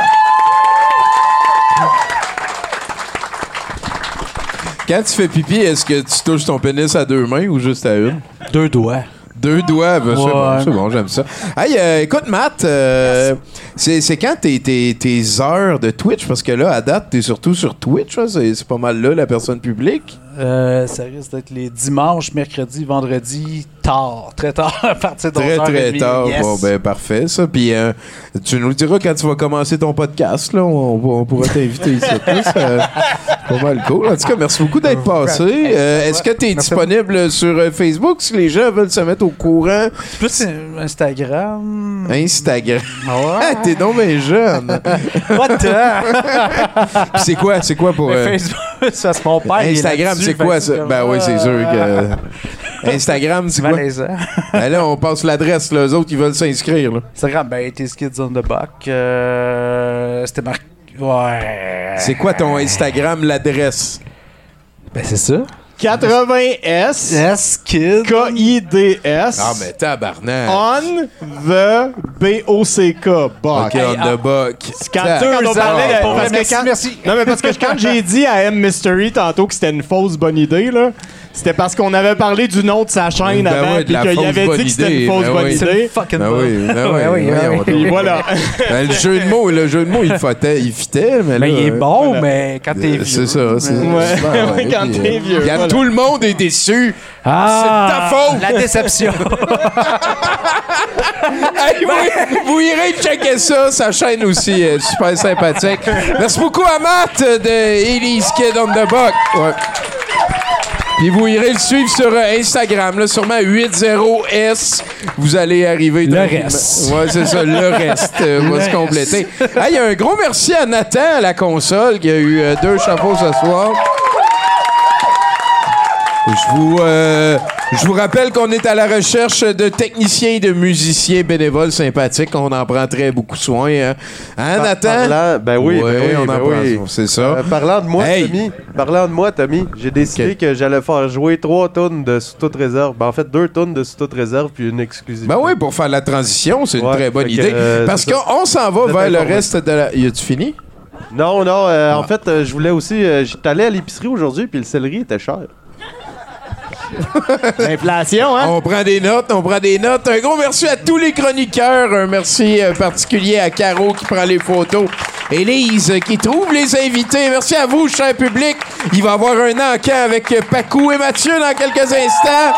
Quand tu fais pipi, est-ce que tu touches ton pénis à deux mains ou juste à une? Deux doigts. Deux doigts, ben, c'est Ouais. bon, c'est bon, j'aime ça. Hey, euh, écoute, Matt, euh, c'est quand tes, tes, tes heures de Twitch? Parce que là, à date, t'es surtout sur Twitch, hein, c'est c'est pas mal là, la personne publique. Euh, ça risque d'être les dimanches, mercredis, vendredis, tard, très tard, à partir de Très, 11h30. très tard. Yes. Bon, ben, parfait, ça. Puis, euh, tu nous le diras quand tu vas commencer ton podcast, là. On, on pourra t'inviter ici. C'est pas mal cool. En tout cas, merci beaucoup d'être passé. Euh, Est-ce que tu es disponible sur euh, Facebook si les gens veulent se mettre au courant? Plus euh, Instagram. Instagram. Ouais? T'es donc bien jeune. What the? C'est quoi? C'est quoi pour. Euh, Facebook, ça c'est mon père. Instagram, c'est quoi ça? Ben oui, c'est sûr que. Instagram, c'est quoi? Ben là, on passe l'adresse, eux autres, ils veulent s'inscrire. Instagram, ben, tes kids on the buck. Euh, C'était marqué. Ouais. C'est quoi ton Instagram, l'adresse? Ben, c'est ça. 80S. S Kid. K-I-D-S. Ah, mais tabarnak. On the B-O-C-K. Buck. Ok, on the buck. Quand, Tac. quand on parlait de- merci. Non, mais parce que quand j'ai dit à M Mystery tantôt que c'était une fausse bonne idée, là, c'était parce qu'on avait parlé du nom de sa chaîne Ben avant, ouais, de puis qu'il avait dit que c'était une fausse Ben bonne oui. idée. Fucking Ben bon. oui, ben oui, oui. Puis voilà. Ben, le jeu de mots, le jeu de mots, il fitait, il fitait, mais là, Mais il est bon, voilà. mais quand t'es Euh, vieux. C'est ça, c'est Ouais, super, ouais, quand t'es euh, vieux, voilà. Tout le monde est déçu. Ah, C'est ta faute. La déception. Hey, vous, vous irez checker ça, sa chaîne aussi, euh, super sympathique. Merci beaucoup à Matt de Elise Kid on the Buck. Ouais. Puis vous irez le suivre sur euh, Instagram, là, sûrement 80S. Vous allez arriver. Le reste. Ouais, c'est ça, le reste euh, va se compléter. Il y a un gros merci à Nathan à la console qui a eu euh, deux chapeaux ce soir. Je vous, euh, je vous rappelle qu'on est à la recherche de techniciens et de musiciens bénévoles sympathiques. On en prend très beaucoup soin. Hein, Hein, Par- Nathan? parlant- ben oui, Ouais, ben oui, on en ben prend oui. C'est ça. Euh, parlant de moi, Hey. Tommy, parlant de moi, Tommy, j'ai décidé que j'allais faire jouer trois tonnes de sous toute réserve. Ben, en fait, deux tonnes de sous toute réserve puis une exclusivité. Ben oui, pour faire la transition, c'est une très bonne fait idée. euh, Parce qu'on s'en va vers le reste de la. Y a-tu fini? Non, non, euh, Ah. en fait, euh, je voulais aussi. J'étais allé à l'épicerie aujourd'hui puis le céleri était cher. L'inflation, hein? On prend des notes, on prend des notes. Un gros merci à tous les chroniqueurs. Un merci euh, particulier à Caro qui prend les photos. Élise qui trouve les invités. Merci à vous, cher public. Il va avoir un encan avec Pacou et Mathieu dans quelques instants.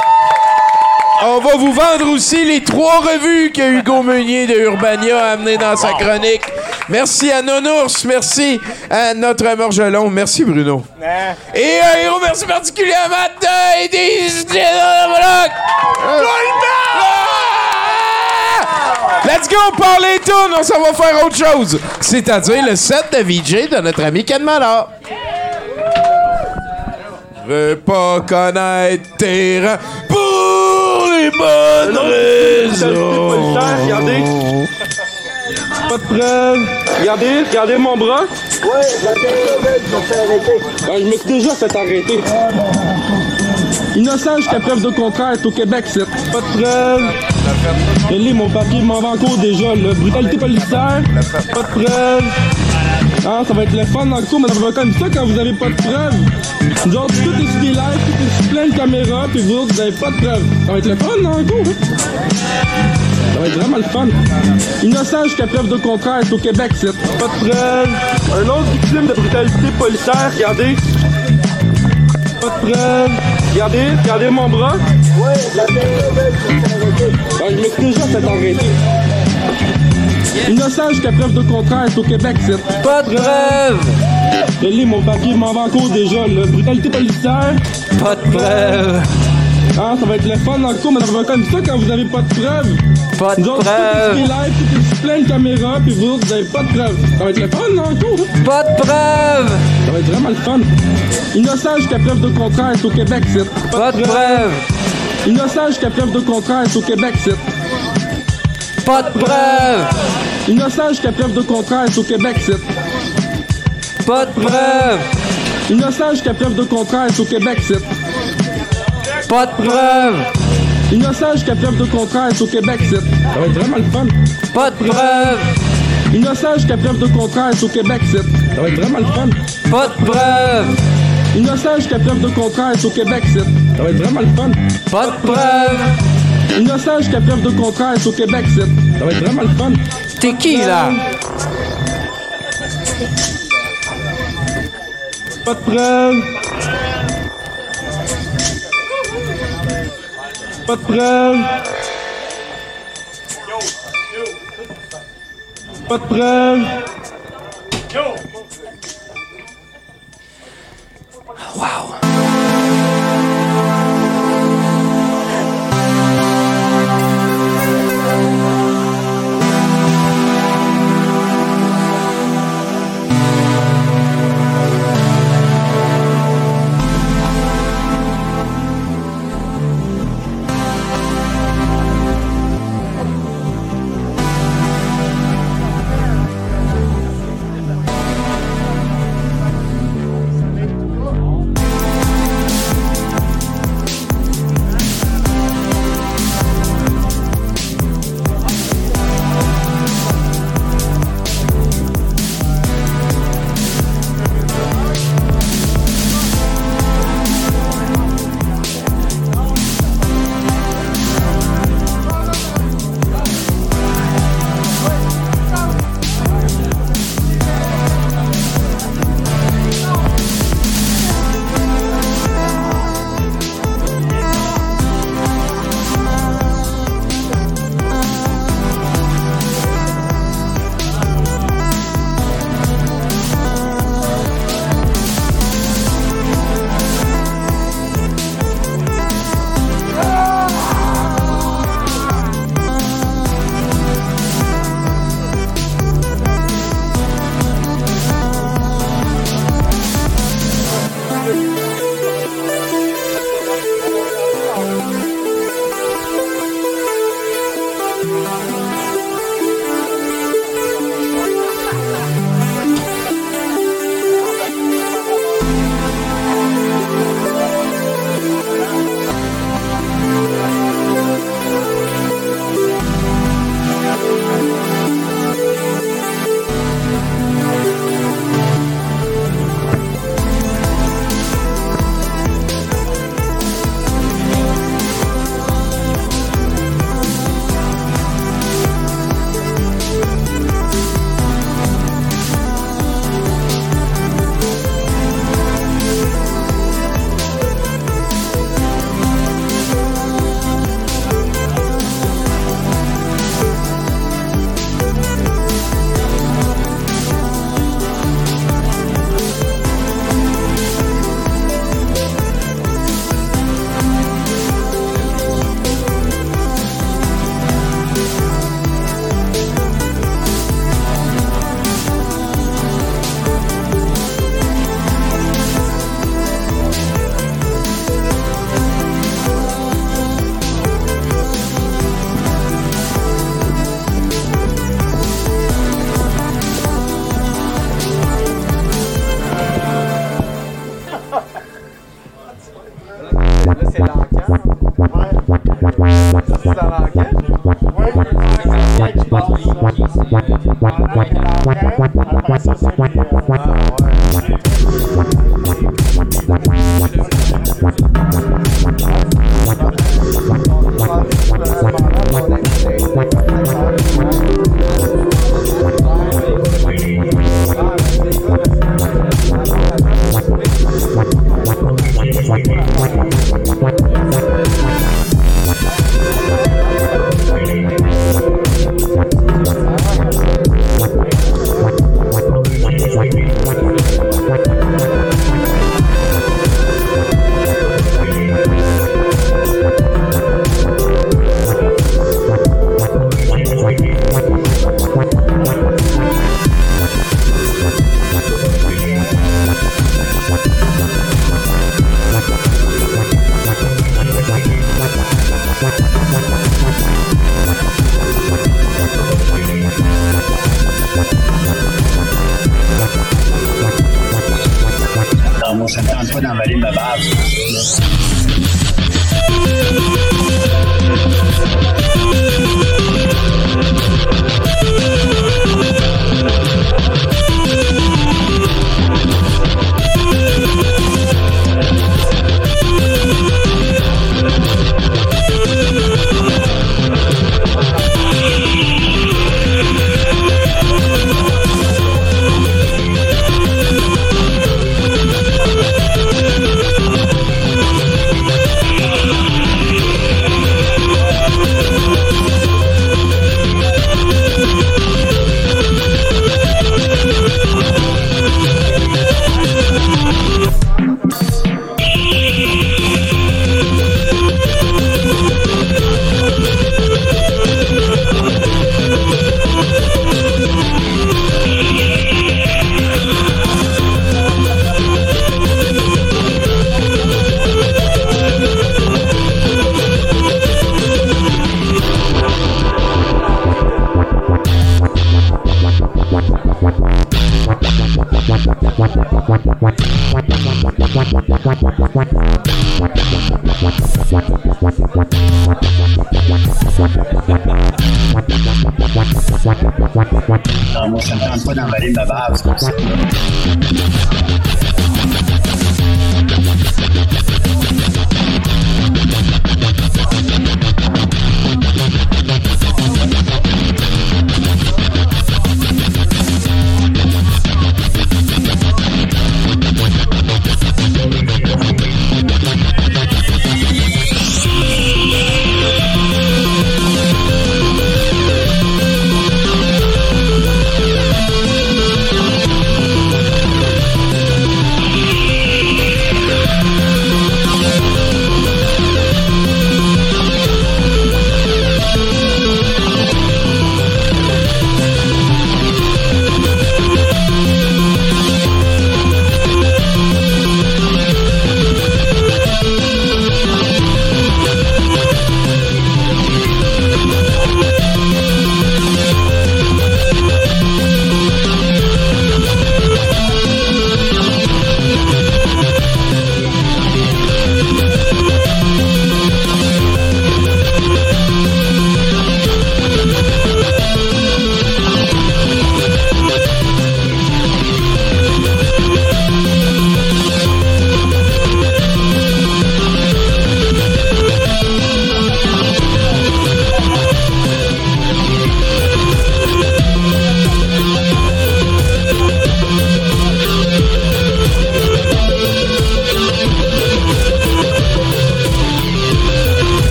On va vous vendre aussi les trois revues que Hugo Meunier de Urbania a amenées dans sa chronique. Merci à Nonours, merci à notre Morgelon, merci Bruno. Et un gros merci particulier à des... Let's go, parler les tunes, on s'en va faire autre chose. C'est-à-dire le set de VJ de notre ami Ken Mallard. Je veux pas connaître tes pour les bonnes raisons. Regardez. Pas de preuve. Regardez, regardez mon bras. Ouais, je me suis déjà fait arrêter. Innocent jusqu'à preuve de contraire, au Québec, c'est pas de preuve. Je lis mon papier, m'en va en cours déjà, là. Brutalité policière, pas de preuve. Ah, ça va être le fun en cours, mais ça va comme ça quand vous avez pas de preuve. Genre, tout est sur des lives, tout est sur plein de caméras, puis vous autres, vous avez pas de preuve. Ça va être le fun en cours, hein? Ça va être vraiment le fun. Innocent jusqu'à preuve de contraire, c'est au Québec, c'est pas de preuve. Un autre victime de brutalité policière, regardez. Pas de preuve. Regardez, regardez mon bras. Ouais, je me suis déjà fait arrêter. Innocent jusqu'à preuve de contraire, c'est au Québec, c'est pas de preuve. Lis mon papier, m'en va en cours déjà, là. Brutalité policière? Pas de preuve. Ah, ça va être le fun en cours, mais ça va comme ça quand vous avez pas de preuve. Pas de preuve. Tout est sur live, tout est sur plein de caméras, puis vous autres, vous avez pas de preuve. Ça va être le fun en cours. Pas de preuve. Ça va être vraiment le fun. Innocent jusqu'à preuve de contraire, c'est au Québec, c'est pas, de preuve. Innocent jusqu'à preuve de contraire, c'est au Québec, c'est pas de preuve. Innocent jusqu'à preuve de contraire, c'est au Québec, c'est pas de preuve. Innocent jusqu'à preuve de contraire, c'est au Québec, c'est pas de preuve. Innocent jusqu'à preuve de contraire, c'est au Québec, c'est ça va être vraiment le fun. Pas de preuve. Innocent jusqu'à preuve de contraire, c'est au Québec, c'est ça va être vraiment le fun. Pas de preuve. Innocent jusqu'à preuve de contraire, c'est au Québec, c'est ça va être vraiment le fun. Pas de preuve. Innocent jusqu'à preuve de contraire, c'est au Québec, c'est ça va être vraiment le fun. T'es qui là? Pas de preuve. Pas de preuve. Pas de preuve.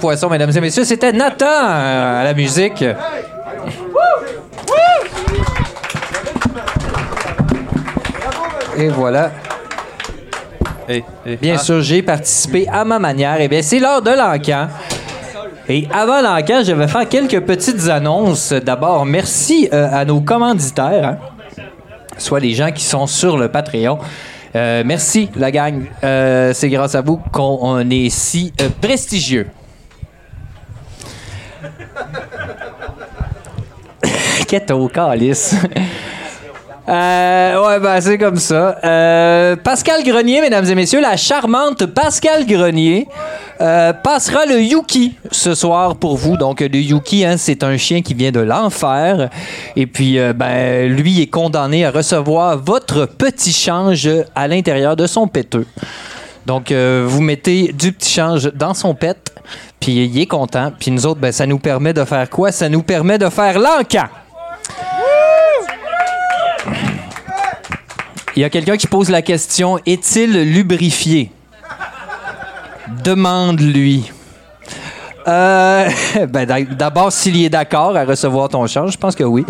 Poisson, mesdames et messieurs, c'était Nathan euh, à la musique. Et voilà. Bien sûr, j'ai participé à ma manière. Et bien, c'est l'heure de l'encan. Et avant l'encan, je vais faire quelques petites annonces. D'abord, merci euh, à nos commanditaires, hein, soit les gens qui sont sur le Patreon. Euh, merci, la gang. Euh, c'est grâce à vous qu'on est si prestigieux. Qu'est-ce au calice? Euh, ouais, ben c'est comme ça. Euh, Pascal Grenier, mesdames et messieurs, la charmante Pascal Grenier euh, passera le Yuki ce soir pour vous. Donc, le Yuki, hein, c'est un chien qui vient de l'enfer. Et puis, ben, lui est condamné à recevoir votre petit change à l'intérieur de son péteux. Donc, vous mettez du petit change dans son pet. Puis il est content. Puis nous autres, ben, ça nous permet de faire quoi? Ça nous permet de faire l'encan. Il y a quelqu'un qui pose la question est-il lubrifié? Demande-lui. Euh, ben, d'a- D'abord, s'il est d'accord à recevoir ton change, je pense que oui.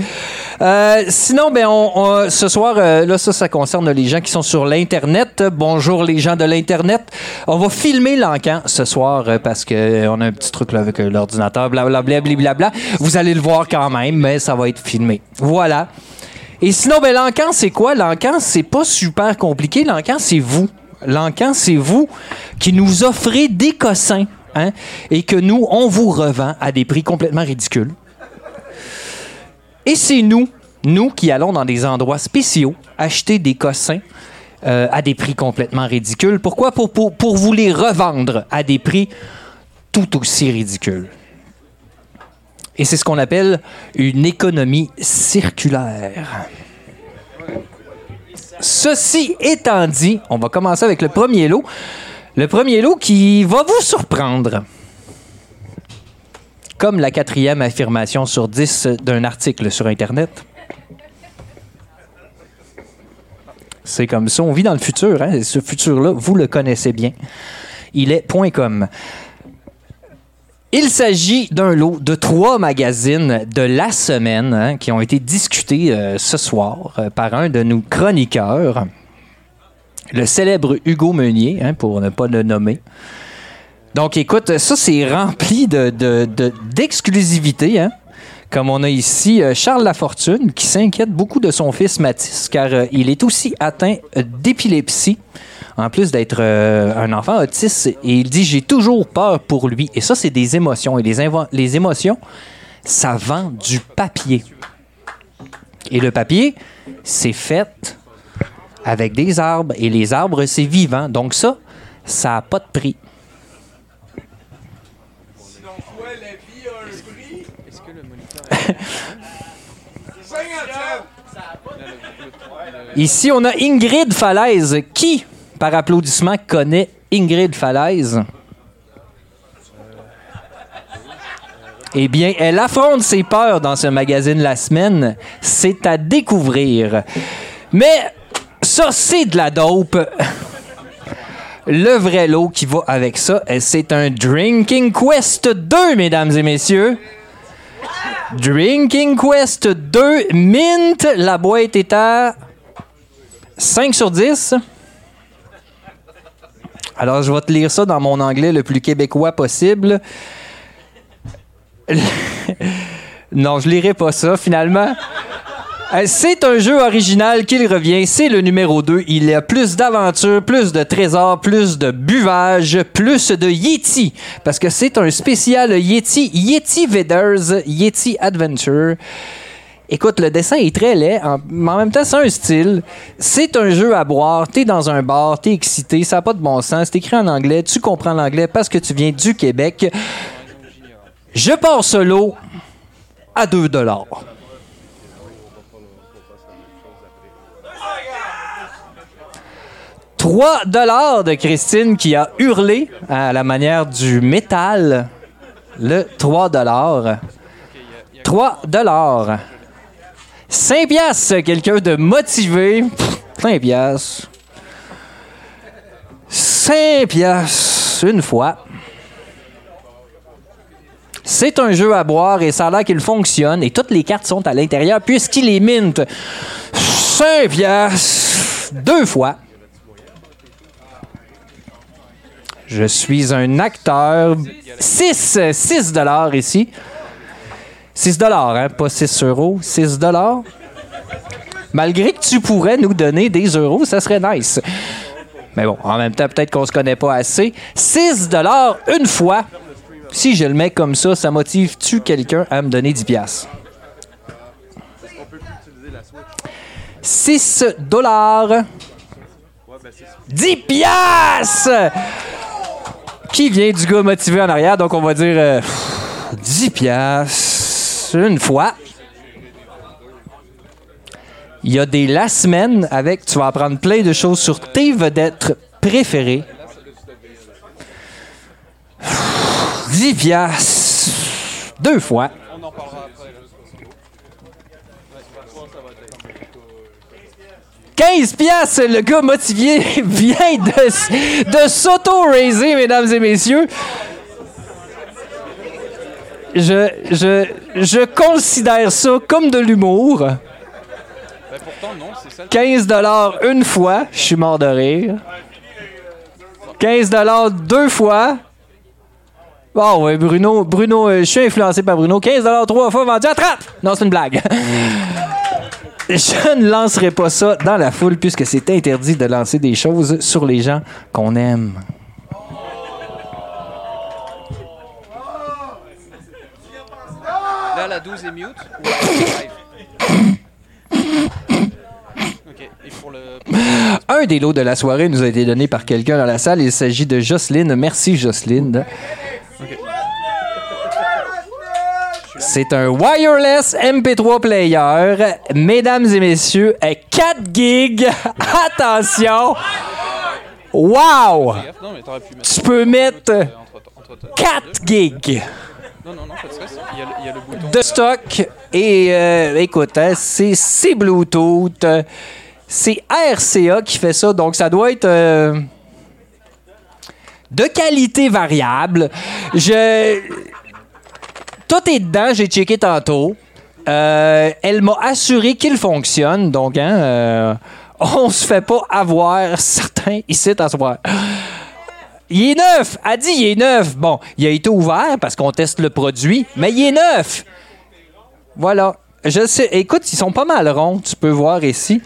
Euh, sinon, ben, on, ce soir, euh, là, ça, ça concerne les gens qui sont sur l'Internet. Bonjour les gens de l'Internet. On va filmer l'encan ce soir parce qu'on a un petit truc là, avec l'ordinateur, blablabla, blablabla. Vous allez le voir quand même, mais ça va être filmé. Voilà. Et sinon, ben, c'est quoi? L'encan, c'est pas super compliqué. L'encan, c'est vous. L'encan, c'est vous qui nous offrez des cossins hein, et que nous, on vous revend à des prix complètement ridicules. Et c'est nous, nous qui allons dans des endroits spéciaux acheter des cossins euh, à des prix complètement ridicules. Pourquoi? Pour, pour, pour vous les revendre à des prix tout aussi ridicules. Et c'est ce qu'on appelle une économie circulaire. Ceci étant dit, on va commencer avec le premier lot. Le premier lot qui va vous surprendre. Comme la quatrième affirmation sur 10 d'un article sur Internet. C'est comme ça, on vit dans le futur. hein. Ce futur-là, vous le connaissez bien. Il est point .com. Il s'agit d'un lot de trois magazines de la semaine hein, qui ont été discutés euh, ce soir euh, par un de nos chroniqueurs, le célèbre Hugo Meunier, hein, pour ne pas le nommer. Donc, écoute, ça, c'est rempli de, de- d'exclusivité. hein. Comme on a ici euh, Charles Lafortune qui s'inquiète beaucoup de son fils Mathis car euh, il est aussi atteint d'épilepsie en plus d'être euh, un enfant autiste, et il dit j'ai toujours peur pour lui. Et ça, c'est des émotions. Et les, les émotions, ça vend du papier. Et le papier, c'est fait avec des arbres. Et les arbres, c'est vivant. Donc ça, ça n'a pas de prix. Ici, on a Ingrid Falaise. Qui, par applaudissement, connaît Ingrid Falaise? Eh bien, elle affronte ses peurs dans ce magazine La Semaine. C'est à découvrir. Mais ça, c'est de la dope. Le vrai lot qui va avec ça, c'est un Drinking Quest 2, mesdames et messieurs. Drinking Quest 2 Mint. La boîte est à 5 sur 10. Alors, je vais te lire ça dans mon anglais le plus québécois possible. non, je lirai pas ça, finalement. Euh, C'est un jeu original qu'il revient. C'est le numéro 2. Il y a plus d'aventures, plus de trésors, plus de buvage, plus de Yeti. Parce que c'est un spécial Yeti. Yeti Vaders, Yeti Adventure. Écoute, le dessin est très laid, mais en même temps, c'est un style. C'est un jeu à boire. T'es dans un bar, t'es excité, ça n'a pas de bon sens. C'est écrit en anglais, tu comprends l'anglais parce que tu viens du Québec. Je pars solo à 2 dollars. « 3 dollars de Christine qui a hurlé à la manière du métal. Le 3 dollars. 3 dollars. 5 piastres, quelqu'un de motivé. Pff, 5 piastres. 5 piastres, une fois. C'est un jeu à boire et ça a l'air qu'il fonctionne et toutes les cartes sont à l'intérieur puisqu'il est mint. 5 piastres, deux fois. Je suis un acteur. 6, 6 dollars ici. 6 dollars, hein? Pas 6 euros. 6 dollars. Malgré que tu pourrais nous donner des euros, ça serait nice. Mais bon, en même temps, peut-être qu'on se connaît pas assez. 6 dollars une fois. Si je le mets comme ça, ça motive-tu quelqu'un à me donner 10 piastres? 6 dollars. 10 piastres! Qui vient du gars motivé en arrière, donc on va dire euh, 10 piastres une fois. Il y a des la semaine avec, tu vas apprendre plein de choses sur tes vedettes préférées. 10 10 piastres. Deux fois. On en parlera après. 15 piastres, le gars motivé vient de, de s'auto-raiser, mesdames et messieurs. Je, je, je considère ça comme de l'humour. Ben pourtant, non, c'est ça. 15 une fois, je suis mort de rire. 15 deux fois. Bon, ouais, Bruno, Bruno, euh, je suis influencé par Bruno. 15 trois fois vendu à 30. Non, c'est une blague. Je ne lancerai pas ça dans la foule puisque c'est interdit de lancer des choses sur les gens qu'on aime. Là, la 12 est mute. et pour le. Un des lots de la soirée nous a été donné par quelqu'un dans la salle. Il s'agit de Jocelyne. Merci, Jocelyne. C'est un wireless MP3 player. Mesdames et messieurs, euh, 4 gigs. Attention. Wow! Tu peux mettre entre- 4 gigs de stock. Et euh, écoute, hein, c'est Bluetooth. C'est RCA qui fait ça. Donc, ça doit être euh, de qualité variable. Je... Tout est dedans. J'ai checké tantôt. Euh, elle m'a assuré qu'il fonctionne. Donc, hein, euh, on se fait pas avoir certains ici à soir. Il est neuf! Elle dit il est neuf. Bon, il a été ouvert parce qu'on teste le produit, mais il est neuf! Voilà. Je sais. Écoute, ils sont pas mal ronds, tu peux voir ici.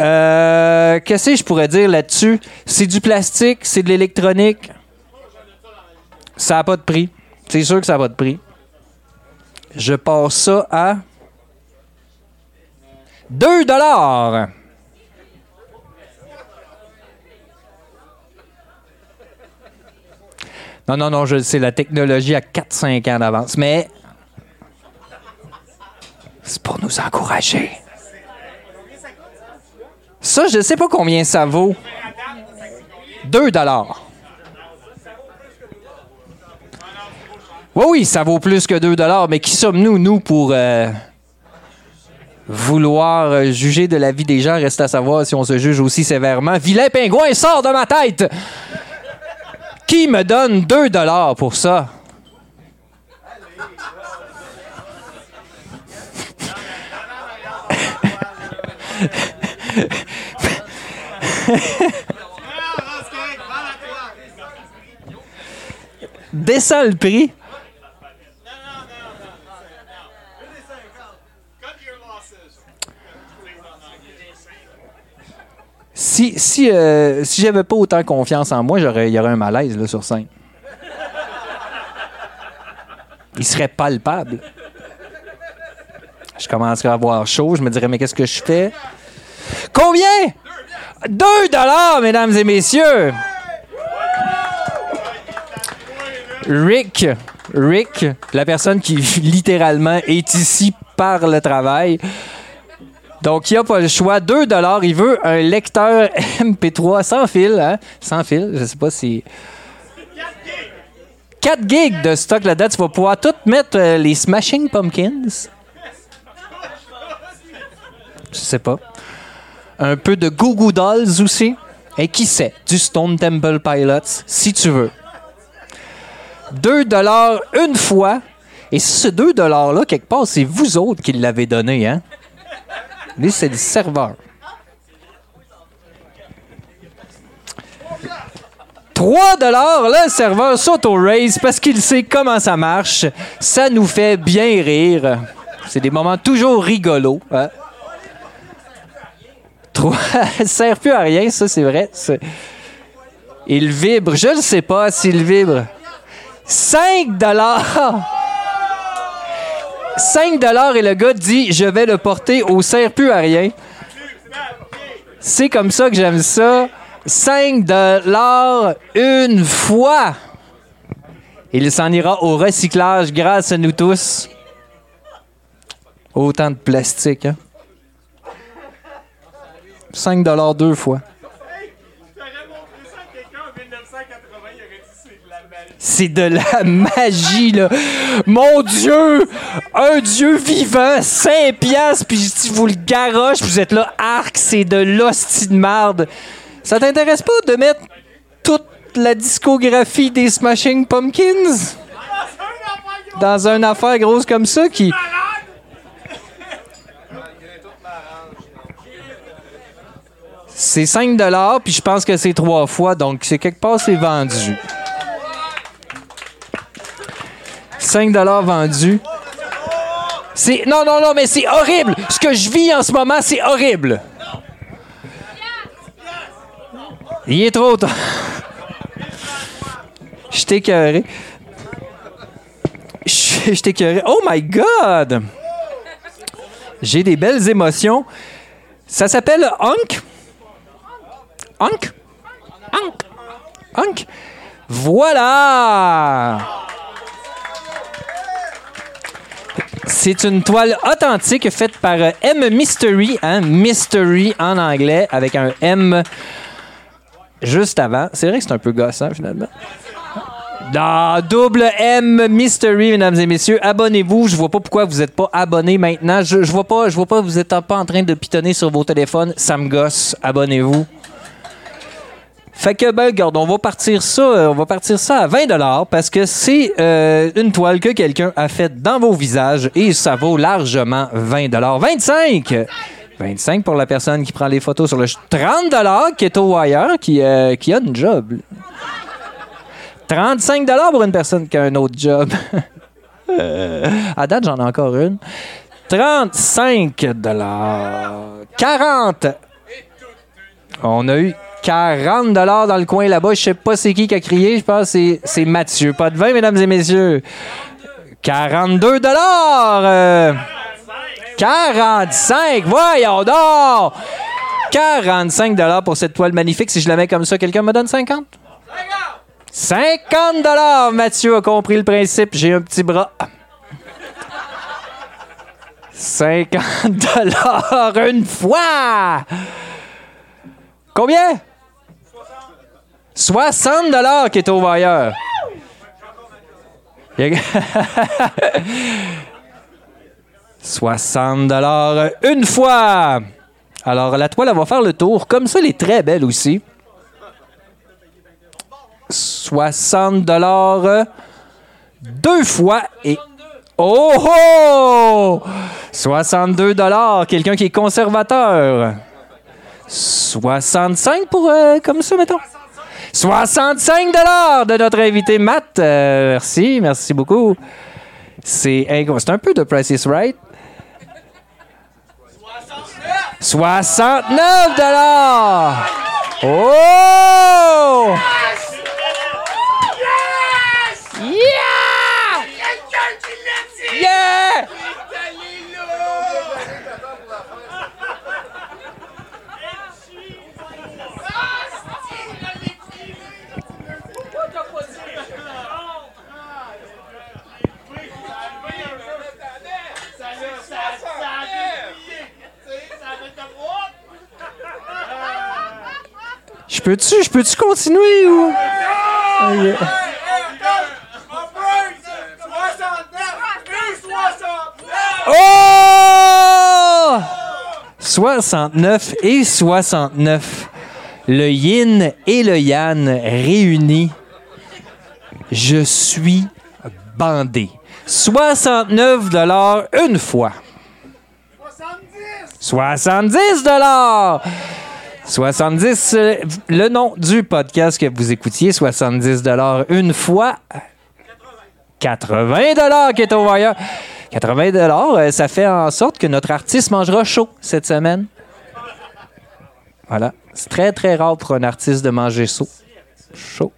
Euh, Qu'est-ce que je pourrais dire là-dessus? C'est du plastique, c'est de l'électronique. Ça n'a pas de prix. C'est sûr que ça pas de prix? Je passe ça à 2 dollars. Non, non, non, je sais, la technologie a 4-5 ans d'avance, mais c'est pour nous encourager. Ça, je sais pas combien ça vaut. 2 dollars. Oui, oui, ça vaut plus que 2 dollars, mais qui sommes-nous, nous, pour euh, vouloir euh, juger de la vie des gens? Reste à savoir si on se juge aussi sévèrement. Vilain pingouin, sort de ma tête! Qui me donne 2 dollars pour ça? Descends le prix. Euh, si j'avais pas autant confiance en moi, il y aurait un malaise là, sur scène. Il serait palpable. Je commencerais à avoir chaud. Je me dirais, mais qu'est-ce que je fais? Combien? 2 dollars, mesdames et messieurs! Rick, Rick, la personne qui littéralement est ici par le travail. Donc, il n'a pas le choix. 2 dollars. Il veut un lecteur MP3 sans fil. Hein? Sans fil. Je sais pas si. 4 gigs de stock là-dedans. Tu vas pouvoir tout mettre euh, les Smashing Pumpkins. Je sais pas. Un peu de Goo Goo Dolls aussi. Et qui sait? Du Stone Temple Pilots, si tu veux. 2 dollars une fois. Et ce 2 dollars-là, quelque part, c'est vous autres qui l'avez donné, hein? Lui, c'est le serveur. 3 dollars, le serveur s'auto-raise parce qu'il sait comment ça marche. Ça nous fait bien rire. C'est des moments toujours rigolos. Hein? 3 ça sert plus à rien, ça, c'est vrai. Il vibre. Je ne sais pas s'il vibre. 5 dollars. 5 dollars et le gars dit je vais le porter au sert plus à rien. C'est comme ça que j'aime ça. 5 dollars une fois. Il s'en ira au recyclage grâce à nous tous. Autant de plastique, hein? 5 dollars deux fois. C'est de la magie, là. Mon Dieu! Un Dieu vivant, 5 piastres, puis si vous le garoche, vous êtes là, arc, c'est de l'hostie de. Ça t'intéresse pas de mettre toute la discographie des Smashing Pumpkins? Dans une affaire grosse comme ça qui... C'est 5 puis je pense que c'est trois fois, donc c'est quelque part, c'est vendu. 5 vendus. C'est non non non mais c'est horrible. Ce que je vis en ce moment, c'est horrible. Il est trop tard. Je t'ai écœuré. Je je t'ai écœuré. Oh my God! J'ai des belles émotions. Ça s'appelle Hunk. Hunk? Hunk? Hunk? Voilà! C'est une toile authentique faite par euh, M Mystery, hein, Mystery en anglais, avec un M juste avant. C'est vrai que c'est un peu gossant, finalement. Double M Mystery, mesdames et messieurs. Abonnez-vous. Je vois pas pourquoi vous n'êtes pas abonnés maintenant. Je, je vois pas, je vois pas, vous êtes pas en train de pitonner sur vos téléphones. Ça me gosse. Abonnez-vous. Fait que, ben, regarde, on va partir ça, euh, on va partir ça à 20 parce que c'est euh, une toile que quelqu'un a faite dans vos visages et ça vaut largement 20 25 25 pour la personne qui prend les photos sur le ch- 30 qui est au wire, qui, euh, qui a une job. 35 pour une personne qui a un autre job. À date, j'en ai encore une. 35 40 on a eu 40 dans le coin là-bas. Je sais pas c'est qui qui a crié. Je pense que c'est- Mathieu. Pas de 20, mesdames et messieurs. 42 euh, 45, voyons donc! 45 pour cette toile magnifique. Si je la mets comme ça, quelqu'un me donne 50? 50 Mathieu a compris le principe. J'ai un petit bras. 50 une fois! Combien? 60 dollars qui est au y a- 60 dollars une fois. Alors la toile elle va faire le tour. Comme ça, elle est très belle aussi. 60 dollars deux fois et oh oh 62 dollars. Quelqu'un qui est conservateur. 65 pour euh, comme ça mettons. 65 dollars de notre invité Matt. Euh, merci, merci beaucoup. C'est. C'est un peu de Price is Right. 69 dollars. Oh! Peux-tu, je peux-tu continuer ou? Ok. Oh! 69 et 69. Le yin et le yang réunis. Je suis bandé. 69 dollars une fois. 70 dollars. 70, euh, le nom du podcast que vous écoutiez, 70 dollars une fois. 80 dollars qui est au wire. 80 dollars, euh, ça fait en sorte que notre artiste mangera chaud cette semaine. Voilà. C'est très, très rare pour un artiste de manger chaud. Chaud.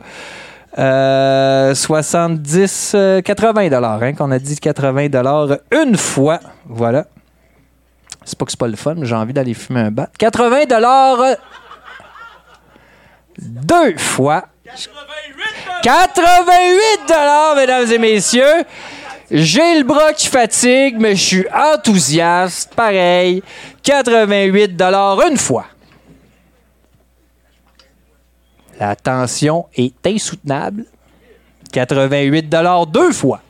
Euh, 70, euh, 80 dollars, hein, qu'on a dit 80 dollars une fois. Voilà. C'est pas que c'est pas le fun, mais j'ai envie d'aller fumer un bat. 80 dollars deux fois. 88 dollars, mesdames et messieurs. J'ai le bras qui fatigue, mais je suis enthousiaste. Pareil. 88 dollars une fois. La tension est insoutenable. 88 deux fois.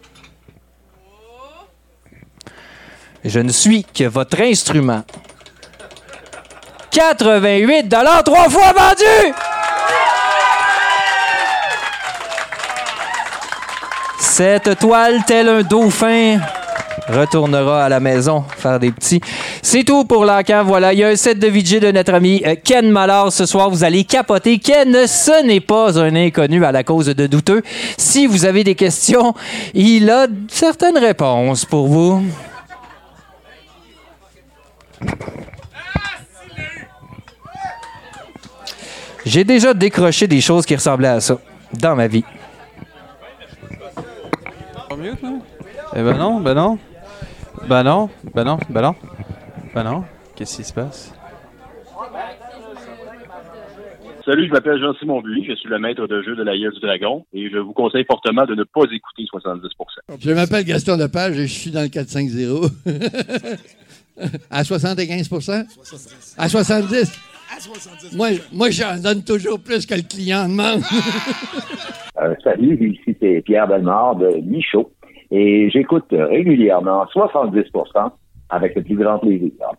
Je ne suis que votre instrument. 88 trois fois vendu! Cette toile, tel un dauphin, retournera à la maison faire des petits. C'est tout pour l'encan. Voilà, il y a un set de VJ de notre ami euh, Ken Mallard ce soir. Vous allez capoter. Ken, ce n'est pas un inconnu à la cause de douteux. Si vous avez des questions, il a certaines réponses pour vous. J'ai déjà décroché des choses qui ressemblaient à ça dans ma vie. Eh ben non, ben non. Ben non, ben non, ben non. Ben non. Qu'est-ce qui se passe? Salut, je m'appelle Jean-Simon Buis, je suis le maître de jeu de la Gueule du Dragon et je vous conseille fortement de ne pas écouter 70% Je m'appelle Gaston Lepage et je suis dans le 450. à 75% À 70 Moi, moi j'en donne toujours plus que le client demande. Euh, salut, ici c'est Pierre Belmar de Michaud et j'écoute régulièrement 70% avec le plus grand plaisir.